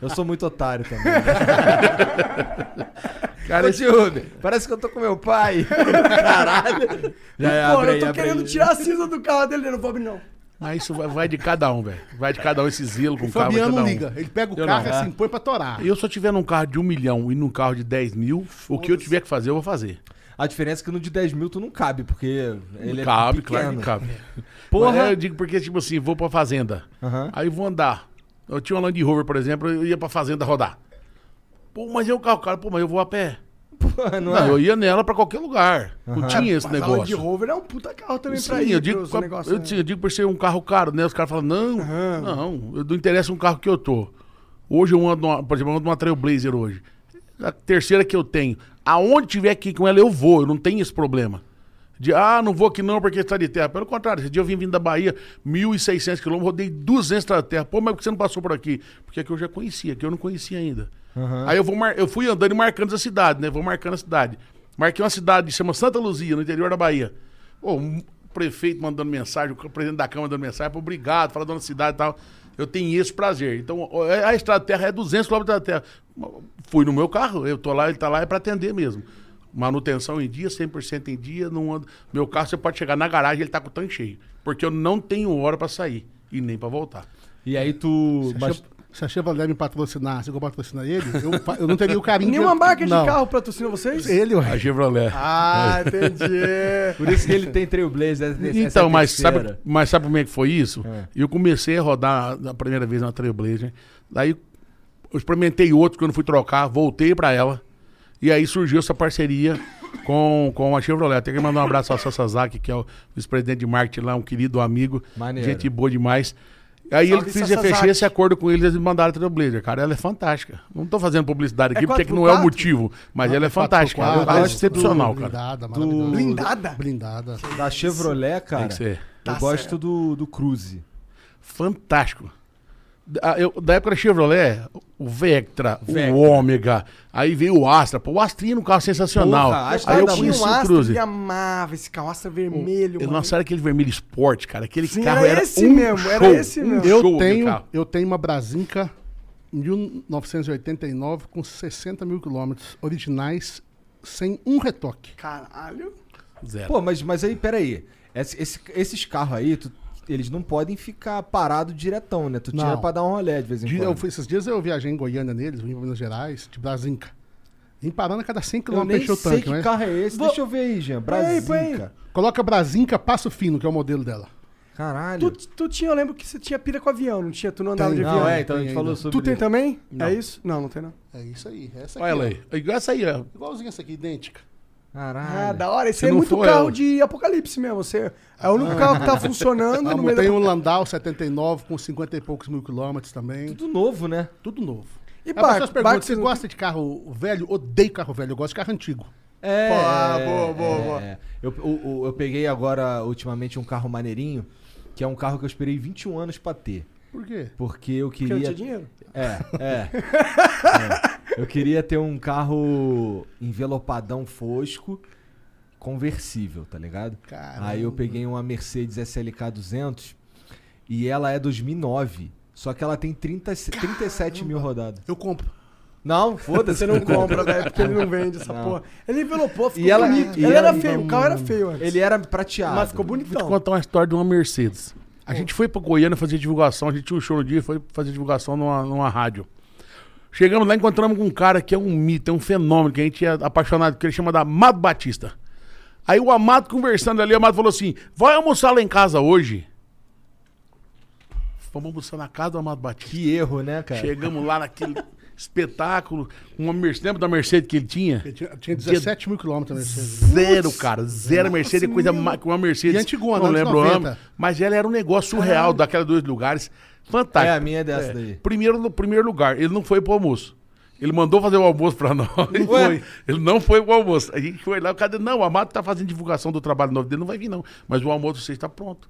Speaker 1: Eu sou muito otário também.
Speaker 4: Cara,
Speaker 1: de Uber, parece que eu tô com meu pai. Caralho. Já é,
Speaker 2: Pô,
Speaker 1: abre
Speaker 2: eu
Speaker 1: aí,
Speaker 2: tô
Speaker 1: abre
Speaker 2: querendo
Speaker 1: aí.
Speaker 2: tirar a cinza do carro dele, eu não abrir, não.
Speaker 4: Mas isso vai, vai de cada um, velho. Vai de cada um esse zelo com
Speaker 3: O
Speaker 4: carro.
Speaker 3: Fabiano
Speaker 4: cada
Speaker 3: não
Speaker 4: um.
Speaker 3: liga. Ele pega o
Speaker 4: Eu
Speaker 3: carro
Speaker 4: não.
Speaker 3: e assim, põe pra torar.
Speaker 4: Eu, se eu tiver num carro de um milhão e num carro de 10 mil, o que eu tiver que fazer, eu vou fazer.
Speaker 1: A diferença é que no de 10 mil tu não cabe, porque ele
Speaker 4: cabe,
Speaker 1: é
Speaker 4: claro
Speaker 1: pequeno.
Speaker 4: que cabe.
Speaker 1: Porra.
Speaker 4: Mas eu digo porque, tipo assim, vou pra fazenda.
Speaker 1: Aham.
Speaker 4: Aí vou andar Eu tinha uma Land Rover, por exemplo, eu ia pra fazenda rodar. Pô, mas é o carro, cara, pô, mas eu vou a pé.
Speaker 1: Pô, não,
Speaker 4: Não,
Speaker 1: é?
Speaker 4: eu ia nela pra qualquer lugar. Não tinha esse
Speaker 2: Mas a Land
Speaker 4: negócio.
Speaker 2: Rover é um puta carro também pra
Speaker 4: Sim,
Speaker 2: ir
Speaker 4: eu digo,
Speaker 2: pros
Speaker 4: eu,
Speaker 2: né?
Speaker 4: eu digo por ser um carro caro, né? Os caras falam, não, não, eu não interessa um carro que eu tô. Hoje eu ando, por exemplo, eu ando numa Trailblazer hoje. A terceira que eu tenho. Aonde tiver aqui com ela, eu vou, eu não tenho esse problema. De, ah, não vou aqui não porque está de terra. Pelo contrário, esse dia eu vim vindo da Bahia, 1.600 quilômetros, rodei 200 estradas de terra. Pô, mas por que você não passou por aqui? Porque aqui eu já conhecia, aqui eu não conhecia ainda. Aí eu, vou mar... eu fui andando e marcando a cidade, né? Vou marcando a cidade. Marquei uma cidade que chama Santa Luzia, no interior da Bahia. Pô, um prefeito mandando mensagem, o presidente da Câmara mandando mensagem, obrigado, falando da cidade e tal. Eu tenho esse prazer. Então, ó, a estrada de terra é 200 km da terra. Fui no meu carro, eu tô lá, ele tá lá, é pra atender mesmo. Manutenção em dia, 100% em dia, não ando... Meu carro você pode chegar na garagem, ele tá com o tanque cheio. Porque eu não tenho hora pra sair e nem pra voltar.
Speaker 1: E aí tu. Mas-
Speaker 3: Se a Chevrolet me patrocinar, se eu patrocinar ele, eu, eu não teria o carinho
Speaker 2: Nenhuma marca de
Speaker 3: Não.
Speaker 2: carro patrocina vocês?
Speaker 3: Ele, ué.
Speaker 4: A Chevrolet.
Speaker 2: Ah, entendi.
Speaker 1: Por isso que ele tem Trailblazer. é
Speaker 4: Então, mas
Speaker 1: terceira.
Speaker 4: sabe, mas sabe como é que foi isso?
Speaker 1: É.
Speaker 4: Eu comecei a rodar a primeira vez na Trailblazer. Daí eu experimentei outro quando fui trocar, voltei pra ela. E aí surgiu essa parceria com, com a Chevrolet. Tenho que mandar um abraço ao Sasazaki, que é o vice-presidente de marketing lá, um querido amigo.
Speaker 1: Maneiro.
Speaker 4: Gente boa demais. Aí
Speaker 2: Salve,
Speaker 4: ele fez, fechei esse acordo com eles, eles me mandaram a Trailblazer. Cara, ela é fantástica. Não tô fazendo publicidade aqui,
Speaker 2: É
Speaker 4: porque que não é o
Speaker 2: 4x4?
Speaker 4: motivo. Mas ela é fantástica. Ela é excepcional, cara.
Speaker 3: Blindada, maravilhosa.
Speaker 2: Blindada?
Speaker 3: Blindada.
Speaker 1: Da Chevrolet, cara.
Speaker 4: Tem que ser.
Speaker 1: Eu
Speaker 2: Tá
Speaker 1: gosto do, do Cruze.
Speaker 4: fantástico. Da, eu- da época da Chevrolet, o Vectra,
Speaker 1: Vectra.
Speaker 4: o Ômega, aí veio o Astra. Pô, o Astrinha no carro sensacional.
Speaker 1: Porra,
Speaker 4: aí eu conheci
Speaker 2: um
Speaker 4: o
Speaker 2: Astra
Speaker 4: Cruze.
Speaker 2: e amava esse carro, Astra vermelho,
Speaker 4: Eu,
Speaker 2: mano.
Speaker 4: nossa, era aquele vermelho esporte, cara. Aquele
Speaker 2: Sim,
Speaker 4: carro
Speaker 2: era
Speaker 4: era,
Speaker 2: esse
Speaker 4: um
Speaker 2: mesmo, era
Speaker 4: show,
Speaker 2: esse
Speaker 4: um
Speaker 2: mesmo.
Speaker 4: show
Speaker 3: Eu tenho, eu tenho uma Brasinca 1989 com 60 mil quilômetros originais, sem um retoque.
Speaker 2: Caralho.
Speaker 4: Zero.
Speaker 1: Pô, mas, mas aí, peraí. Esse, esse- esses carros aí, tu- eles não podem ficar parados diretão, né? Tu tira
Speaker 3: Não.
Speaker 1: pra dar um rolé de vez em quando.
Speaker 3: eu fui- esses dias eu viajei em Goiânia neles, vim pra Minas Gerais, de Brasinca. Vim parando a cada 100
Speaker 1: Eu
Speaker 3: km
Speaker 1: nem
Speaker 3: encher o
Speaker 1: sei
Speaker 3: tanque,
Speaker 1: que
Speaker 3: mas...
Speaker 1: carro é esse.
Speaker 2: Vou-
Speaker 1: Deixa eu ver aí, Jean.
Speaker 2: Põe aí, põe aí.
Speaker 1: Brasinca.
Speaker 3: Coloca Brasinca Passo Fino, que é o modelo dela.
Speaker 1: Caralho.
Speaker 2: Tu, tu tinha, eu lembro que você tinha pira com avião, não tinha? Tu não andava
Speaker 3: Tem,
Speaker 2: de
Speaker 1: Não,
Speaker 2: avião?
Speaker 1: é, então a gente falou sobre...
Speaker 2: Tu tem também?
Speaker 1: Não.
Speaker 2: É isso? Não, não tem não.
Speaker 3: É isso aí. Essa
Speaker 4: Olha ela
Speaker 3: aqui,
Speaker 4: aí. Igual essa aí, ó.
Speaker 3: Igualzinha essa aqui, idêntica.
Speaker 1: Caralho.
Speaker 2: Ah, da hora. Esse
Speaker 4: Se
Speaker 2: é muito carro
Speaker 4: eu-
Speaker 2: de apocalipse mesmo. Você é o único carro que tá funcionando
Speaker 3: Ah,
Speaker 2: no
Speaker 3: tem
Speaker 2: da...
Speaker 3: um Landau 79 com 50 e poucos mil quilômetros também.
Speaker 1: Tudo novo, né?
Speaker 3: Tudo novo.
Speaker 2: E barco?
Speaker 3: pessoas perguntam,
Speaker 2: barco
Speaker 3: você gosta de carro velho? Odeio carro velho, eu gosto de carro antigo.
Speaker 1: É.
Speaker 2: Pô, ah, boa, boa,
Speaker 1: é,
Speaker 2: boa.
Speaker 1: é. Eu, o- eu peguei agora, ultimamente, um carro maneirinho, que é um carro que eu esperei 21 anos pra ter.
Speaker 3: Por quê?
Speaker 1: Porque eu
Speaker 2: Porque não
Speaker 1: queria.
Speaker 2: tinha dinheiro.
Speaker 1: É, é. É. Eu queria ter um carro envelopadão fosco, conversível, tá ligado?
Speaker 3: Caramba.
Speaker 1: Aí eu peguei uma Mercedes SLK 200 e ela é 2009. Só que ela tem 30, 37 mil rodadas.
Speaker 3: Eu compro.
Speaker 1: Não, foda-se.
Speaker 2: Você não compra, velho, porque ele não vende essa
Speaker 1: Não.
Speaker 2: porra. Ele envelopou, ficou
Speaker 1: E ela-
Speaker 2: bonito.
Speaker 1: e
Speaker 2: ele
Speaker 1: ela-
Speaker 2: era feio, o carro era feio antes.
Speaker 1: Ele era prateado.
Speaker 2: Mas ficou
Speaker 4: Vou te
Speaker 2: bonitão.
Speaker 4: contar uma história de uma Mercedes. A gente foi pra Goiânia fazer divulgação, a gente tinha um show no dia e foi fazer divulgação numa, numa rádio. Chegamos lá encontramos com um cara que é um mito, é um fenômeno, que a gente é apaixonado, que ele chama da Amado Batista. Aí o Amado conversando ali, o Amado falou assim: vai almoçar lá em casa hoje. Vamos almoçar na casa do Amado Batista.
Speaker 1: Que erro, né, cara?
Speaker 4: Chegamos lá naquele espetáculo, uma Mercedes, lembra da Mercedes que ele tinha?
Speaker 3: Tinha, tinha 17 mil quilômetros a Mercedes.
Speaker 4: Zero, cara. Zero Mercedes, é coisa mais que uma Mercedes.
Speaker 3: E antigona,
Speaker 4: não lembro o
Speaker 3: 90.
Speaker 4: ano. Mas ela era um negócio surreal, daquelas dois lugares. Fantástico.
Speaker 1: É, a minha é dessa daí.
Speaker 4: Primeiro, no primeiro lugar, ele não foi pro almoço. Ele mandou fazer o almoço pra nós. Ele,
Speaker 1: Ué?
Speaker 4: foi. ele não foi pro almoço. A gente foi lá, cadê? Não, o Amado tá fazendo divulgação do trabalho novo dele, não vai vir, não. Mas o almoço você está pronto.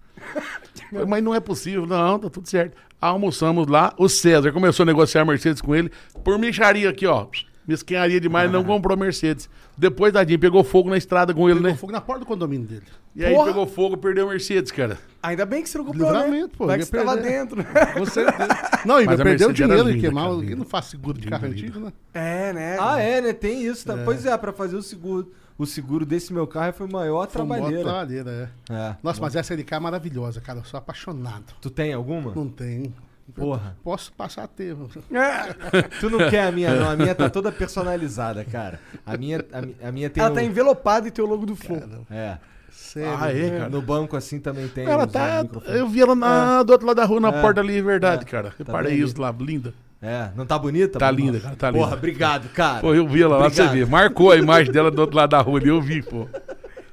Speaker 4: Mas não é possível, não, tá tudo certo. Almoçamos lá, o César começou a negociar a Mercedes com ele, por micharia aqui, ó. Mesquinharia demais, não comprou a Mercedes. Depois, tadinho, pegou fogo na estrada com ele,
Speaker 3: Pegou
Speaker 4: né?
Speaker 3: fogo na porta do condomínio dele.
Speaker 4: E aí
Speaker 2: Porra!
Speaker 4: pegou fogo, perdeu a Mercedes, cara.
Speaker 2: Ainda bem que você não comprou, né?
Speaker 3: Livramento, pô,
Speaker 2: Vai
Speaker 3: ia
Speaker 2: que você tava
Speaker 3: perder.
Speaker 2: dentro.
Speaker 3: Com certeza. Não, e
Speaker 4: Mas a
Speaker 3: perdeu o
Speaker 4: Mercedes era
Speaker 3: dinheiro e
Speaker 4: linda,
Speaker 3: queimar.
Speaker 4: cara, linda.
Speaker 3: não faz seguro de carro antigo, né?
Speaker 2: É, né?
Speaker 1: Ah, é, né? Tem isso. Tá? Pois é, pra fazer o seguro. O seguro desse meu carro foi maior
Speaker 3: Foi uma boa
Speaker 1: trabalheira.
Speaker 3: trabalheira, é.
Speaker 1: É.
Speaker 3: Nossa, mas essa LK é maravilhosa, cara. Eu sou apaixonado.
Speaker 1: Tu tem alguma?
Speaker 3: Não tem.
Speaker 1: Porra.
Speaker 3: Posso passar a ter.
Speaker 2: É.
Speaker 1: Tu não quer a minha, não. A minha tá toda personalizada, cara. A minha, a, a minha tem.
Speaker 2: Ela
Speaker 1: um-
Speaker 2: tá envelopada e tem o logo do Flow.
Speaker 1: É.
Speaker 3: Sério.
Speaker 4: Ah, é, cara.
Speaker 1: No banco assim também tem.
Speaker 4: Ela tá. Eu vi ela na, do outro lado da rua, na
Speaker 1: É.
Speaker 4: porta ali, verdade,
Speaker 1: É.
Speaker 4: cara.
Speaker 1: Tá
Speaker 4: Reparei
Speaker 1: bem
Speaker 4: isso lá, linda.
Speaker 1: É, não tá bonita?
Speaker 4: Tá linda, cara, tá
Speaker 1: Porra,
Speaker 4: linda.
Speaker 1: obrigado, cara.
Speaker 4: Pô, eu vi ela lá, você vê. Marcou a imagem dela do outro lado da rua ali, eu vi, pô.
Speaker 2: Pra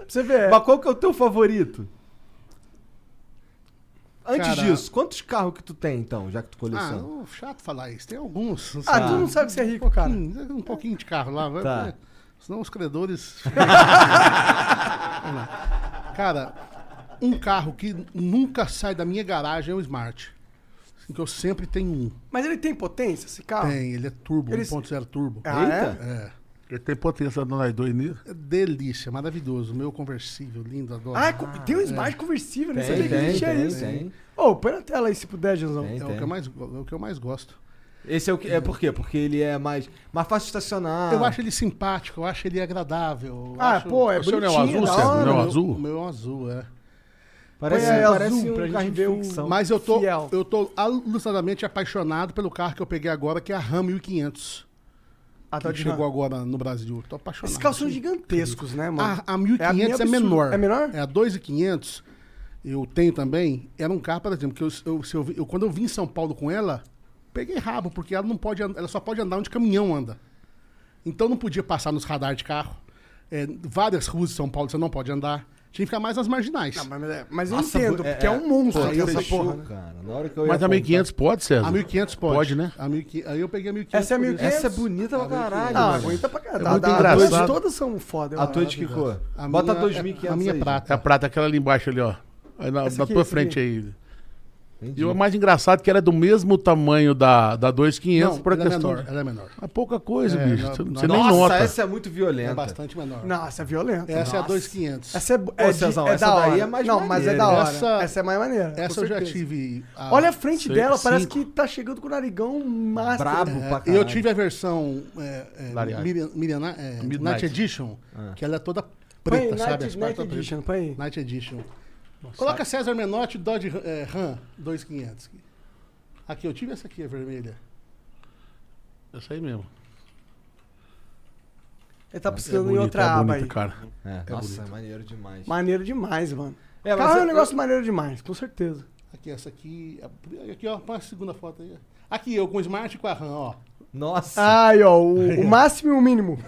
Speaker 2: você ver.
Speaker 1: Mas qual que é o teu favorito? Antes
Speaker 3: Cara-
Speaker 1: disso, quantos carros que tu tem, então, já que tu
Speaker 3: Ah,
Speaker 1: coleciona?
Speaker 3: não, chato falar isso. Tem alguns.
Speaker 2: Ah, tu não sabe que você é rico, cara.
Speaker 3: Um, um pouquinho de carro lá. vai-
Speaker 1: Tá.
Speaker 3: Senão os credores. Cara, um carro que nunca sai da minha garagem é o Smart. Assim, que eu sempre tenho um.
Speaker 2: Mas ele tem potência, esse carro?
Speaker 3: Tem, ele é turbo,
Speaker 2: Ele-
Speaker 3: 1.0 turbo.
Speaker 2: Ah,
Speaker 1: Eita.
Speaker 3: É.
Speaker 4: Ele tem potência do nós dois nisso.
Speaker 3: É delícia, maravilhoso. Meu conversível, lindo, adoro.
Speaker 2: Ah, é co- tem um Smart conversível, né?
Speaker 1: Tem,
Speaker 2: Sabia que
Speaker 1: tem,
Speaker 2: existia
Speaker 1: tem,
Speaker 2: isso.
Speaker 1: tem.
Speaker 2: Ô, põe na tela aí se puder, Janzão.
Speaker 3: É, o que eu mais, é o que eu mais gosto.
Speaker 1: Esse é o que. É por quê? Porque ele é mais, mais fácil de estacionar.
Speaker 3: Eu acho ele simpático, eu acho ele agradável.
Speaker 2: Ah,
Speaker 3: acho-
Speaker 2: pô, é
Speaker 4: O seu não é o
Speaker 2: bonitinho,
Speaker 4: azul, Sérgio? Não é o
Speaker 3: O
Speaker 4: azul?
Speaker 3: meu- O meu é azul, é.
Speaker 1: Parece,
Speaker 2: aí
Speaker 1: parece
Speaker 2: azul
Speaker 1: um
Speaker 2: gente
Speaker 1: carro de
Speaker 2: ver o-
Speaker 1: ficção.
Speaker 3: Mas eu tô,
Speaker 2: Fiel.
Speaker 3: eu tô alucinadamente apaixonado pelo carro que eu peguei agora, que é a Ram 1500.
Speaker 2: Ah, tá
Speaker 3: que
Speaker 2: de
Speaker 3: chegou agora no Brasil. Tô apaixonado.
Speaker 2: Esses carros são gigantescos, né, mano?
Speaker 3: A, a 1500 é,
Speaker 2: É absurdo.
Speaker 3: menor.
Speaker 2: É menor?
Speaker 3: É a 2500. Eu tenho também. Era um carro, por exemplo, que eu, eu- eu eu- quando eu vim em São Paulo com ela, peguei rabo, porque ela não pode, ela só pode andar onde caminhão anda. Então não podia passar nos radar de carro. É, várias ruas de São Paulo você não pode andar. Tinha que ficar mais nas marginais.
Speaker 2: Não, mas, é- mas eu
Speaker 1: Nossa,
Speaker 2: entendo,
Speaker 1: é-
Speaker 2: porque é,
Speaker 1: é-
Speaker 2: um monstro
Speaker 1: Pô,
Speaker 2: aqui essa
Speaker 1: fechou,
Speaker 2: porra. né?
Speaker 1: cara. Na hora que eu ia
Speaker 4: Mas a
Speaker 1: comprar-
Speaker 4: 1500 pode, César?
Speaker 3: A 1500 pode.
Speaker 4: Pode, né?
Speaker 3: A 1500, aí eu peguei a 1500.
Speaker 2: Essa é a
Speaker 3: por isso.
Speaker 2: 1500?
Speaker 1: Essa é bonita pra caralho.
Speaker 2: Ah,
Speaker 1: mano.
Speaker 2: aguenta pra caralho.
Speaker 4: É muito engraçado.
Speaker 2: todas- Todas são foda.
Speaker 1: A tua é de que cor?
Speaker 3: A
Speaker 1: Bota
Speaker 3: minha-
Speaker 1: 2500
Speaker 3: A minha é
Speaker 1: aí.
Speaker 3: prata.
Speaker 4: É a prata, aquela ali embaixo ali, ó. Aí na, tua frente aí.
Speaker 1: Entendi.
Speaker 4: E o mais engraçado é que ela é do mesmo tamanho da, da 2500,
Speaker 3: Não,
Speaker 4: por
Speaker 3: ela
Speaker 4: questão.
Speaker 3: é menor. Ela é menor.
Speaker 4: É pouca coisa,
Speaker 3: É,
Speaker 4: bicho.
Speaker 3: não-
Speaker 4: Você,
Speaker 3: não-
Speaker 4: você nem
Speaker 1: Nossa,
Speaker 4: nota.
Speaker 1: essa é muito violenta.
Speaker 3: É bastante menor.
Speaker 2: Não, essa é violenta.
Speaker 3: Essa é a
Speaker 2: Nossa.
Speaker 3: 2500.
Speaker 2: Essa é, bo-
Speaker 1: Ô,
Speaker 2: é, de-
Speaker 1: Cezão,
Speaker 2: é
Speaker 1: essa
Speaker 2: da
Speaker 1: daí
Speaker 2: hora.
Speaker 1: é mais
Speaker 2: Não, mas é
Speaker 1: maneira.
Speaker 2: da hora.
Speaker 3: Essa-
Speaker 2: Essa, é mais maneira.
Speaker 3: Essa eu já tive. a-
Speaker 2: Olha a frente
Speaker 4: Sei,
Speaker 2: dela, parece
Speaker 4: cinco.
Speaker 2: que tá chegando com o narigão master.
Speaker 1: Brabo
Speaker 2: né?
Speaker 1: pra
Speaker 3: É,
Speaker 1: caralho.
Speaker 3: eu tive a versão é, é. Miriam- Miriam- é,
Speaker 4: Midnight.
Speaker 3: Night Edition, que ela é toda
Speaker 2: Põe
Speaker 3: preta,
Speaker 2: aí,
Speaker 3: sabe?
Speaker 2: Night, Edition, põe aí.
Speaker 3: Night Edition. Coloca César Menotti Dodge é, Ram 2500. Aqui, eu tive essa aqui, a vermelha.
Speaker 4: Essa aí mesmo.
Speaker 2: Ele tá
Speaker 4: É
Speaker 2: precisando em
Speaker 4: bonita,
Speaker 2: outra
Speaker 4: é
Speaker 2: aba aí.
Speaker 4: cara.
Speaker 1: É, nossa, é maneiro demais.
Speaker 2: Maneiro demais, mano.
Speaker 1: É,
Speaker 2: Carro é
Speaker 1: eu-
Speaker 2: um negócio maneiro demais, com certeza.
Speaker 3: Aqui, essa aqui. Aqui, ó, põe a segunda foto aí. Aqui, eu com o Smart e com a RAM, ó.
Speaker 1: Nossa.
Speaker 2: Ai, ó, o, o máximo e o mínimo.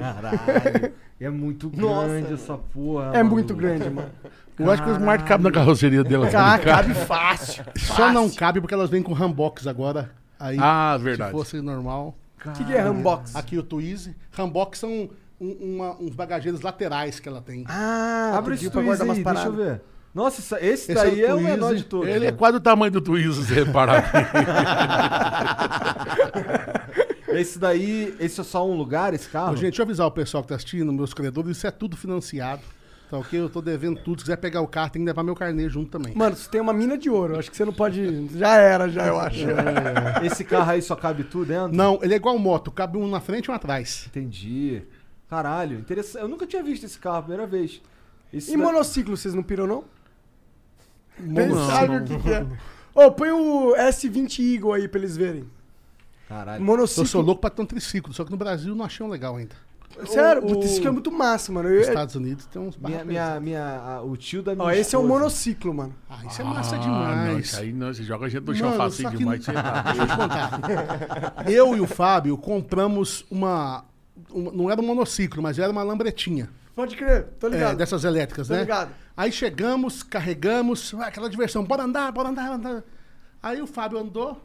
Speaker 1: Caralho. É muito
Speaker 2: Nossa.
Speaker 1: grande essa porra.
Speaker 2: É
Speaker 1: mano.
Speaker 2: muito grande, mano.
Speaker 4: Eu acho que o Smart cabe na carroceria dela.
Speaker 2: Ca-
Speaker 4: cara.
Speaker 2: cabe fácil.
Speaker 3: Só não cabe porque elas vêm com Rambox agora. Aí,
Speaker 4: Ah,
Speaker 3: se
Speaker 4: verdade.
Speaker 3: fosse normal.
Speaker 2: O que, que é Rambox?
Speaker 3: Aqui o Twizy. Rambox são um- uma- uns bagageiros laterais que ela tem.
Speaker 2: Ah,
Speaker 1: Abre esse Twizy aí, deixa eu ver. Nossa, essa- esse,
Speaker 3: Esse
Speaker 1: daí
Speaker 3: é
Speaker 1: é
Speaker 3: o
Speaker 1: menor de todos.
Speaker 4: Ele é quase o tamanho do Twizy, se reparar.
Speaker 1: Esse daí, esse é só um lugar, esse carro?
Speaker 3: Ô, gente, deixa eu avisar o pessoal que tá assistindo, meus credores, isso é tudo financiado. Tá ok? Eu tô devendo tudo. Se quiser pegar o carro, tem que levar meu carnê junto também.
Speaker 2: Mano, você tem uma mina de ouro. Acho que você não pode. Já era, já, eu acho.
Speaker 1: Esse carro aí só cabe tudo dentro?
Speaker 3: Não, ele é igual moto, cabe um na frente e um atrás.
Speaker 1: Entendi. Caralho, interessante. Eu nunca tinha visto esse carro, a primeira vez. Esse
Speaker 2: E
Speaker 1: da-
Speaker 2: monociclo, vocês não piram, não?
Speaker 3: Monociclo.
Speaker 2: sabe o que, que é. Ô, põe o S20 Eagle aí pra eles verem.
Speaker 1: Caralho.
Speaker 3: Eu
Speaker 2: Monociclo.
Speaker 3: sou louco pra ter um triciclo, só que no Brasil não achei um legal ainda.
Speaker 2: Sério,
Speaker 1: O-
Speaker 2: isso que é muito massa, mano. Eu-
Speaker 3: Nos Estados Unidos tem uns
Speaker 1: Minha,
Speaker 3: barra
Speaker 1: minha, minha, a- o tio da minha
Speaker 2: Ó, esse é um monociclo, mano.
Speaker 3: Ah, isso é massa
Speaker 4: Ah,
Speaker 3: demais.
Speaker 4: não, isso aí não, você joga a gente no chão
Speaker 3: que-
Speaker 4: demais. você tá-
Speaker 3: Deixa eu te contar. Eu e o Fábio compramos uma, uma- Não era um monociclo, mas era uma lambretinha.
Speaker 2: Pode crer, tô
Speaker 3: é,
Speaker 2: ligado.
Speaker 3: dessas elétricas,
Speaker 2: Tô
Speaker 3: né?
Speaker 2: ligado.
Speaker 3: Aí chegamos, carregamos, ah, aquela diversão, bora andar, bora andar, bora andar. Aí o Fábio andou,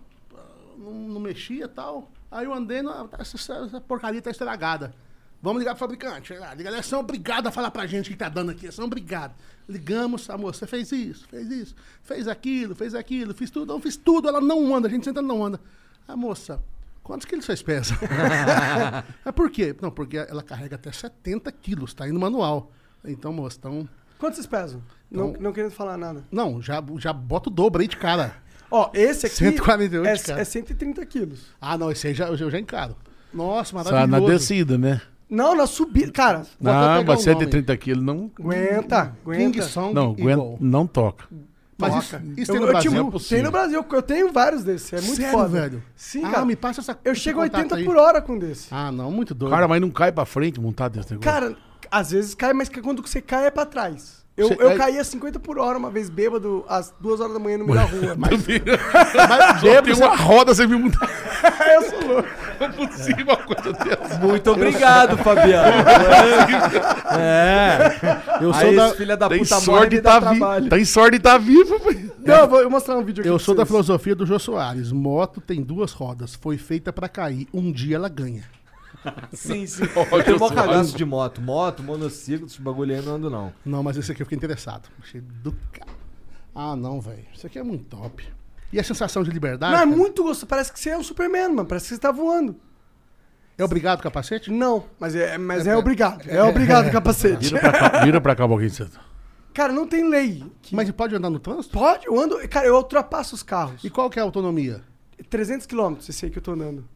Speaker 3: não, não mexia e tal. Aí eu andei, não, essa, essa porcaria tá estragada. Vamos ligar pro fabricante. Ah, Liga, eles são obrigados a falar pra gente o que tá dando aqui, eles são obrigados. Ligamos, a moça fez isso, fez isso, fez aquilo, fez aquilo, fiz tudo, eu fiz tudo, ela não anda, a gente senta, não anda. A moça, quantos quilos vocês pesam? é por quê? Não, porque ela carrega até 70 quilos, tá aí no manual. Então, moça, então...
Speaker 2: Quanto vocês pesam? Não,
Speaker 3: Então-
Speaker 2: não querendo falar nada.
Speaker 3: Não, já, já bota o dobro aí de cara.
Speaker 2: Ó, esse aqui
Speaker 3: 148,
Speaker 2: é,
Speaker 3: cara.
Speaker 2: é 130 quilos.
Speaker 3: Ah, não, esse aí já, eu já encaro. Nossa,
Speaker 4: Só
Speaker 3: maravilhoso.
Speaker 4: na descida, né?
Speaker 2: Não, na subida. Cara,
Speaker 3: Vou
Speaker 4: Não, mas
Speaker 3: o nome.
Speaker 4: 130 quilos não,
Speaker 2: aguenta,
Speaker 3: King
Speaker 2: aguenta.
Speaker 3: Song
Speaker 4: não, aguenta, não toca.
Speaker 3: Mas
Speaker 2: Toca.
Speaker 3: isso, isso
Speaker 2: eu,
Speaker 3: tem no
Speaker 2: eu
Speaker 3: Brasil?
Speaker 4: é possível.
Speaker 2: Tem no Brasil, eu tenho vários desses. É muito
Speaker 3: Sério,
Speaker 2: foda.
Speaker 3: velho?
Speaker 2: Sim,
Speaker 3: ah,
Speaker 2: cara.
Speaker 3: me passa essa
Speaker 2: Eu chego a
Speaker 3: contato
Speaker 2: 80
Speaker 3: aí.
Speaker 2: por hora com desse.
Speaker 3: Ah, não, muito doido.
Speaker 4: Cara, mas não cai pra frente montado desse negócio.
Speaker 2: Cara, Às vezes cai, mas que quando você cai é pra trás. Eu, eu
Speaker 3: é-
Speaker 2: caía 50 por hora uma vez bêbado às 2 horas da manhã no meio da rua.
Speaker 3: Mas
Speaker 4: Só
Speaker 3: bêbado,
Speaker 4: tem
Speaker 3: você-
Speaker 4: uma roda, você viu muito.
Speaker 2: eu sou louco.
Speaker 4: Não é possível uma coisa dessa.
Speaker 1: Muito obrigado, Fabiano. é.
Speaker 3: eu
Speaker 1: Aí
Speaker 3: sou da,
Speaker 1: esse filho da
Speaker 4: Tem
Speaker 1: puta
Speaker 4: sorte
Speaker 1: e dá
Speaker 4: tá vivo.
Speaker 1: trabalho.
Speaker 4: Tem sorte de tá vivo.
Speaker 2: Não, eu vou mostrar um vídeo aqui.
Speaker 3: eu sou da filosofia do Jô Soares. Moto tem duas rodas. Foi feita pra cair. Um dia ela ganha.
Speaker 1: Sim, sim. Eu tenho mó cagaço de moto. Moto, monociclo, esse bagulho aí não ando, não.
Speaker 3: Não, mas esse aqui eu fiquei interessado. Achei do cara. Ah, não, velho. Isso aqui é muito top. E a sensação de liberdade?
Speaker 2: Não, é
Speaker 3: cara?
Speaker 2: muito gostoso. Parece que você é um Superman, mano. Parece que você tá voando.
Speaker 3: É obrigado capacete?
Speaker 2: Não, mas é, mas é, obrigado. É obrigado o capacete.
Speaker 4: Vira pra cá, vira pra cá um pouquinho.
Speaker 2: Cara, não tem lei. que-
Speaker 3: Mas pode andar no trânsito?
Speaker 2: Pode, eu ando. Cara, eu ultrapasso os carros.
Speaker 3: E qual que é a autonomia?
Speaker 2: 300 km, esse aí que eu tô andando.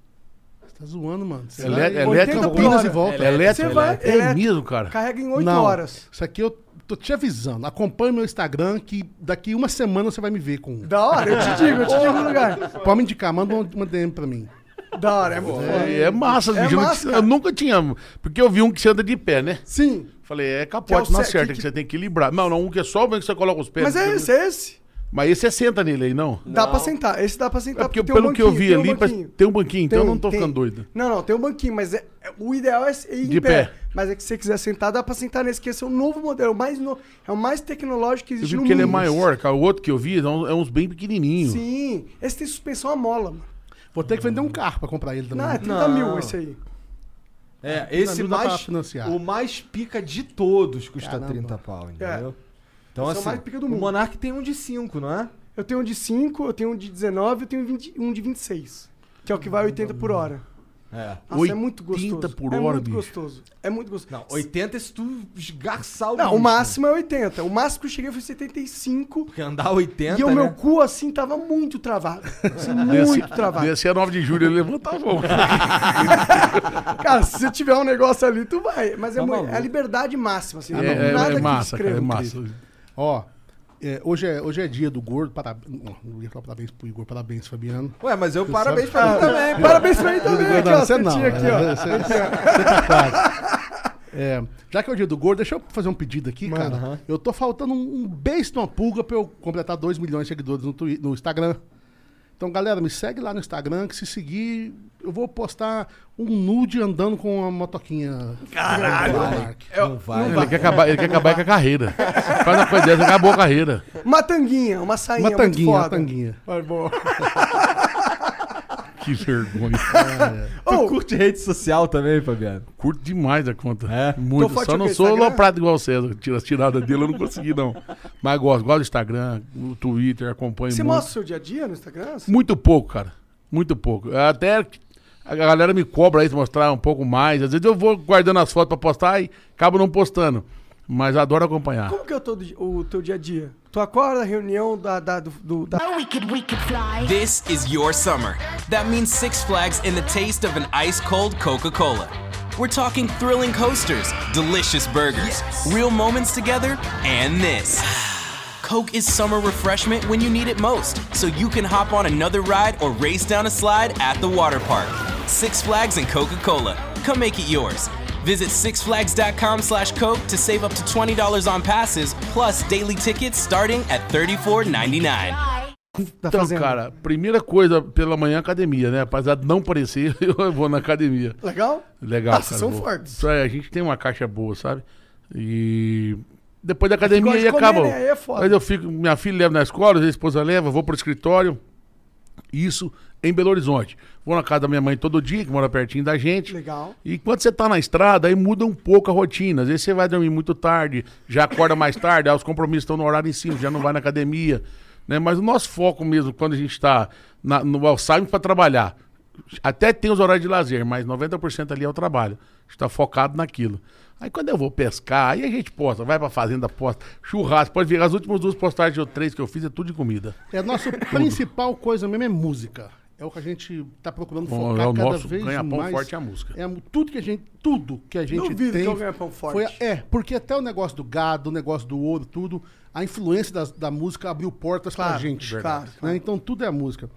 Speaker 3: Tá zoando, mano. Você
Speaker 4: Elé-
Speaker 3: vai-
Speaker 4: elétrico,
Speaker 2: 80 por
Speaker 3: Campinas e volta.
Speaker 4: É elétrico?
Speaker 2: Você vai,
Speaker 4: É
Speaker 2: elétrico.
Speaker 4: mesmo, cara?
Speaker 2: Carrega em 8
Speaker 3: Não,
Speaker 2: horas.
Speaker 3: Isso aqui eu tô te avisando. Acompanhe meu Instagram que daqui uma semana você vai me ver com. um.
Speaker 2: Da hora, eu te digo, eu te digo no lugar.
Speaker 3: Pode me indicar, manda uma DM pra mim.
Speaker 2: Da hora, é foda.
Speaker 4: É, é massa,
Speaker 2: É
Speaker 4: bicho. Não-
Speaker 2: massa,
Speaker 4: eu,
Speaker 2: cara.
Speaker 4: nunca tinha. Porque eu vi um que você anda de pé, né?
Speaker 2: Sim.
Speaker 4: Falei, é
Speaker 2: Que é
Speaker 4: capote,
Speaker 2: o
Speaker 4: não
Speaker 2: ce-
Speaker 4: acerta,
Speaker 2: que-
Speaker 4: que, você tem que equilibrar. Não, não, um que é só o que você coloca os pés.
Speaker 2: Mas é esse, é esse.
Speaker 4: Mas esse é senta nele aí, não?
Speaker 2: Dá pra sentar. Esse dá pra sentar.
Speaker 4: É porque
Speaker 2: tem um
Speaker 4: pelo que eu vi
Speaker 2: tem um
Speaker 4: ali,
Speaker 2: banquinho.
Speaker 4: tem um banquinho, então eu não tô
Speaker 2: tem.
Speaker 4: ficando doido.
Speaker 2: Não, não, tem um banquinho, mas é, é- o ideal é ir em
Speaker 4: De
Speaker 2: pé.
Speaker 4: pé.
Speaker 2: Mas é que se você quiser sentar, dá pra sentar nesse, que esse é o novo modelo, o mais no, é o mais tecnológico que
Speaker 4: Eu
Speaker 2: existe
Speaker 4: vi
Speaker 2: no
Speaker 4: que ele é
Speaker 2: mundo.
Speaker 4: maior, cara. O outro que eu vi é um- é uns bem pequenininhos.
Speaker 2: Sim, esse tem suspensão a mola, mano.
Speaker 3: Vou ter que vender um carro pra comprar ele também.
Speaker 2: Não, é 30
Speaker 1: Não.
Speaker 2: mil esse aí.
Speaker 1: É, esse mais. O mais pica de todos custa
Speaker 3: Caramba.
Speaker 1: 30 pau, entendeu? Então,
Speaker 2: é o
Speaker 1: assim,
Speaker 2: mais pica do
Speaker 1: o
Speaker 2: mundo.
Speaker 1: Monark tem um de 5, não é?
Speaker 2: Eu tenho um de 5, eu tenho um de 19, eu tenho um 20 um de 26. Que é o que vai 80 por hora.
Speaker 1: É.
Speaker 2: Nossa, é muito
Speaker 4: 80
Speaker 2: gostoso.
Speaker 4: por
Speaker 2: é
Speaker 4: hora,
Speaker 2: muito
Speaker 4: bicho.
Speaker 2: gostoso. É muito gostoso.
Speaker 1: Não, 80 é se tu esgarçar o
Speaker 2: Não, o
Speaker 1: bicho.
Speaker 2: máximo é 80. O máximo que eu cheguei foi 75.
Speaker 1: Porque andar 80,
Speaker 2: E o
Speaker 1: né?
Speaker 2: meu cu, assim, tava muito travado. Assim, muito travado.
Speaker 4: desse é 9 de julho, ele levanta a mão.
Speaker 2: Cara, se você tiver um negócio ali, tu vai. Mas é,
Speaker 1: Tá
Speaker 2: é a liberdade máxima, assim.
Speaker 4: É,
Speaker 2: não,
Speaker 4: é-
Speaker 2: nada
Speaker 4: é
Speaker 2: que
Speaker 4: massa, cara, é
Speaker 2: escreva.
Speaker 4: massa.
Speaker 3: Ó, é, hoje, é, hoje é dia do gordo. Parabéns. Não ia falar parabéns pro Igor, parabéns, Fabiano.
Speaker 1: Ué, mas eu parabéns pra mim também. pô.
Speaker 2: Parabéns pra mim também, aqui, ó.
Speaker 3: você não.
Speaker 2: Aqui, ó.
Speaker 3: é, Você, você tá quase. É, já que é o dia do gordo, deixa eu fazer um pedido aqui,
Speaker 1: Mano,
Speaker 3: cara.
Speaker 1: aham.
Speaker 3: Eu tô faltando um, um beijo de uma pulga pra eu completar 2 milhões de seguidores no, Twi- no Instagram. Então, galera, me segue lá no Instagram, que se seguir, eu vou postar um nude andando com uma motoquinha. Caralho!
Speaker 1: Não vai.
Speaker 4: Ele quer, acabar, ele quer acabar com a carreira. Faz uma coisa dessa, acabou a carreira.
Speaker 2: Uma tanguinha, uma sainha
Speaker 3: Uma tanguinha,
Speaker 2: muito
Speaker 3: uma tanguinha.
Speaker 2: Vai, boa.
Speaker 4: Que vergonha.
Speaker 1: Tu
Speaker 2: Ô,
Speaker 1: curte rede social também, Fabiano?
Speaker 4: Curto demais a conta.
Speaker 1: É?
Speaker 4: Muito.
Speaker 2: Tô
Speaker 4: Só não sou
Speaker 2: Instagram?
Speaker 4: loprado igual o César. Tira as tiradas dele, eu não consegui, não. Mas gosto. Gosto do Instagram, o Twitter, acompanho
Speaker 2: você
Speaker 4: muito.
Speaker 2: mostra o seu dia a dia no Instagram?
Speaker 4: Muito pouco, cara. Muito pouco. Até a galera me cobra aí de mostrar um pouco mais. Às vezes eu vou guardando as fotos pra postar e acabo não postando. Mas adoro acompanhar.
Speaker 2: Como que é o teu, o teu dia a dia? Tu acorda, reunião da, da, do, do- da...
Speaker 9: Oh, we could, we could fly.
Speaker 8: This is your summer. That means Six Flags and the taste of an ice cold Coca Cola. We're talking thrilling coasters, delicious burgers, real moments together, and this. Coke is summer refreshment when you need it most, so you can hop on another ride or race down a slide at the water park. Six Flags and Coca Cola. Come make it yours. Visit sixflags.com slash Coke to save up to $20 on passes, plus daily tickets starting at $34.99.
Speaker 9: Fly.
Speaker 2: da
Speaker 4: Então, cara, primeira coisa pela manhã, academia, né? Apesar de não parecer, eu vou na academia.
Speaker 2: Legal?
Speaker 4: Legal,
Speaker 2: Ah, vocês
Speaker 4: cara.
Speaker 2: são
Speaker 4: vou.
Speaker 2: fortes.
Speaker 4: Isso é, a gente tem uma caixa boa, sabe? E depois da academia
Speaker 2: gosta de
Speaker 4: aí
Speaker 2: comer,
Speaker 4: acaba.
Speaker 2: né? Aí é foda.
Speaker 4: Mas eu fico, minha filha leva na escola, a esposa leva, vou pro escritório. Isso em Belo Horizonte. Vou na casa da minha mãe todo dia, que mora pertinho da gente.
Speaker 2: Legal.
Speaker 4: E quando você tá na estrada, aí muda um pouco a rotina. Às vezes você vai dormir muito tarde, já acorda mais tarde, aí os compromissos estão no horário em cima, já não vai na academia. Né? Mas o nosso foco mesmo, quando a gente está no saímos para trabalhar, até tem os horários de lazer, mas 90% ali é o trabalho. A gente tá focado naquilo. Aí quando eu vou pescar, aí a gente posta, vai pra fazenda, posta, churrasco, pode ver, as últimas duas postagens ou três que eu fiz é tudo de comida.
Speaker 3: É a nossa principal coisa mesmo é música. É o que a gente tá procurando
Speaker 4: Bom,
Speaker 3: focar
Speaker 4: é o
Speaker 3: cada
Speaker 4: nosso
Speaker 3: vez
Speaker 4: ganha-pão
Speaker 3: mais.
Speaker 4: forte é a música.
Speaker 3: É tudo que a gente, tudo que a gente
Speaker 2: Duvido
Speaker 3: tem.
Speaker 2: que é o ganha-pão forte.
Speaker 3: foi a- é, porque até o negócio do gado, o negócio do ouro, tudo, a influência das- da música abriu portas pra
Speaker 2: Claro,
Speaker 3: gente.
Speaker 2: claro,
Speaker 3: né?
Speaker 2: claro.
Speaker 3: Então tudo é a música.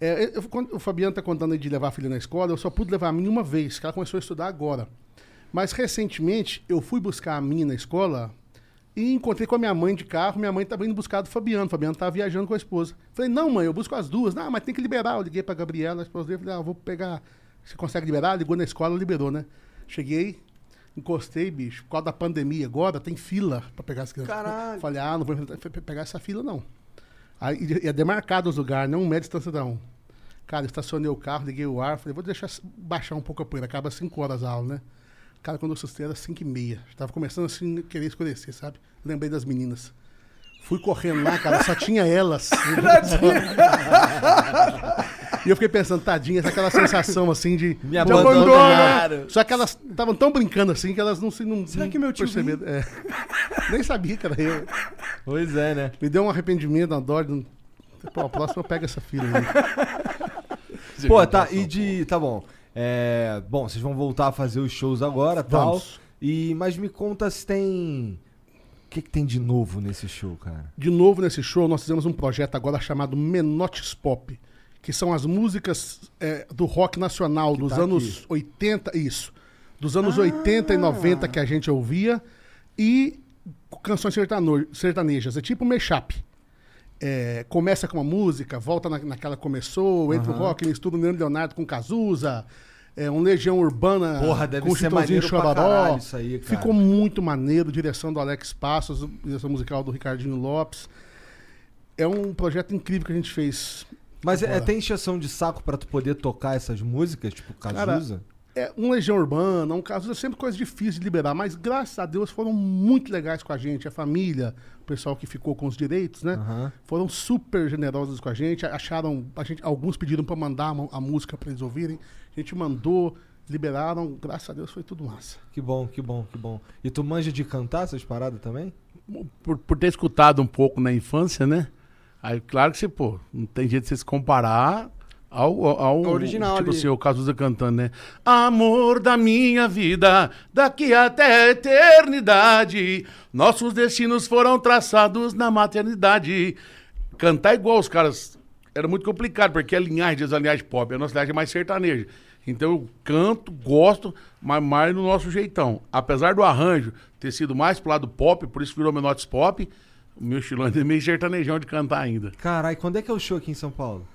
Speaker 3: É, eu- quando o Fabiano tá contando de levar a filha na escola, eu só pude levar a minha uma vez, que ela começou a estudar agora. Mas recentemente eu fui buscar a minha na escola e encontrei com a minha mãe de carro. Minha mãe estava indo buscar do Fabiano. O Fabiano estava viajando com a esposa. Falei, não, mãe, eu busco as duas. Não, mas tem que liberar. Eu liguei pra Gabriela, a esposa dele. Falei, ah, vou pegar. Você consegue liberar? Ligou na escola, liberou, né? Cheguei, encostei, bicho. Por causa da pandemia agora, tem fila pra pegar as crianças.
Speaker 2: Caralho.
Speaker 3: Falei, ah, não vou pegar essa fila, não. Aí é demarcado os lugares, não um metro de distância da um. Cara, estacionei o carro, liguei o ar, falei, vou deixar baixar um pouco a poeira. Acaba 5 horas a aula, né? Cara, quando eu assustei era 5 e meia. Tava começando assim, a querer escurecer, sabe? Lembrei das meninas. Fui correndo lá, cara, só tinha elas. e eu fiquei pensando, tadinha, aquela sensação assim de.
Speaker 1: Me abandonaram.
Speaker 3: Só que elas estavam tão brincando assim que elas não se. Não,
Speaker 2: Será
Speaker 3: não
Speaker 2: que meu tio
Speaker 3: perceberam. É. Nem sabia que era eu.
Speaker 1: Pois é, né?
Speaker 3: Me deu um arrependimento, uma dó. de Pô, a próxima eu pego essa fila aí.
Speaker 1: Pô, tá, e de. Tá bom. É, bom, vocês vão voltar a fazer os shows agora tal.
Speaker 3: Vamos.
Speaker 1: E, mas me conta se tem. O que, que tem de novo nesse show, cara?
Speaker 3: De novo nesse show, nós fizemos um projeto agora chamado Menotes Pop, que são as músicas é, do rock nacional dos
Speaker 1: tá
Speaker 3: anos
Speaker 1: aqui.
Speaker 3: 80, isso. Dos anos 80 e 90 que a gente ouvia e canções sertanejas. É tipo um mashup. É, começa com uma música, volta na, naquela que começou, entra o rock, mistura o Leandro Leonardo com Cazuza, é, um Legião Urbana
Speaker 1: Porra, deve
Speaker 3: com
Speaker 1: ser maneiro caralho isso aí, cara.
Speaker 3: Ficou muito maneiro, direção do Alex Passos, direção musical do Ricardinho Lopes. É um projeto incrível que a gente fez.
Speaker 1: Mas é, tem encheção de saco pra tu poder tocar essas músicas, tipo Cazuza?
Speaker 3: É, um Legião Urbana, um caso, é sempre coisa difícil de liberar, mas graças a Deus foram muito legais com a gente, a família, o pessoal que ficou com os direitos, né?
Speaker 1: Aham.
Speaker 3: Foram super generosos com a gente, acharam, a gente alguns pediram pra mandar a, música pra eles ouvirem, a gente mandou, liberaram, graças a Deus foi tudo massa.
Speaker 1: Que bom, que bom, que bom. E tu manja de cantar essas paradas também?
Speaker 4: Por, por ter escutado um pouco na infância, né? Aí, claro que você, pô, não tem jeito de você se comparar ao, ao,
Speaker 2: original
Speaker 4: tipo
Speaker 2: ali.
Speaker 4: assim, o Cazuza cantando, né? Amor da minha vida, daqui até a eternidade, nossos destinos foram traçados na maternidade. Cantar igual os caras era muito complicado, porque a linhagem deles é a linhagem pop, a nossa linhagem é mais sertaneja. Então eu canto, gosto, mas mais no nosso jeitão. Apesar do arranjo ter sido mais pro lado pop, por isso virou Menotes Pop, o meu estilo ainda é meio sertanejão de cantar ainda.
Speaker 1: Caralho, quando é que é o show aqui em São Paulo?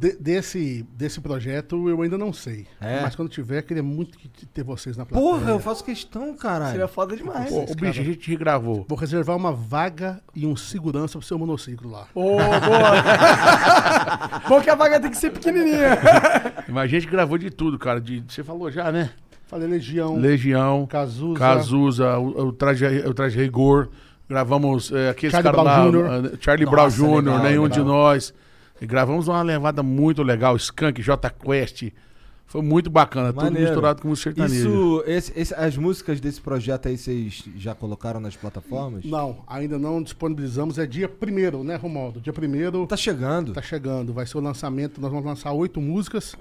Speaker 3: De- desse, desse projeto eu ainda não sei,
Speaker 1: É?
Speaker 3: mas quando tiver, queria muito que- ter vocês na plateia.
Speaker 1: Porra, eu faço questão, caralho.
Speaker 2: Seria foda demais.
Speaker 4: Pô, o bicho, a gente regravou.
Speaker 3: Vou reservar uma vaga e um segurança pro seu monociclo lá.
Speaker 2: Ô, boa. Bom que a vaga tem que ser pequenininha.
Speaker 4: Mas a gente gravou de tudo, cara. De, você falou já, né?
Speaker 3: Falei Legião,
Speaker 4: Legião,
Speaker 3: Cazuza,
Speaker 4: Cazuza, o, o traje, o traje Rigor. Gravamos é, aqueles caras lá,
Speaker 3: Jr..
Speaker 4: eh, Charlie
Speaker 1: Nossa,
Speaker 4: Brown Jr.,
Speaker 1: legal,
Speaker 4: nenhum
Speaker 1: legal.
Speaker 4: de nós. E gravamos uma levada muito legal, Skunk, J Quest. Foi muito bacana, tudo
Speaker 1: Maneiro.
Speaker 4: misturado com música sertaneja.
Speaker 1: Isso, esse- esse- as músicas desse projeto aí vocês já colocaram nas plataformas?
Speaker 3: Não, ainda não disponibilizamos. É dia primeiro, né, Romualdo? Dia primeiro
Speaker 1: Tá chegando.
Speaker 3: tá chegando. Vai ser o lançamento. Nós vamos lançar oito músicas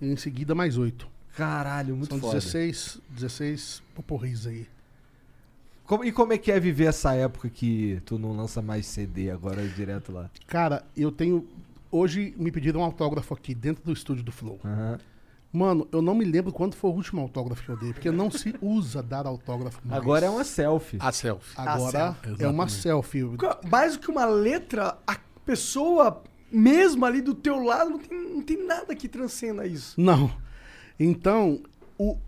Speaker 3: e em seguida mais oito.
Speaker 1: Caralho, muito
Speaker 3: São
Speaker 1: foda.
Speaker 3: 16, 16 poporris aí.
Speaker 1: Como- e como é que é viver essa época que tu não lança mais CD agora direto lá?
Speaker 3: Cara, eu tenho. Hoje me pediram um autógrafo aqui dentro do estúdio do Flow.
Speaker 1: Aham.
Speaker 3: Mano, eu não me lembro quando foi o último autógrafo que eu dei, porque não se usa dar autógrafo mais.
Speaker 1: Agora é uma selfie.
Speaker 4: A selfie.
Speaker 3: Agora
Speaker 4: selfie.
Speaker 3: é uma selfie.
Speaker 2: Mais do que uma letra, a pessoa mesmo ali do teu lado não tem, não tem nada que transcenda isso.
Speaker 3: Não. Então, o-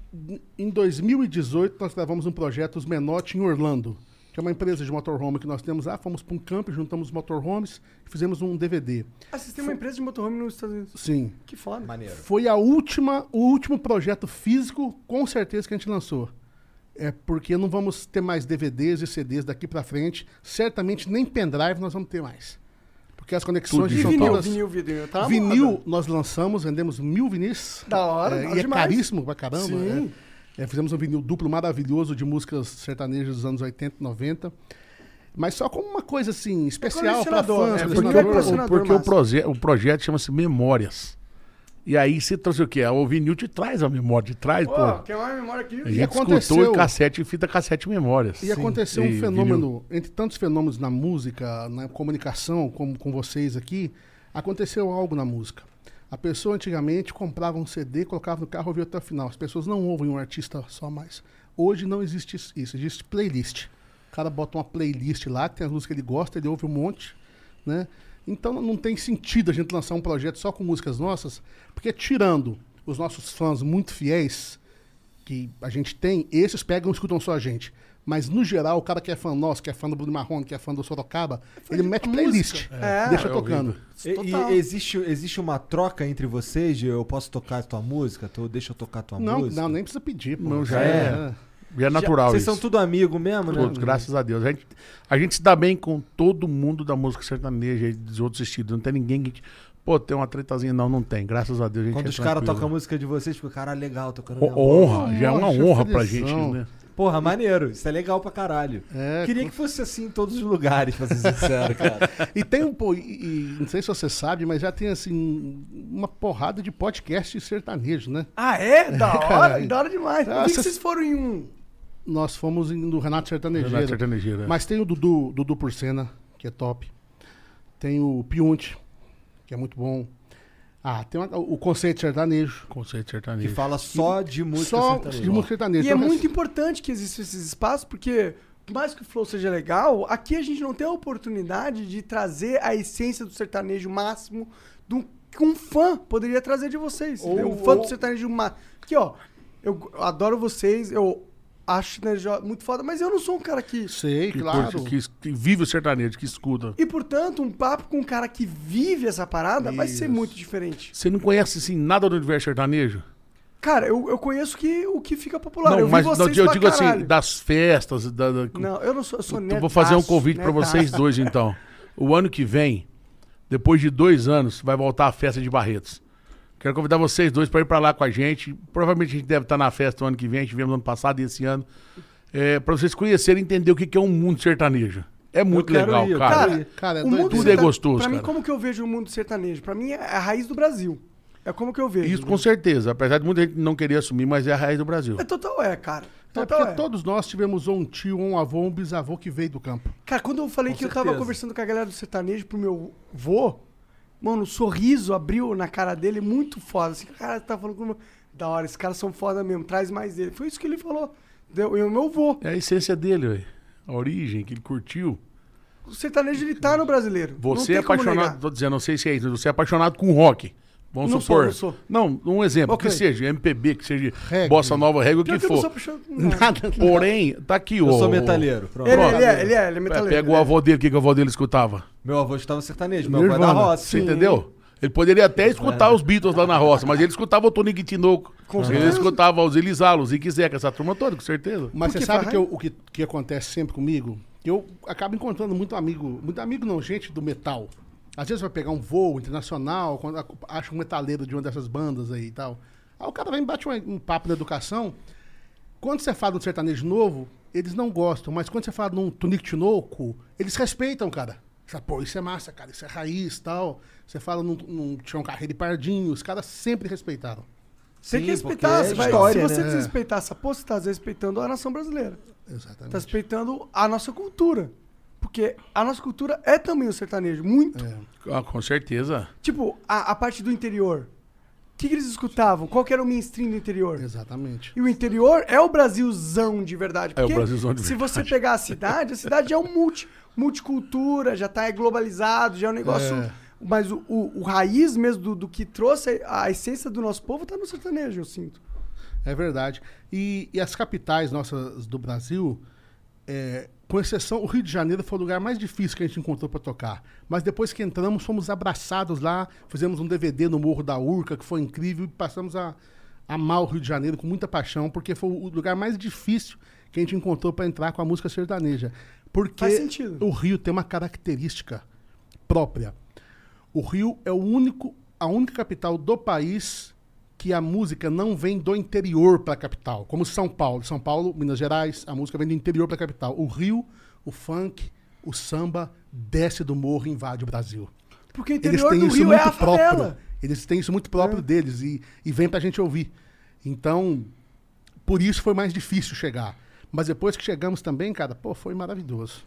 Speaker 3: em 2018, nós gravamos um projeto Os Menotti em Orlando, que é uma empresa de motorhome que nós temos lá. Fomos para um campo, juntamos motorhomes e fizemos um DVD.
Speaker 2: Ah, vocês têm uma empresa de motorhome nos Estados Unidos.
Speaker 3: Sim.
Speaker 2: Que foda.
Speaker 1: Maneiro.
Speaker 3: Foi a última, o último projeto físico, com certeza, que a gente lançou. É porque não vamos ter mais DVDs e CDs daqui para frente. Certamente nem pendrive nós vamos ter mais. Porque as conexões
Speaker 4: Tudo
Speaker 2: E
Speaker 3: são
Speaker 2: vinil,
Speaker 3: todas...
Speaker 2: vinil, vinil. Tá
Speaker 3: vinil
Speaker 2: moda.
Speaker 3: nós lançamos, vendemos mil vinis.
Speaker 2: Da hora,
Speaker 3: É,
Speaker 2: da
Speaker 3: e é
Speaker 2: demais.
Speaker 3: caríssimo pra caramba.
Speaker 2: Sim.
Speaker 3: é. É, fizemos um vinil duplo maravilhoso de músicas sertanejas dos anos 80 e 90. Mas só como uma coisa assim, especial para fãs.
Speaker 2: né?
Speaker 4: Porque,
Speaker 2: Porque é colecionador.
Speaker 4: porque o, proje o projeto chama-se Memórias. E aí você trouxe o quê? O vinil te traz a memória, te traz,
Speaker 2: Pô,
Speaker 4: pô.
Speaker 2: quer uma memória aqui?
Speaker 4: A gente
Speaker 3: aconteceu-
Speaker 4: em cassete, fita cassete memórias.
Speaker 3: E aconteceu
Speaker 4: E
Speaker 3: um
Speaker 4: vinil.
Speaker 3: fenômeno, entre tantos fenômenos na música, na comunicação, como com vocês aqui, aconteceu algo na música. A pessoa antigamente comprava um CD, colocava no carro e ouvia até o final. As pessoas não ouvem um artista só mais. Hoje não existe isso, existe playlist. O cara bota uma playlist lá, tem as músicas que ele gosta, ele ouve um monte, né? Então não tem sentido a gente lançar um projeto só com músicas nossas, porque tirando os nossos fãs muito fiéis, que a gente tem, esses pegam e escutam só a gente. Mas, no geral, o cara que é fã nosso, que é fã do Bruno Marrone, que é fã do Sorocaba, ele mete playlist.
Speaker 2: É.
Speaker 3: Deixa
Speaker 4: É
Speaker 3: tocando.
Speaker 1: E, e existe, existe uma troca entre vocês de eu posso tocar a tua música, tu deixa eu tocar a tua
Speaker 3: Não,
Speaker 1: música?
Speaker 3: não, nem precisa pedir. Pô.
Speaker 4: Não, já
Speaker 1: é.
Speaker 4: Já é natural
Speaker 1: Vocês
Speaker 4: isso.
Speaker 1: são tudo amigo mesmo, né?
Speaker 4: Todos, graças a Deus. A gente, a gente se dá bem com todo mundo da música sertaneja e dos outros estilos. Não tem ninguém que. Pô, tem uma tretazinha. Não, não tem. Graças a Deus. A gente
Speaker 1: Quando
Speaker 4: é
Speaker 1: os caras tocam a música de vocês, fica, cara, legal, tocando voz."
Speaker 4: Honra, já é uma honra pra gente, né?
Speaker 1: Porra, maneiro. Isso é legal pra caralho.
Speaker 3: É,
Speaker 1: Queria que fosse assim em todos os lugares, pra ser sincero, cara.
Speaker 3: E tem um, pô, e, e não sei se você sabe, mas já tem assim uma porrada de podcast sertanejo, né?
Speaker 2: Ah, é? Da hora,
Speaker 3: Caralho.
Speaker 2: da hora demais.
Speaker 3: Ah,
Speaker 2: Eu vi que
Speaker 3: cês-
Speaker 2: vocês foram em um.
Speaker 3: Nós fomos em- no Renato Sertanejeiro.
Speaker 4: Renato Sertanejeiro, é.
Speaker 3: Mas tem o Dudu, Dudu Porcena, que é top. Tem o Piunte, que é muito bom. Ah, tem uma- o Conceito Sertanejo.
Speaker 4: Conceito
Speaker 1: Que
Speaker 4: sertanejo.
Speaker 1: fala só de música
Speaker 3: Só
Speaker 1: sertaneja.
Speaker 3: de música sertaneja.
Speaker 2: E é
Speaker 3: Então,
Speaker 2: muito importante que existam esses espaços, porque, por mais que o flow seja legal, aqui a gente não tem a oportunidade de trazer a essência do sertanejo máximo do que um fã poderia trazer de vocês.
Speaker 1: Ou-
Speaker 2: um fã
Speaker 1: ou-
Speaker 2: do sertanejo máximo. Aqui, ó, eu, eu adoro vocês, eu acho sertanejo muito foda, mas eu não sou um cara que.
Speaker 3: Sei,
Speaker 4: Que,
Speaker 3: claro.
Speaker 4: que, que vive o sertanejo, que escuta.
Speaker 2: E, portanto, um papo com um cara que vive essa parada vai ser
Speaker 3: Isso.
Speaker 2: muito diferente.
Speaker 4: Você não conhece assim nada do universo sertanejo?
Speaker 2: Cara, eu, eu conheço que, o que fica popular.
Speaker 4: não,
Speaker 2: eu vi
Speaker 4: mas
Speaker 2: vocês
Speaker 4: não, eu
Speaker 2: pra
Speaker 4: digo assim,
Speaker 2: caralho.
Speaker 4: das festas. Da, da-
Speaker 2: Não, eu não sou, eu sou
Speaker 4: Eu vou fazer um convite pra
Speaker 2: nerdaço.
Speaker 4: vocês dois, então. O ano que vem, depois de dois anos, vai voltar a festa de Barretos. Quero convidar vocês dois para ir para lá com a gente. Provavelmente a gente deve estar na festa o ano que vem, a gente viemos no ano passado e esse ano. É, para vocês conhecerem e entender o que que é um mundo sertanejo. É muito legal,
Speaker 1: ir,
Speaker 4: cara.
Speaker 2: Cara.
Speaker 3: Cara, é
Speaker 2: o mundo.
Speaker 4: Tudo é gostoso,
Speaker 2: Pra mim,
Speaker 4: cara.
Speaker 2: como que eu vejo o mundo sertanejo? Pra mim, é a raiz do Brasil. É como que eu vejo.
Speaker 4: Isso com certeza. Apesar de muita gente não querer assumir, mas é a raiz do Brasil.
Speaker 2: É total é, cara.
Speaker 3: É
Speaker 2: Total
Speaker 3: porque
Speaker 2: é.
Speaker 3: todos nós tivemos um tio, ou um avô, ou um bisavô que veio do campo.
Speaker 2: Cara, quando eu falei
Speaker 1: Com
Speaker 2: que eu tava
Speaker 1: certeza.
Speaker 2: conversando com a galera do sertanejo pro meu vô, mano, o sorriso abriu na cara dele muito foda. Assim, cara, tá falando com o meu... Da hora, esses caras são foda mesmo, traz mais dele. Foi isso que ele falou. Deu, e o meu vô.
Speaker 4: É a essência dele, velho. A origem que ele curtiu.
Speaker 2: O sertanejo, ele tá no brasileiro.
Speaker 4: Você é apaixonado, tô dizendo, não sei se é isso, você é apaixonado com rock. Vamos
Speaker 2: Não
Speaker 4: supor.
Speaker 2: sou, não sou.
Speaker 4: Não, um exemplo,
Speaker 2: Ok.
Speaker 4: que seja MPB, que seja
Speaker 3: Reggae.
Speaker 4: bossa nova, reggae, o que
Speaker 2: que eu não
Speaker 4: for.
Speaker 2: sou apaixonado com nada.
Speaker 4: Porém, tá aqui
Speaker 1: Eu
Speaker 4: o.
Speaker 1: sou metalheiro.
Speaker 2: Ele,
Speaker 4: Pronto.
Speaker 2: ele é, ele é, ele é
Speaker 4: É,
Speaker 2: metaleiro.
Speaker 4: Pega o
Speaker 2: é.
Speaker 4: avô dele, o que, que o avô dele escutava.
Speaker 1: Meu avô estava sertanejo, meu avô é da roça.
Speaker 4: Você entendeu? Ele poderia até escutar os Beatles lá na roça, mas ele escutava o Tony Tinoco. Ele
Speaker 2: certeza.
Speaker 4: escutava os Elizalo, os Zique Zeca, essa turma toda, com certeza.
Speaker 3: Mas
Speaker 2: Porque
Speaker 3: você sabe que eu- o que, que acontece sempre comigo? Eu acabo encontrando muito amigo, muito amigo não, gente do metal. Às vezes vai pegar um voo internacional, quando acha um metaleiro de uma dessas bandas aí e tal. Aí o cara vem e bate um, um papo na educação. Quando você fala de um sertanejo novo, eles não gostam, mas quando você fala de um Tonico Tinoco, eles respeitam, cara. Você fala, Pô, isso é massa, cara, isso é raiz e tal. Você fala num, num Tião Carreiro e Pardinho, os caras sempre respeitaram.
Speaker 2: Tem que
Speaker 1: Sim,
Speaker 2: respeitar.
Speaker 1: porque é história,
Speaker 2: se você
Speaker 1: né?
Speaker 2: desrespeitar essa porra, você tá desrespeitando a nação brasileira.
Speaker 3: Exatamente.
Speaker 2: respeitando a nossa cultura. Porque a nossa cultura é também o sertanejo, muito.
Speaker 4: Ah, com certeza.
Speaker 2: Tipo, a, a parte do interior. O que, que eles escutavam? Qual que era o mainstream do interior?
Speaker 3: Exatamente.
Speaker 2: E o interior é o Brasilzão de verdade.
Speaker 4: É o
Speaker 2: porque
Speaker 4: Brasilzão de
Speaker 2: Se você
Speaker 4: verdade.
Speaker 2: pegar a cidade, a cidade é um multi, multicultura, já tá globalizado, já é um negócio.
Speaker 3: É.
Speaker 2: Mas o, o, o raiz mesmo do, do que trouxe a, a essência do nosso povo tá no sertanejo, eu sinto.
Speaker 3: É verdade. E, e as capitais nossas do Brasil, é, com exceção, o Rio de Janeiro foi o lugar mais difícil que a gente encontrou para tocar. Mas depois que entramos, fomos abraçados lá, fizemos um DVD no Morro da Urca, que foi incrível, e passamos a amar o Rio de Janeiro com muita paixão, porque foi o lugar mais difícil que a gente encontrou para entrar com a música sertaneja. Porque o Rio tem uma característica própria. O Rio é o único, a única capital do país que a música não vem do interior para a capital, como São Paulo. São Paulo, Minas Gerais, a música vem do interior para a capital. O Rio, o funk, o samba desce do morro e invade o Brasil.
Speaker 2: Porque o
Speaker 3: Eles
Speaker 2: interior
Speaker 3: têm
Speaker 2: do
Speaker 3: isso
Speaker 2: Rio
Speaker 3: muito
Speaker 2: é a
Speaker 3: próprio.
Speaker 2: favela.
Speaker 3: Eles têm isso muito próprio deles e, e vem pra gente ouvir. Então, por isso foi mais difícil chegar. Mas depois que chegamos também, cara, pô, foi maravilhoso.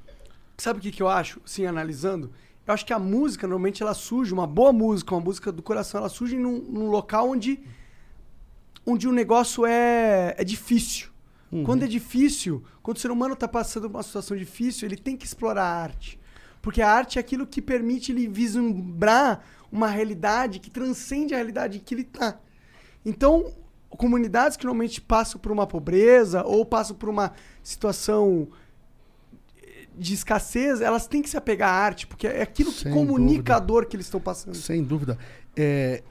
Speaker 2: Sabe o que, que eu acho, sim, analisando? Eu acho que a música, normalmente, ela surge, uma boa música, uma música do coração, ela surge num, num local onde, onde o negócio é, é difícil. Quando é difícil, quando o ser humano está passando por uma situação difícil, ele tem que explorar a arte. Porque a arte é aquilo que permite ele vislumbrar uma realidade que transcende a realidade em que ele está. Então, comunidades que normalmente passam por uma pobreza ou passam por uma situação de escassez, elas têm que se apegar à arte, porque é aquilo que
Speaker 3: Sem
Speaker 2: comunica
Speaker 3: dúvida.
Speaker 2: a dor que eles estão passando.
Speaker 3: Sem dúvida. É,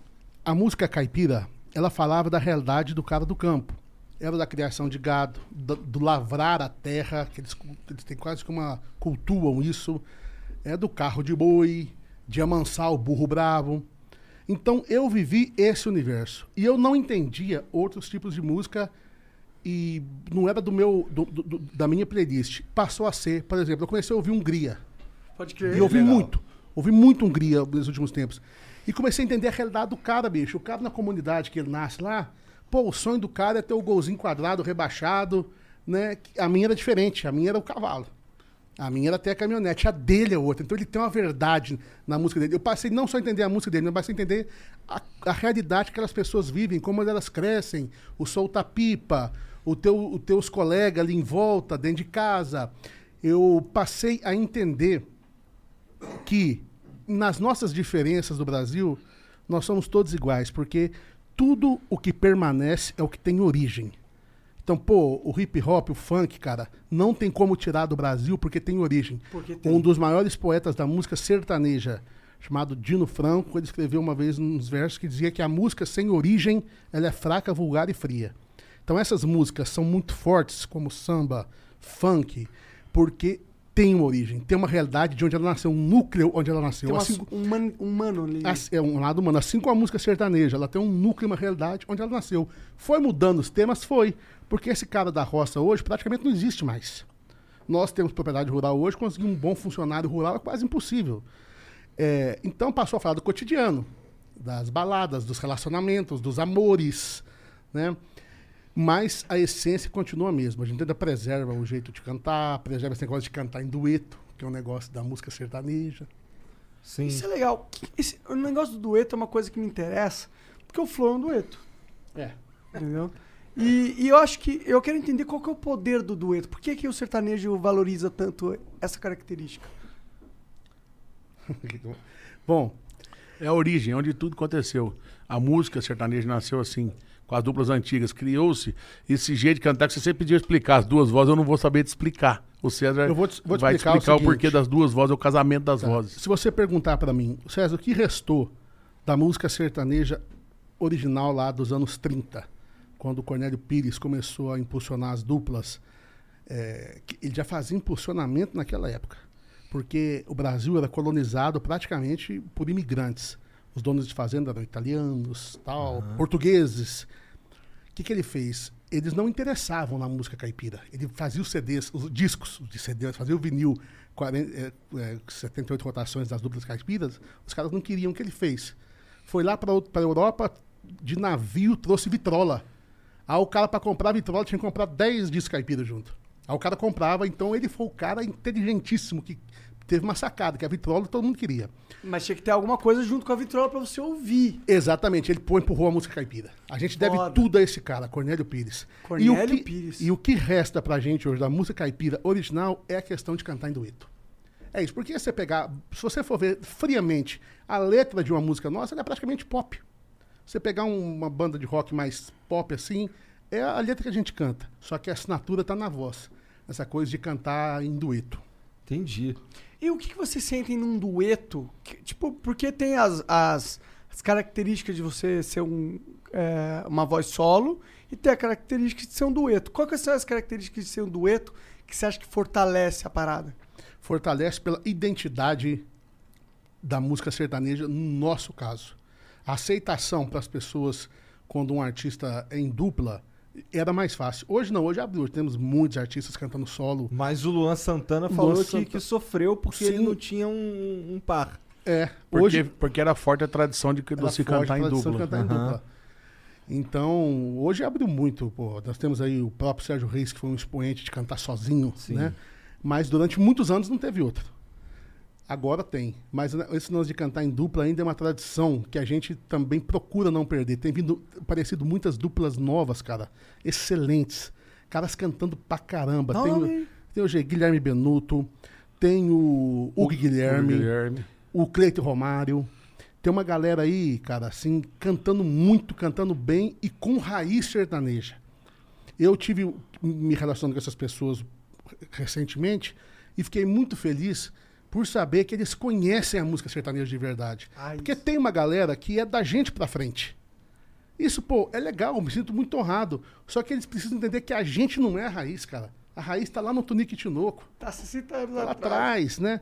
Speaker 3: a música caipira, ela falava da realidade do cara do campo. Era da criação de gado, do, do lavrar a terra, que eles, eles têm quase que uma cultuam isso. É do carro de boi, de amansar o burro bravo. Então eu vivi esse universo. E eu não entendia outros tipos de música e não era do meu do- do- da minha playlist. Passou a ser, por exemplo, eu comecei a ouvir Hungria.
Speaker 2: Pode crer.
Speaker 3: E ouvi muito. Ouvi muito Hungria nos últimos tempos. E comecei a entender a realidade do cara, bicho. O cara na comunidade que ele nasce lá, pô, o sonho do cara é ter o golzinho quadrado, rebaixado, né? A minha era diferente, a minha era o cavalo. A minha era até a caminhonete, a dele é outra. Então ele tem uma verdade na música dele. Eu passei não só a entender a música dele, mas passei a entender a, a realidade que aquelas pessoas vivem, como elas crescem, o solta-pipa, o teu, os teus colegas ali em volta, dentro de casa. Eu passei a entender que nas nossas diferenças do Brasil, nós somos todos iguais, porque tudo o que permanece é o que tem origem. Então, pô, o hip hop, o funk, cara, não tem como tirar do Brasil porque tem origem.
Speaker 2: Porque tem.
Speaker 3: Um dos maiores poetas da música sertaneja, chamado Dino Franco, ele escreveu uma vez uns versos que dizia que a música sem origem, ela é fraca, vulgar e fria. Então essas músicas são muito fortes, como samba, funk, porque tem uma origem, tem uma realidade de onde ela nasceu, um núcleo onde ela nasceu.
Speaker 2: Tem uma-
Speaker 3: Assim-
Speaker 2: um, man, um mano ali.
Speaker 3: É um lado humano. Assim como a música sertaneja, ela tem um núcleo, uma realidade onde ela nasceu. Foi mudando os temas? Foi. Porque esse cara da roça hoje praticamente não existe mais. Nós temos propriedade rural hoje, conseguir um bom funcionário rural é quase impossível. É, então passou a falar do cotidiano, das baladas, dos relacionamentos, dos amores, né? Mas a essência continua a mesma. A gente ainda preserva o jeito de cantar, preserva esse negócio de cantar em dueto, que é um negócio da música sertaneja.
Speaker 1: Sim.
Speaker 2: Isso é legal. Esse, o negócio do dueto é uma coisa que me interessa, porque o flow é um dueto.
Speaker 3: É.
Speaker 2: Entendeu? E, e eu acho que eu quero entender qual que é o poder do dueto. Por que, que o sertanejo valoriza tanto essa característica?
Speaker 3: Bom,
Speaker 4: É a origem, onde tudo aconteceu. A música sertaneja nasceu assim, com as duplas antigas. Criou-se esse jeito de cantar que você sempre pediu explicar as duas vozes, eu não vou saber te explicar. O César
Speaker 3: Eu vou te- vou te
Speaker 4: vai
Speaker 3: explicar o
Speaker 4: explicar o,
Speaker 3: seguinte.
Speaker 4: porquê das duas vozes, é o casamento das
Speaker 3: Tá.
Speaker 4: vozes.
Speaker 3: Se você perguntar pra mim, César, o que restou da música sertaneja original lá dos anos 30, quando o Cornélio Pires começou a impulsionar as duplas, é, que ele já fazia impulsionamento naquela época, porque o Brasil era colonizado praticamente por imigrantes. Os donos de fazenda eram italianos, tal, portugueses. O que, que ele fez? Eles não interessavam na música caipira. Ele fazia os CDs, os discos de CD, fazia o vinil, 40, é, é, 78 rotações das duplas caipiras. Os caras não queriam o que ele fez. Foi lá para a Europa, de navio, trouxe vitrola. Aí o cara, para comprar vitrola, tinha que comprar 10 discos caipira junto. Aí o cara comprava, então ele foi o cara inteligentíssimo que teve uma sacada, que a vitrola todo mundo queria.
Speaker 2: Mas tinha que ter alguma coisa junto com a vitrola pra você ouvir.
Speaker 3: Exatamente, ele pô, empurrou a música caipira. A gente deve
Speaker 2: Foda.
Speaker 3: tudo a esse cara, Cornélio Pires.
Speaker 2: Cornélio
Speaker 3: e o que,
Speaker 2: Pires.
Speaker 3: E o que resta pra gente hoje da música caipira original é a questão de cantar em dueto. É isso, porque você pegar, se você for ver friamente, a letra de uma música nossa ela é praticamente pop. Você pegar um- uma banda de rock mais pop assim, é a letra que a gente canta. Só que a assinatura tá na voz. Essa coisa de cantar em dueto.
Speaker 1: Entendi.
Speaker 2: E o que, que você sente num dueto? Que, tipo, porque tem as, as, as características de você ser um, é, uma voz solo e tem a característica de ser um dueto. Quais são as características de ser um dueto que você acha que fortalece a parada?
Speaker 3: fortalece pela identidade da música sertaneja, no nosso caso. A aceitação para as pessoas quando um artista é em dupla era mais fácil. Hoje não, hoje abriu. Hoje temos muitos artistas cantando solo.
Speaker 1: Mas o Luan Santana
Speaker 3: Luan
Speaker 1: falou que,
Speaker 3: Santa-
Speaker 1: que sofreu porque
Speaker 3: Sim.
Speaker 1: ele não tinha um, um par.
Speaker 3: É,
Speaker 4: Porque,
Speaker 3: hoje
Speaker 4: porque era forte a tradição de, de se cantar em dupla.
Speaker 3: cantar em
Speaker 1: Aham.
Speaker 3: dupla. Então, hoje abriu muito. Pô. Nós temos aí o próprio Sérgio Reis, que foi um expoente de cantar sozinho,
Speaker 1: Sim.
Speaker 3: né? Mas durante muitos anos não teve outro. Agora tem. Mas esse lance de cantar em dupla ainda é uma tradição que a gente também procura não perder. Tem vindo aparecido muitas duplas novas, cara. Excelentes. Caras cantando pra caramba. Tem, tem o G- Guilherme Benuto, tem o Hugo Guilherme,
Speaker 4: Guilherme.
Speaker 3: o Cleiton Romário. Tem uma galera aí, cara, assim, cantando muito, cantando bem e com raiz sertaneja. Eu tive me relacionando com essas pessoas recentemente e fiquei muito feliz por saber que eles conhecem a música sertaneja de verdade.
Speaker 2: Ah,
Speaker 3: Porque tem uma galera que é da gente pra frente. Isso, pô, é legal, me sinto muito honrado. Só que eles precisam entender que a gente não é a raiz, cara. A raiz tá lá no Tunique Tinoco
Speaker 2: Tá 60 anos
Speaker 3: lá
Speaker 2: atrás.
Speaker 3: atrás, né?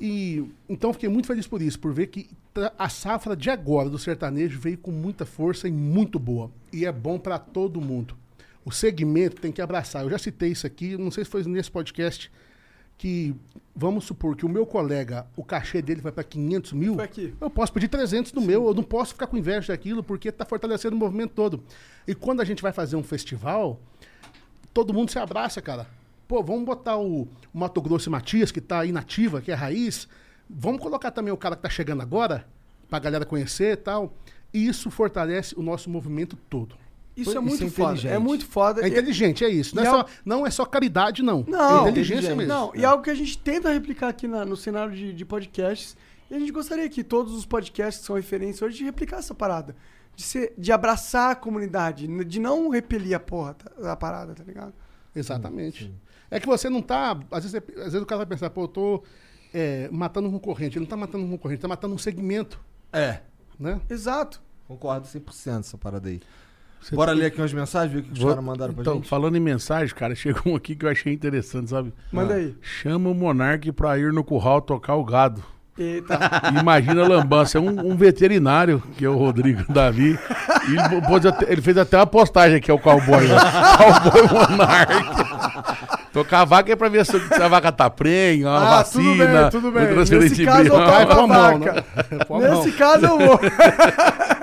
Speaker 3: E então fiquei muito feliz por isso, por ver que a safra de agora do sertanejo veio com muita força e muito boa. E é bom para todo mundo. O segmento tem que abraçar. Eu já citei isso aqui, não sei se foi nesse podcast, que vamos supor que o meu colega, o cachê dele vai para 500 mil, eu posso pedir 300 no meu, eu não posso ficar com inveja daquilo, porque está fortalecendo o movimento todo. E quando a gente vai fazer um festival, todo mundo se abraça, cara. Pô, vamos botar o, o Mato Grosso e Matias, que tá aí nativa, que é raiz. Vamos colocar também o cara que tá chegando agora, pra galera conhecer e tal. E isso fortalece o nosso movimento todo.
Speaker 2: Isso
Speaker 1: Isso
Speaker 2: é muito
Speaker 1: é
Speaker 2: foda. É muito foda.
Speaker 3: É inteligente, é isso. Não é,
Speaker 2: é
Speaker 3: só, não é só caridade, não.
Speaker 2: Não,
Speaker 3: é inteligência mesmo.
Speaker 2: Não, e é algo que a gente tenta replicar aqui na- no cenário de, de podcasts. E a gente gostaria que todos os podcasts que são referência hoje de replicar essa parada. De, ser, de abraçar a comunidade, de não repelir a porra tá- a parada, tá ligado?
Speaker 3: Exatamente. É que você não tá. Às vezes, às vezes o cara vai pensar, pô, eu tô é, matando um concorrente. Ele não tá matando um concorrente, tá matando um segmento.
Speaker 1: É.
Speaker 3: Né?
Speaker 2: Exato.
Speaker 1: Concordo 100% essa parada aí. Bora ler aqui umas mensagens, ver o que os
Speaker 4: Vou-
Speaker 1: caras mandaram pra
Speaker 4: então,
Speaker 1: gente.
Speaker 4: falando em mensagem, cara, chegou um aqui que eu achei interessante, sabe?
Speaker 2: Manda aí.
Speaker 4: Chama o Monark pra ir no curral tocar o gado.
Speaker 2: Eita.
Speaker 4: Imagina a lambança, é um, um veterinário, que é o Rodrigo Davi. Ele, até- ele fez até uma postagem aqui, é o cowboy. Né? Cowboy Monark. Tocar a vaca é pra ver se a vaca tá prenha, uma
Speaker 2: Ah, tudo
Speaker 4: vacina.
Speaker 2: bem, tudo bem.
Speaker 4: um transferência
Speaker 2: Nesse caso, eu toco a
Speaker 3: mão,
Speaker 2: vaca.
Speaker 3: né?
Speaker 2: Nesse caso eu vou.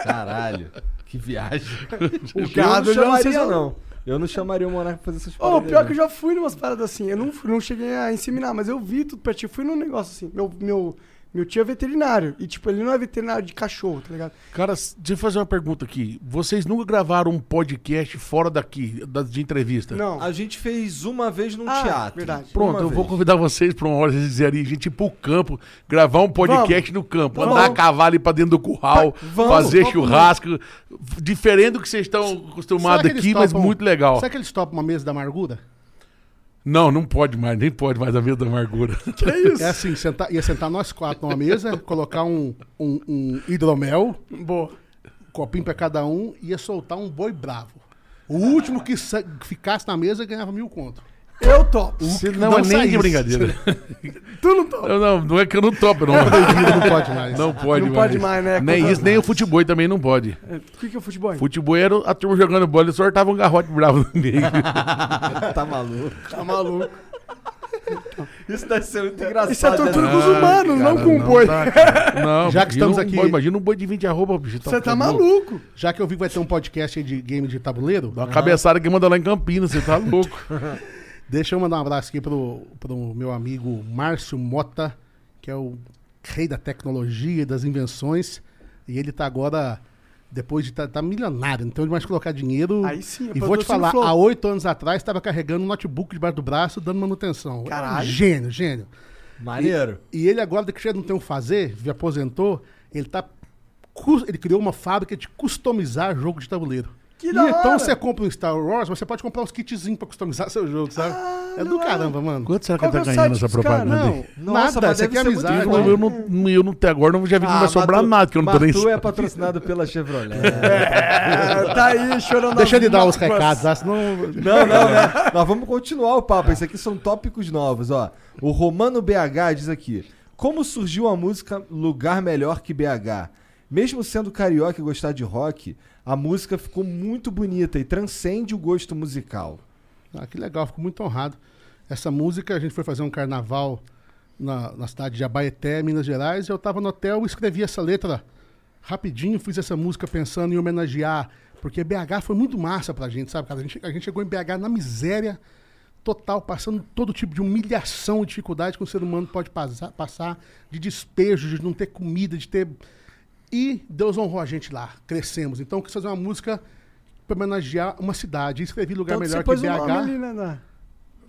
Speaker 1: Caralho, que viagem.
Speaker 2: O
Speaker 1: eu
Speaker 2: gado
Speaker 1: não
Speaker 2: já não sei
Speaker 1: chamaria,
Speaker 2: se-
Speaker 1: não. Eu não chamaria o Monarca pra fazer essas paradas.
Speaker 2: pior
Speaker 1: aí,
Speaker 2: que eu
Speaker 1: não.
Speaker 2: já fui numas paradas assim. Eu não, fui- não cheguei a inseminar, mas eu vi tudo pertinho. Fui num negócio assim. Meu, meu, meu tio é veterinário. E, tipo, ele não é veterinário de cachorro, tá ligado?
Speaker 4: Cara, deixa eu fazer uma pergunta aqui. Vocês nunca gravaram um podcast fora daqui, da- de entrevista?
Speaker 2: Não.
Speaker 1: A gente fez uma vez num
Speaker 2: Ah,
Speaker 1: teatro.
Speaker 2: verdade.
Speaker 4: Pronto,
Speaker 1: Uma
Speaker 4: eu vou
Speaker 1: vez.
Speaker 4: convidar vocês pra uma hora vocês dizerem, a gente ir pro campo, gravar um podcast no campo,
Speaker 2: Vamos.
Speaker 4: andar a cavalo ir pra dentro do curral,
Speaker 2: Vamos,
Speaker 4: fazer
Speaker 2: vamos.
Speaker 4: churrasco, diferente do que vocês estão acostumados aqui, mas
Speaker 3: topam-
Speaker 4: muito legal.
Speaker 3: Será que eles topam uma mesa da amargura?
Speaker 4: Não, não pode mais, nem pode mais a mesa da amargura.
Speaker 2: Que isso?
Speaker 3: É assim, sentar, ia sentar nós quatro numa mesa, colocar um, um, um hidromel,
Speaker 2: Boa.
Speaker 3: copinho pra cada um, e ia soltar um boi bravo. O último que sa- ficasse na mesa ganhava mil conto.
Speaker 2: Eu topo.
Speaker 4: Você não,
Speaker 3: não
Speaker 4: é nem
Speaker 3: saísse.
Speaker 4: de brincadeira.
Speaker 2: Tu não topa.
Speaker 4: Eu não, não é que eu não topo, não.
Speaker 3: Não pode mais.
Speaker 4: Não pode
Speaker 2: Não
Speaker 4: mais.
Speaker 2: pode mais, né?
Speaker 4: Nem
Speaker 2: Contra-
Speaker 4: isso, nem o futebol também não pode.
Speaker 2: É, O que, que é o futebol?
Speaker 4: Futebol era a turma jogando bola, eles sortavam um garrote bravo no meio.
Speaker 1: tá maluco.
Speaker 2: Tá maluco.
Speaker 1: Isso deve ser muito engraçado.
Speaker 2: Isso é tortura
Speaker 1: né?
Speaker 2: com os humanos, não
Speaker 4: Cara,
Speaker 2: com o boi.
Speaker 4: tá. Não,
Speaker 3: Já que estamos
Speaker 4: um
Speaker 3: aqui-
Speaker 4: boi- imagina um boi de 20 arroba, bicho.
Speaker 2: Você tá
Speaker 4: louco.
Speaker 2: maluco.
Speaker 3: Já que eu vi que vai ter um podcast aí de game de tabuleiro,
Speaker 4: Dá uma cabeçada que manda lá em Campinas, você tá louco.
Speaker 3: Deixa eu mandar um abraço aqui pro, pro meu amigo Márcio Mota, que é o rei da tecnologia e das invenções. E ele tá agora, depois de estar tá, tá milionário, então ele vai colocar dinheiro.
Speaker 2: Aí sim, é
Speaker 3: E vou te falar, há oito anos atrás estava carregando um notebook debaixo do braço, dando manutenção.
Speaker 2: Caralho.
Speaker 3: Gênio, gênio.
Speaker 1: Maneiro.
Speaker 3: E ele agora, que já não tem o que fazer, já aposentou, ele tá. Ele criou uma fábrica de customizar jogo de tabuleiro.
Speaker 2: Que
Speaker 3: E
Speaker 2: da
Speaker 3: então
Speaker 2: hora.
Speaker 3: você compra um Star Wars, mas você pode comprar uns kitzinhos pra customizar seu jogo, sabe? é do
Speaker 2: hora.
Speaker 3: caramba, mano.
Speaker 4: Quanto será que
Speaker 2: Qual
Speaker 4: tá
Speaker 2: é o
Speaker 4: ganhando essa propaganda?
Speaker 3: Não?
Speaker 1: Nossa,
Speaker 3: nada, isso aqui é amizade.
Speaker 4: Eu, eu não, eu não, até agora não já vi que não vai sobrar
Speaker 1: Martu-
Speaker 4: nada, que eu não tô nem...
Speaker 1: Martu é patrocinado pela Chevrolet.
Speaker 2: É, tá aí chorando.
Speaker 3: Deixa ele dar os recados, ah, senão.
Speaker 1: Não, não, né? Nós vamos continuar o papo. Esse aqui são tópicos novos, ó. O Romano BH diz aqui: Como surgiu a música Lugar Melhor que BH? Mesmo sendo carioca e gostar de rock, a música ficou muito bonita e transcende o gosto musical.
Speaker 3: Ah, que legal, fico muito honrado. Essa música, a gente foi fazer um carnaval na, na cidade de Abaeté, Minas Gerais, e eu tava no hotel e escrevi essa letra rapidinho, fiz essa música pensando em homenagear, porque BH foi muito massa pra gente, sabe, cara? A gente, a gente chegou em BH na miséria, total, passando todo tipo de humilhação e dificuldade que o ser humano pode passar, passar de despejo, de não ter comida, de ter. E Deus honrou a gente lá, crescemos. Então, eu quis fazer uma música para homenagear uma cidade. Escrevi lugar
Speaker 2: Então,
Speaker 3: melhor
Speaker 2: você
Speaker 3: que
Speaker 2: pôs
Speaker 3: BH.
Speaker 2: nome ali, né? na-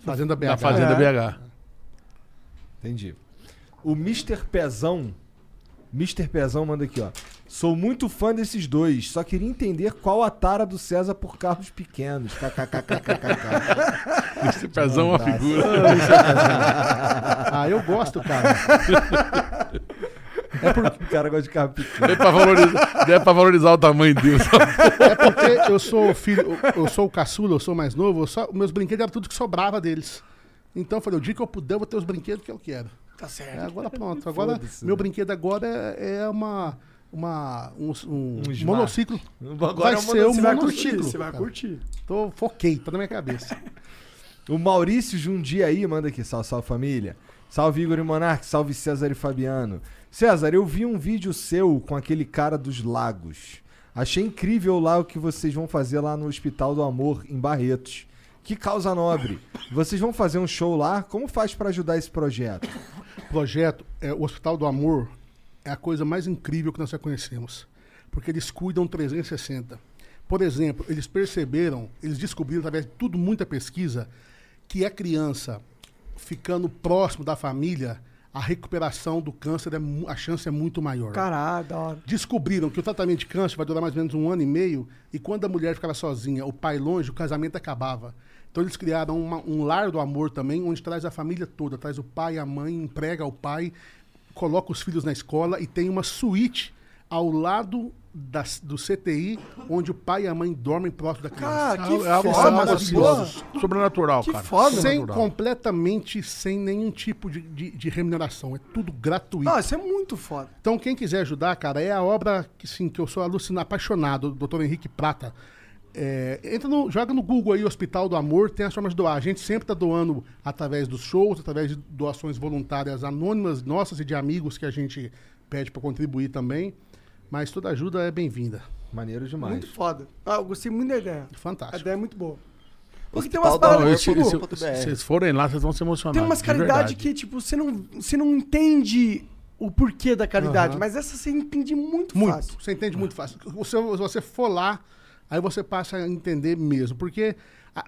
Speaker 3: Fazenda BH.
Speaker 4: Da Fazenda
Speaker 2: É.
Speaker 4: BH.
Speaker 1: Entendi. O Mr. Pezão. Mr. Pezão manda aqui, ó. Sou muito fã desses dois, só queria entender qual a tara do César por carros pequenos. KKKKKK.
Speaker 4: Esse pezão é uma figura.
Speaker 3: Ah, eu gosto, cara.
Speaker 1: o cara gosta de carro pequeno.
Speaker 4: É pra valorizar, é pra valorizar o tamanho dele.
Speaker 3: É porque eu sou o filho, eu, sou o caçula, eu sou mais novo, eu só, meus brinquedos eram tudo que sobrava deles. Então eu falei, o dia que eu puder, eu vou ter os brinquedos que eu quero.
Speaker 2: Tá certo.
Speaker 3: É, agora pronto. Agora, meu
Speaker 1: né?
Speaker 3: brinquedo agora é, é uma, uma, um, um
Speaker 1: Um
Speaker 3: monociclo.
Speaker 1: Agora
Speaker 3: vai
Speaker 1: é um
Speaker 3: ser um
Speaker 2: Você vai
Speaker 3: monociclo.
Speaker 2: curtir, você vai
Speaker 3: cara.
Speaker 2: curtir.
Speaker 3: Tô, foquei, tá na minha cabeça.
Speaker 1: O Maurício Jundiaí manda aqui, salve, salve família. Salve Igor e Monark, salve César e Fabiano. César, eu vi um vídeo seu com aquele cara dos lagos. Achei incrível lá o que vocês vão fazer lá no Hospital do Amor, em Barretos. Que causa nobre. Vocês vão fazer um show lá? Como faz pra ajudar esse projeto?
Speaker 3: projeto, é, o Hospital do Amor, é a coisa mais incrível que nós já conhecemos. Porque eles cuidam 360. Por exemplo, eles perceberam, eles descobriram através de tudo, muita pesquisa, que a criança ficando próximo da família, a recuperação do câncer, é, a chance é muito maior.
Speaker 2: Caralho, da hora.
Speaker 3: Descobriram que o tratamento de câncer vai durar mais ou menos um ano e meio, e quando a mulher ficava sozinha, o pai longe, o casamento acabava. Então eles criaram uma- um lar do amor também, onde traz a família toda, traz o pai, a mãe, emprega o pai, coloca os filhos na escola e tem uma suíte ao lado das- do CTI, onde o pai e a mãe dormem próximo da criança.
Speaker 2: Cara, que
Speaker 4: É
Speaker 2: foda,
Speaker 4: maravilhoso. Sobrenatural,
Speaker 2: Que
Speaker 4: cara.
Speaker 2: foda.
Speaker 3: sem completamente sem nenhum tipo de, de- de remuneração. É tudo gratuito.
Speaker 2: Não, isso é muito foda.
Speaker 3: Então, quem quiser ajudar, cara, é a obra que, sim, que eu sou alucinado, apaixonado, do Dr. Henrique Prata. É, entra no, joga no Google aí, Hospital do Amor, tem as formas de doar. A gente sempre está doando através dos shows, através de doações voluntárias anônimas nossas e de amigos que a gente pede para contribuir também. Mas toda ajuda é bem-vinda.
Speaker 1: Maneiro demais.
Speaker 2: Muito foda. Ah, eu gostei muito da ideia. A
Speaker 3: Fantástico.
Speaker 2: ideia é muito boa. Porque tem umas paradas,
Speaker 4: Se,
Speaker 2: tipo,
Speaker 5: BR.
Speaker 4: vocês forem lá, vocês vão se emocionar.
Speaker 2: tem umas
Speaker 4: de
Speaker 2: caridades que, tipo, você não, você não entende o porquê da caridade,
Speaker 3: Aham.
Speaker 2: mas essa você entende muito,
Speaker 3: Muito.
Speaker 2: fácil.
Speaker 3: Você entende muito fácil. Você, se você for lá, aí você passa a entender mesmo. Porque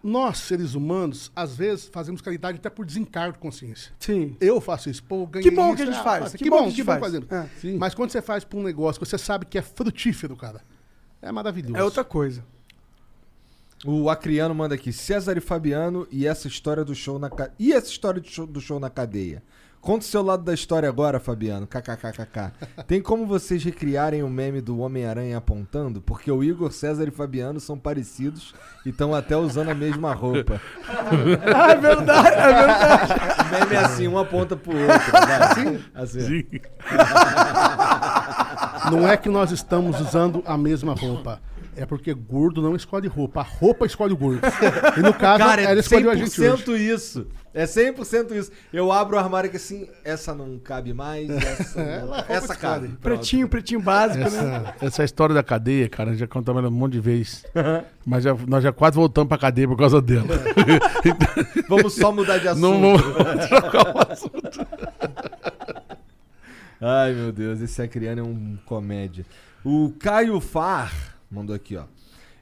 Speaker 3: nós, seres humanos, às vezes fazemos caridade até por desencargo de consciência.
Speaker 2: Sim.
Speaker 3: Eu faço isso. Pô, ganhei
Speaker 2: Que bom
Speaker 3: isso,
Speaker 2: que a gente
Speaker 3: ah,
Speaker 2: faz, que
Speaker 3: Que,
Speaker 2: bom que a gente
Speaker 3: vai
Speaker 2: faz.
Speaker 3: fazendo.
Speaker 2: É.
Speaker 3: Sim. Mas quando você faz pra um negócio que você sabe que é frutífero, cara, é maravilhoso.
Speaker 2: É outra coisa.
Speaker 1: O Acriano manda aqui, César e Fabiano e essa história do show na ca... E essa história do show, do show na cadeia? Conta o seu lado da história agora, Fabiano. KKKKK. Tem como vocês recriarem o meme do Homem-Aranha apontando? Porque o Igor, César e Fabiano são parecidos e estão até usando a mesma roupa.
Speaker 2: Ah, é verdade, é verdade.
Speaker 1: O meme é assim, um aponta pro outro. Assim? Assim.
Speaker 4: Sim.
Speaker 3: Não é que nós estamos usando a mesma roupa. É porque gordo não escolhe roupa. A roupa escolhe o gordo. E no caso,
Speaker 1: Cara, é
Speaker 3: ela escolheu a gente hoje.
Speaker 1: 100% isso. É 100% isso. Eu abro o armário que assim, essa não cabe mais, essa, não-
Speaker 3: Ela, roupa
Speaker 1: essa cabe. Pronto.
Speaker 2: Pretinho, pretinho básico, né?
Speaker 4: Essa, essa história da cadeia, cara, já contamos ela um monte de vezes. Mas já- nós já quase voltamos pra cadeia por causa dela.
Speaker 1: Vamos só mudar de assunto.
Speaker 4: Não vamos trocar o assunto.
Speaker 1: Ai, meu Deus, esse Acriano é um comédia. O Caio Far mandou aqui, ó.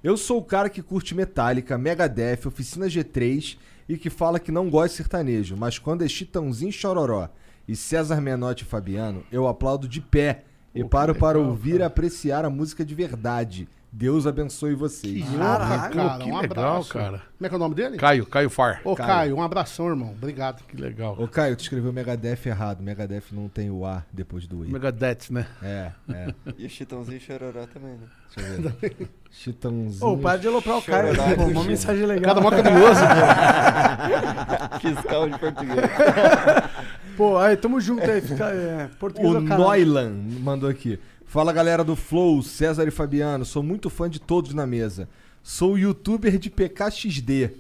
Speaker 1: Eu sou o cara que curte Metallica, Megadeth, Oficina G3 e que fala que não gosta de sertanejo, mas quando é Chitãozinho Chororó e César Menotti e Fabiano, eu aplaudo de pé e paro para ouvir e apreciar a música de verdade. Deus abençoe vocês.
Speaker 3: Caraca, cara,
Speaker 4: que
Speaker 3: um
Speaker 4: legal,
Speaker 3: abraço.
Speaker 4: cara.
Speaker 3: Como é que é o nome dele?
Speaker 4: Caio, Caio Far.
Speaker 3: Ô,
Speaker 1: Caio.
Speaker 3: Caio, um abração, irmão. Obrigado.
Speaker 4: Que legal.
Speaker 1: Ô Caio, tu escreveu Megadeth errado. Megadeth não tem o A depois do I.
Speaker 4: Megadeth, né?
Speaker 1: É, é.
Speaker 5: E o Chitãozinho Chororó também, né?
Speaker 1: Deixa eu ver. Chitãozinho.
Speaker 2: Ô, para de aloprar o Caio. Pô, uma mensagem legal.
Speaker 3: Cada mó carinhoso.
Speaker 5: Fiscal de português.
Speaker 2: Pô, aí, tamo junto aí. Fica, é, português
Speaker 1: O. Noilan mandou aqui. Fala galera do Flow, César e Fabiano. Sou muito fã de todos na mesa. Sou youtuber de PKXD.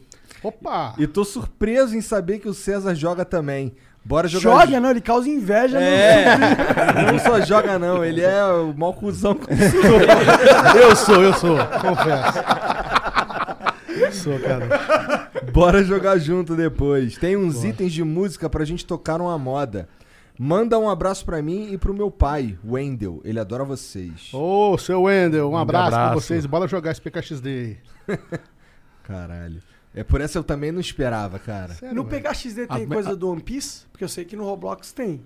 Speaker 3: Opa!
Speaker 1: E tô surpreso em saber que o César joga também. Bora jogar.
Speaker 2: Joga, não, ele causa inveja.
Speaker 1: É, não só joga não, ele é o mau cuzão.
Speaker 3: Eu sou, eu sou. Confesso. Sou, cara.
Speaker 1: Bora jogar junto depois. Tem uns itens de música pra gente tocar uma moda. Manda um abraço pra mim e pro meu pai, Wendel. Ele adora vocês.
Speaker 3: Ô, seu Wendel, um abraço, pra
Speaker 4: abraço.
Speaker 3: vocês. Bora jogar esse PKXD aí.
Speaker 1: Caralho. É por essa eu também não esperava, cara.
Speaker 3: Sério,
Speaker 2: No
Speaker 3: velho.
Speaker 2: PKXD tem
Speaker 4: A-
Speaker 2: coisa do One Piece? Porque eu sei que no Roblox tem.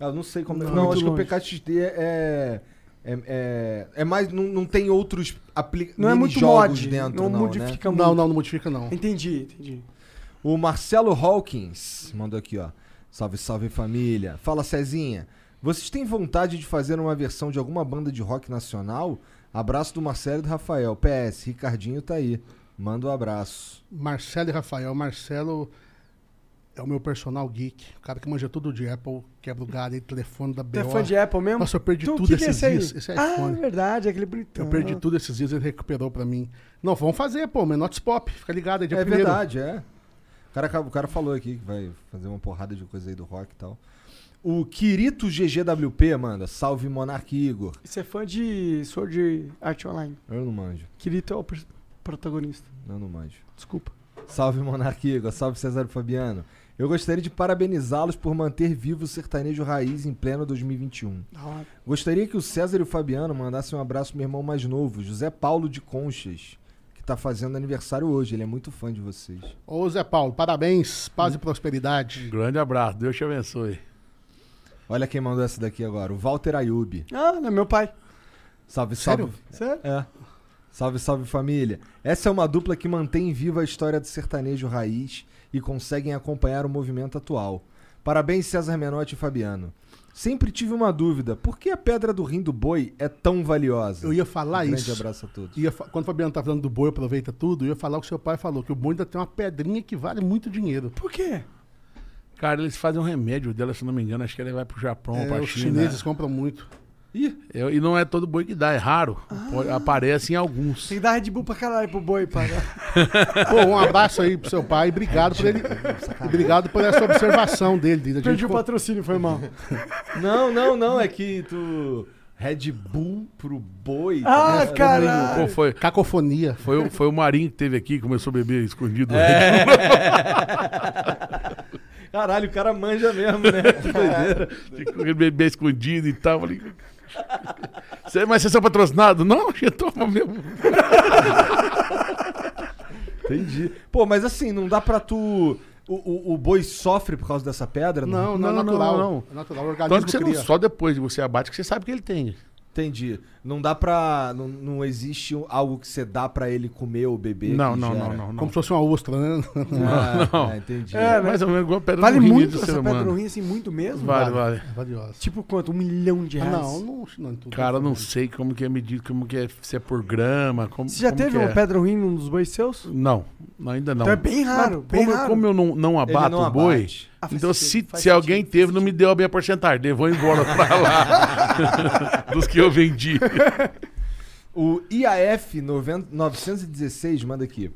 Speaker 1: Ah, Eu não sei como. Não,
Speaker 2: Não, muito
Speaker 1: acho que
Speaker 2: longe.
Speaker 1: o PKXD é. É, é, é mais. Não, não tem outros apli-
Speaker 2: Não é muito
Speaker 1: jogos
Speaker 2: mod.
Speaker 1: dentro,
Speaker 2: não,
Speaker 1: não, né?
Speaker 2: modifica muito.
Speaker 3: Não, não, não modifica não.
Speaker 2: Entendi, entendi.
Speaker 1: O Marcelo Hawkins mandou aqui, ó. Salve, salve família. Fala, Cezinha. Vocês têm vontade de fazer uma versão de alguma banda de rock nacional? Abraço do Marcelo e do Rafael. PS, Ricardinho tá aí. Manda um abraço.
Speaker 3: Marcelo e Rafael. Marcelo é o meu personal geek. O cara que manja tudo de Apple, quebra o galho aí, telefone da
Speaker 2: Tu é
Speaker 3: BO.
Speaker 2: fã de Apple mesmo?
Speaker 3: Nossa, eu perdi
Speaker 2: Tu,
Speaker 3: tudo
Speaker 2: que que é
Speaker 3: esses
Speaker 2: esse aí?
Speaker 3: dias. Esse é
Speaker 2: ah,
Speaker 3: iPhone.
Speaker 2: é verdade, aquele bonitão.
Speaker 3: Eu perdi tudo esses dias, ele recuperou pra mim. Não, vamos fazer, pô, Menotes Pop. Fica ligado aí, dia
Speaker 1: é
Speaker 3: primeiro.
Speaker 1: verdade, é. O cara, o cara falou aqui que vai fazer uma porrada de coisa aí do rock e tal. O Kirito GGWP manda. Salve Monark Igor.
Speaker 2: Você é fã de Sword Art Online.
Speaker 1: Eu não manjo.
Speaker 2: Kirito é o pers- protagonista.
Speaker 1: Eu não manjo.
Speaker 2: Desculpa.
Speaker 1: Salve Monark Igor. Salve César Fabiano. Eu gostaria de parabenizá-los por manter vivo o sertanejo raiz em pleno 2021.
Speaker 2: Da hora.
Speaker 1: Gostaria que o César e o Fabiano mandassem um abraço pro meu irmão mais novo, José Paulo de Conchas, tá fazendo aniversário hoje. Ele é muito fã de vocês.
Speaker 3: Ô, Zé Paulo, parabéns, paz e
Speaker 4: Um
Speaker 3: prosperidade.
Speaker 4: grande abraço, Deus te abençoe.
Speaker 1: Olha quem mandou essa daqui agora, o Walter Ayub.
Speaker 2: Ah, não é meu pai.
Speaker 1: Salve, salve.
Speaker 2: Sério?
Speaker 1: É. Salve, salve família. Essa é uma dupla que mantém viva a história do sertanejo raiz e conseguem acompanhar o movimento atual. Parabéns, César Menotti e Fabiano. Sempre tive uma dúvida: por que a pedra do rim do boi é tão valiosa?
Speaker 3: Eu ia falar
Speaker 1: um grande
Speaker 3: isso.
Speaker 1: abraço a todos.
Speaker 3: Ia fa- quando o Fabiano tá falando do boi, aproveita tudo, eu ia falar o que seu pai falou, que o boi ainda tem uma pedrinha que vale muito dinheiro.
Speaker 2: Por quê?
Speaker 4: Cara, eles fazem um remédio dela, se não me engano, acho que ele vai pro Japão,
Speaker 3: É,
Speaker 4: pra
Speaker 3: os
Speaker 4: China.
Speaker 3: chineses compram muito.
Speaker 1: Ih,
Speaker 4: e não é todo boi que dá, é raro. Pode- aparece em alguns.
Speaker 2: Tem que dar Red Bull pra caralho pro boi, pai.
Speaker 3: Pô, um abraço aí pro seu pai, obrigado por ele. e obrigado por essa observação dele. de a
Speaker 2: Perdi
Speaker 3: gente
Speaker 2: o patrocínio, foi mal.
Speaker 1: não, não, não. É que tu. Red Bull pro boi. tá
Speaker 2: Ah, caralho.
Speaker 4: Pô, foi,
Speaker 3: Cacofonia.
Speaker 4: foi, o- foi o Marinho que teve aqui, que começou a beber escondido.
Speaker 1: É. Caralho, o cara manja mesmo, né? Que doideira.
Speaker 4: Ele beber escondido e tal. Falei, "Cê- mas vocês são patrocinados? Não, eu tomo mesmo.
Speaker 1: Entendi. Pô, mas assim, não dá pra tu. O, o, o boi sofre por causa dessa pedra?
Speaker 3: Não, não,
Speaker 4: Não,
Speaker 3: é
Speaker 4: não,
Speaker 3: natural.
Speaker 4: não.
Speaker 3: É natural, o organismo
Speaker 4: Tanto que você não,
Speaker 3: cria.
Speaker 4: só depois de você abate que você sabe que ele tem.
Speaker 1: Entendi. Não dá pra. Não, não existe algo que você dá pra ele comer ou beber?
Speaker 4: Não, não, não, não, não.
Speaker 3: Como se fosse uma ostra, né?
Speaker 1: Ah,
Speaker 4: não.
Speaker 1: ah, entendi.
Speaker 2: É?
Speaker 4: Mais ou menos igual a pedra
Speaker 2: Vale
Speaker 4: no rim
Speaker 2: muito
Speaker 4: do
Speaker 2: essa pedra no rim, assim, muito mesmo?
Speaker 4: Vale, vale.
Speaker 3: É valiosa.
Speaker 2: Tipo quanto? Um milhão de
Speaker 3: Ah,
Speaker 2: reais?
Speaker 3: não, não, não, tudo
Speaker 4: Cara, não sei como que é medido, como que é, se é por grama, como
Speaker 2: Você já
Speaker 4: como
Speaker 2: teve
Speaker 4: que
Speaker 2: uma
Speaker 4: é.
Speaker 2: pedra no rim num dos bois seus?
Speaker 4: Não, ainda não.
Speaker 2: Então é bem raro,
Speaker 4: Mas
Speaker 2: bem
Speaker 4: como,
Speaker 2: raro.
Speaker 4: como eu não, não abato
Speaker 1: não
Speaker 4: o boi,
Speaker 1: abate.
Speaker 2: Ah,
Speaker 4: então
Speaker 2: sentido,
Speaker 4: se,
Speaker 2: faz
Speaker 4: se alguém
Speaker 2: sentido,
Speaker 4: teve, não me deu a minha porcentagem. Dei, vou embora pra lá. Dos que eu vendi.
Speaker 1: O IAF 90 916 manda aqui.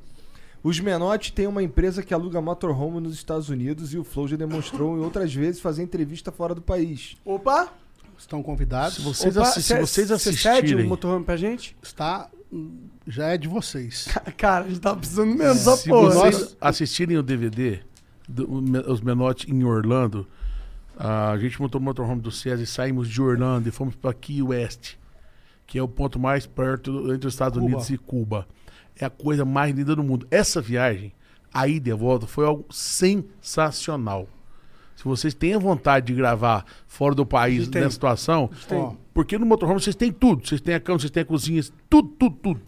Speaker 1: Os Menotti têm uma empresa que aluga motorhome nos Estados Unidos e o Flow já demonstrou em outras vezes fazer entrevista fora do país.
Speaker 2: Opa!
Speaker 3: Estão convidados.
Speaker 4: Se vocês,
Speaker 2: Opa,
Speaker 4: assi- se
Speaker 2: cê-
Speaker 4: vocês
Speaker 2: cede
Speaker 4: assistirem.
Speaker 2: o motorhome pra gente?
Speaker 3: Está. Já é de vocês.
Speaker 2: Cara, a gente tava precisando mesmo dessa
Speaker 4: Se
Speaker 2: porra.
Speaker 4: vocês
Speaker 2: Nós-
Speaker 4: assistirem o DVD, do, o Me- os Menotti em Orlando, a gente montou o motorhome do César e saímos de Orlando e fomos para Key West, que é o ponto mais perto entre os Estados
Speaker 3: Cuba.
Speaker 4: Unidos e Cuba. É a coisa mais linda do mundo. Essa viagem, a ida e a volta, foi algo sensacional. Se vocês têm a vontade de gravar fora do país
Speaker 2: tem.
Speaker 4: nessa situação,
Speaker 3: Ó,
Speaker 4: porque no motorhome vocês têm tudo. Vocês têm a cama, vocês têm a cozinha, tudo, tudo, tudo.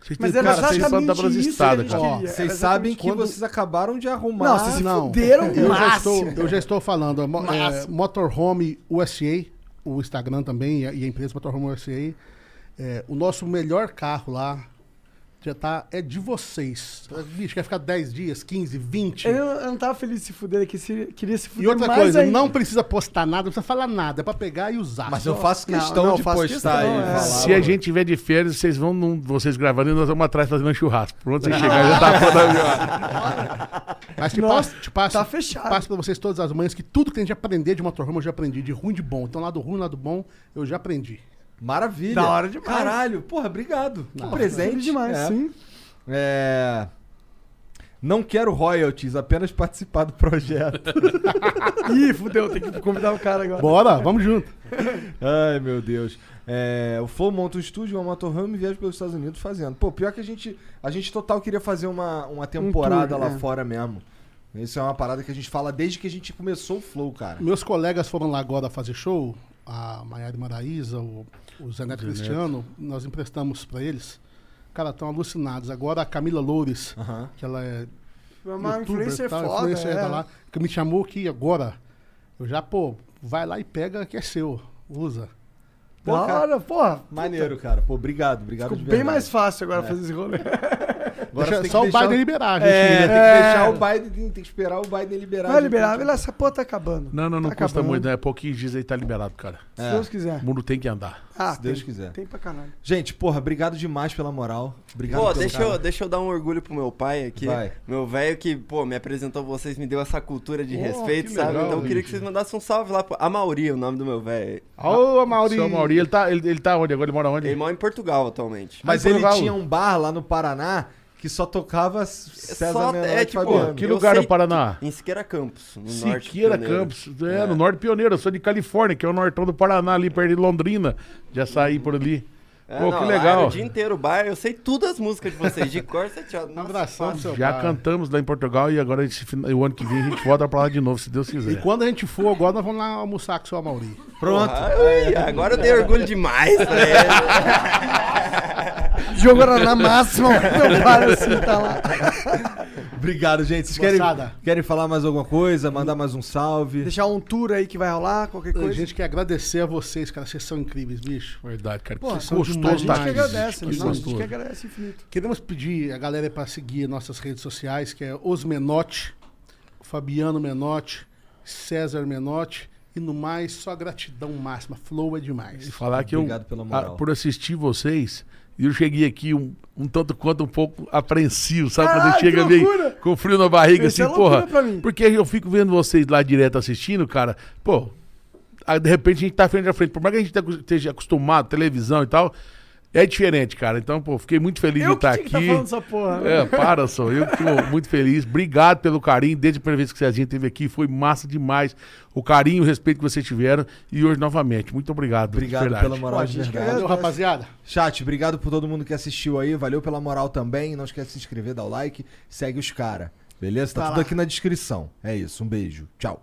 Speaker 4: Vocês
Speaker 2: Mas
Speaker 4: têm,
Speaker 2: era
Speaker 4: cara, vocês
Speaker 2: exatamente
Speaker 4: pelas
Speaker 2: isso que
Speaker 4: estradas.
Speaker 3: Ó,
Speaker 1: Vocês sabem que
Speaker 3: quando-
Speaker 1: vocês acabaram de arrumar.
Speaker 2: Não, vocês se
Speaker 3: Não.
Speaker 2: fuderam
Speaker 3: eu, já estou, eu já estou falando. é. Motorhome USA, o Instagram também e a, e a empresa Motorhome USA. é, o nosso melhor carro lá já tá. É de vocês. Bicho, quer ficar 10 dias, 15, 20.
Speaker 2: Eu, eu não tava feliz de se fuder, que se, queria se fuder
Speaker 3: E outra
Speaker 2: mais
Speaker 3: coisa,
Speaker 2: ainda.
Speaker 3: não precisa postar nada, não precisa falar nada. É pra pegar e usar.
Speaker 1: Mas eu faço
Speaker 2: Não,
Speaker 1: questão
Speaker 2: não,
Speaker 1: de
Speaker 2: faço
Speaker 1: postar
Speaker 2: questão,
Speaker 1: aí.
Speaker 2: é.
Speaker 4: Se a gente tiver de férias, vocês vão num, vocês gravando e nós vamos atrás fazendo um churrasco. Pronto, você chegar já tá a
Speaker 3: Mas te
Speaker 2: Nossa,
Speaker 3: passo, te passo,
Speaker 2: tá fechado.
Speaker 3: passo pra vocês todas as manhãs que tudo que a gente aprender de motorhome eu já aprendi, de ruim e de bom. Então, lado ruim, lado bom, eu já aprendi.
Speaker 1: Maravilha.
Speaker 2: Da hora demais.
Speaker 1: Caralho, porra, obrigado. Que
Speaker 2: Feliz
Speaker 1: presente.
Speaker 2: demais,
Speaker 1: É.
Speaker 2: sim.
Speaker 1: É. Não quero royalties, apenas participar do projeto.
Speaker 2: Ih, fudeu, tem que convidar o cara agora.
Speaker 3: Bora, vamos junto.
Speaker 1: Ai, meu Deus. É, o Flow monta um estúdio, uma motorhome e viaja pelos Estados Unidos fazendo. Pô, pior que a gente. A gente total queria fazer uma, uma temporada
Speaker 2: tour,
Speaker 1: lá
Speaker 2: é.
Speaker 1: fora mesmo. Isso é uma parada que a gente fala desde que a gente começou o Flow, cara.
Speaker 3: Meus colegas foram lá agora fazer show, a Maiara Maraíza, o, o Zé Neto Cristiano, nós emprestamos pra eles. Cara, estão alucinados. Agora a Camila Loures,
Speaker 1: Aham.
Speaker 3: que ela é
Speaker 2: Uma
Speaker 3: youtuber,
Speaker 2: influencer
Speaker 3: tal,
Speaker 2: foda,
Speaker 3: influencer
Speaker 2: é.
Speaker 3: tá lá, que me chamou aqui agora. Eu já, pô, vai lá e pega que é seu. Usa.
Speaker 1: Pô, cara,
Speaker 2: porra.
Speaker 1: Maneiro, cara. Pô, obrigado, obrigado
Speaker 2: Ficou
Speaker 1: de
Speaker 2: bem mais fácil agora fazer esse rolê.
Speaker 1: Agora
Speaker 3: Deixa-
Speaker 1: você tem que
Speaker 3: só o Biden liberar, a gente.
Speaker 1: É, tem que
Speaker 2: É.
Speaker 1: deixar o Biden, tem, que esperar o Biden liberar.
Speaker 2: Vai liberar. Vila, essa porra tá acabando.
Speaker 4: Não, não, não
Speaker 2: Tá
Speaker 4: custa
Speaker 2: acabando.
Speaker 4: muito, né? Pouquinhos dias aí tá liberado, cara.
Speaker 2: Se
Speaker 1: É.
Speaker 2: Deus quiser.
Speaker 4: O mundo tem que andar.
Speaker 2: Ah,
Speaker 1: Se Deus
Speaker 2: tem,
Speaker 1: quiser.
Speaker 2: Tem pra caralho.
Speaker 1: Gente, porra, obrigado demais pela moral. Obrigado
Speaker 5: Pô,
Speaker 1: pelo
Speaker 5: deixa
Speaker 1: cara.
Speaker 5: eu, deixa eu dar um orgulho pro meu pai aqui.
Speaker 1: Vai.
Speaker 5: Meu velho que, pô, me apresentou vocês, me deu essa cultura de
Speaker 3: Oh,
Speaker 5: respeito, sabe?
Speaker 3: legal,
Speaker 5: então eu queria que vocês mandassem um salve lá pro Amauri, o nome do meu velho.
Speaker 3: Ô, Mauri.
Speaker 4: Seu Mauri, ele tá, ele, ele tá onde agora? Ele mora onde?
Speaker 5: Ele mora em Portugal atualmente.
Speaker 1: Mas
Speaker 4: Aí,
Speaker 1: ele
Speaker 4: Portugal.
Speaker 1: tinha um bar lá no Paraná que só tocava César
Speaker 5: Só-
Speaker 1: Menotti
Speaker 5: é, tipo,
Speaker 1: Fabiano.
Speaker 4: Que lugar no Paraná?
Speaker 5: Em Siqueira Campos, no norte.
Speaker 4: Siqueira
Speaker 5: pioneiro.
Speaker 4: Campos, é, no Norte Pioneiro. Eu sou de Califórnia, que é o nortão do Paraná, ali perto de Londrina. Já saí por ali.
Speaker 5: É,
Speaker 4: Pô,
Speaker 5: não,
Speaker 4: que
Speaker 5: lá era
Speaker 4: legal.
Speaker 5: o dia inteiro o bar, eu sei todas as músicas de vocês, de cor, você tinha...
Speaker 3: Um abração pro seu
Speaker 4: Já
Speaker 3: pai.
Speaker 4: cantamos lá em Portugal e agora o ano que vem a gente volta pra lá de novo, se Deus
Speaker 3: E
Speaker 4: quiser.
Speaker 3: quando a gente for agora, nós vamos lá almoçar com o seu Mauri.
Speaker 1: Pronto.
Speaker 5: Ui, agora eu dei orgulho demais pra
Speaker 2: era na máxima, meu pai assim tá lá.
Speaker 1: Obrigado, gente. Vocês querem,
Speaker 3: Moçada.
Speaker 1: querem falar mais alguma coisa? Mandar mais um salve?
Speaker 2: Deixar um tour aí que vai rolar, qualquer
Speaker 3: A
Speaker 2: coisa.
Speaker 3: gente quer agradecer a vocês, cara. Vocês são incríveis, bicho.
Speaker 4: Verdade, cara.
Speaker 2: Pô,
Speaker 4: que
Speaker 3: são
Speaker 4: gostoso
Speaker 3: demais,
Speaker 2: a gente que agradece,
Speaker 4: que
Speaker 2: não, a gente que agradece infinito.
Speaker 3: Queremos pedir a galera para seguir nossas redes sociais, que é Os Menotti, Fabiano Menotti, César Menotti. E no mais, só gratidão máxima. Flow é
Speaker 4: E
Speaker 3: demais.
Speaker 4: falar que eu,
Speaker 1: Obrigado pela moral.
Speaker 4: ah, por assistir vocês, e eu cheguei aqui um, um tanto quanto um pouco apreensivo, sabe? Quando
Speaker 2: Caralho,
Speaker 4: chega meio com frio na barriga,
Speaker 2: Isso
Speaker 4: assim,
Speaker 2: é
Speaker 4: porra. Porque eu fico vendo vocês lá direto assistindo, cara, pô, aí de repente a gente tá frente a frente. Por mais que a gente esteja acostumado, televisão e tal, é diferente, cara. Então, pô, fiquei muito feliz
Speaker 2: Eu
Speaker 4: de estar
Speaker 2: tinha que
Speaker 4: aqui.
Speaker 2: tá falando essa porra. né?
Speaker 4: É, para só. Eu tô muito feliz. Obrigado pelo carinho. Desde a primeira vez que o Cezinha esteve aqui, foi massa demais. O carinho e o respeito que vocês tiveram. E hoje, novamente, muito obrigado.
Speaker 1: Obrigado
Speaker 4: verdade.
Speaker 1: pela moral
Speaker 2: Pô,
Speaker 1: de verdade.
Speaker 3: Valeu, rapaziada.
Speaker 1: Chat, obrigado por todo mundo que assistiu aí. Valeu pela moral também. Não esquece de se inscrever, dar o like. Segue os caras. Beleza? Tá,
Speaker 3: Tá
Speaker 1: tudo
Speaker 3: lá.
Speaker 1: aqui na descrição. É isso. Um beijo. Tchau.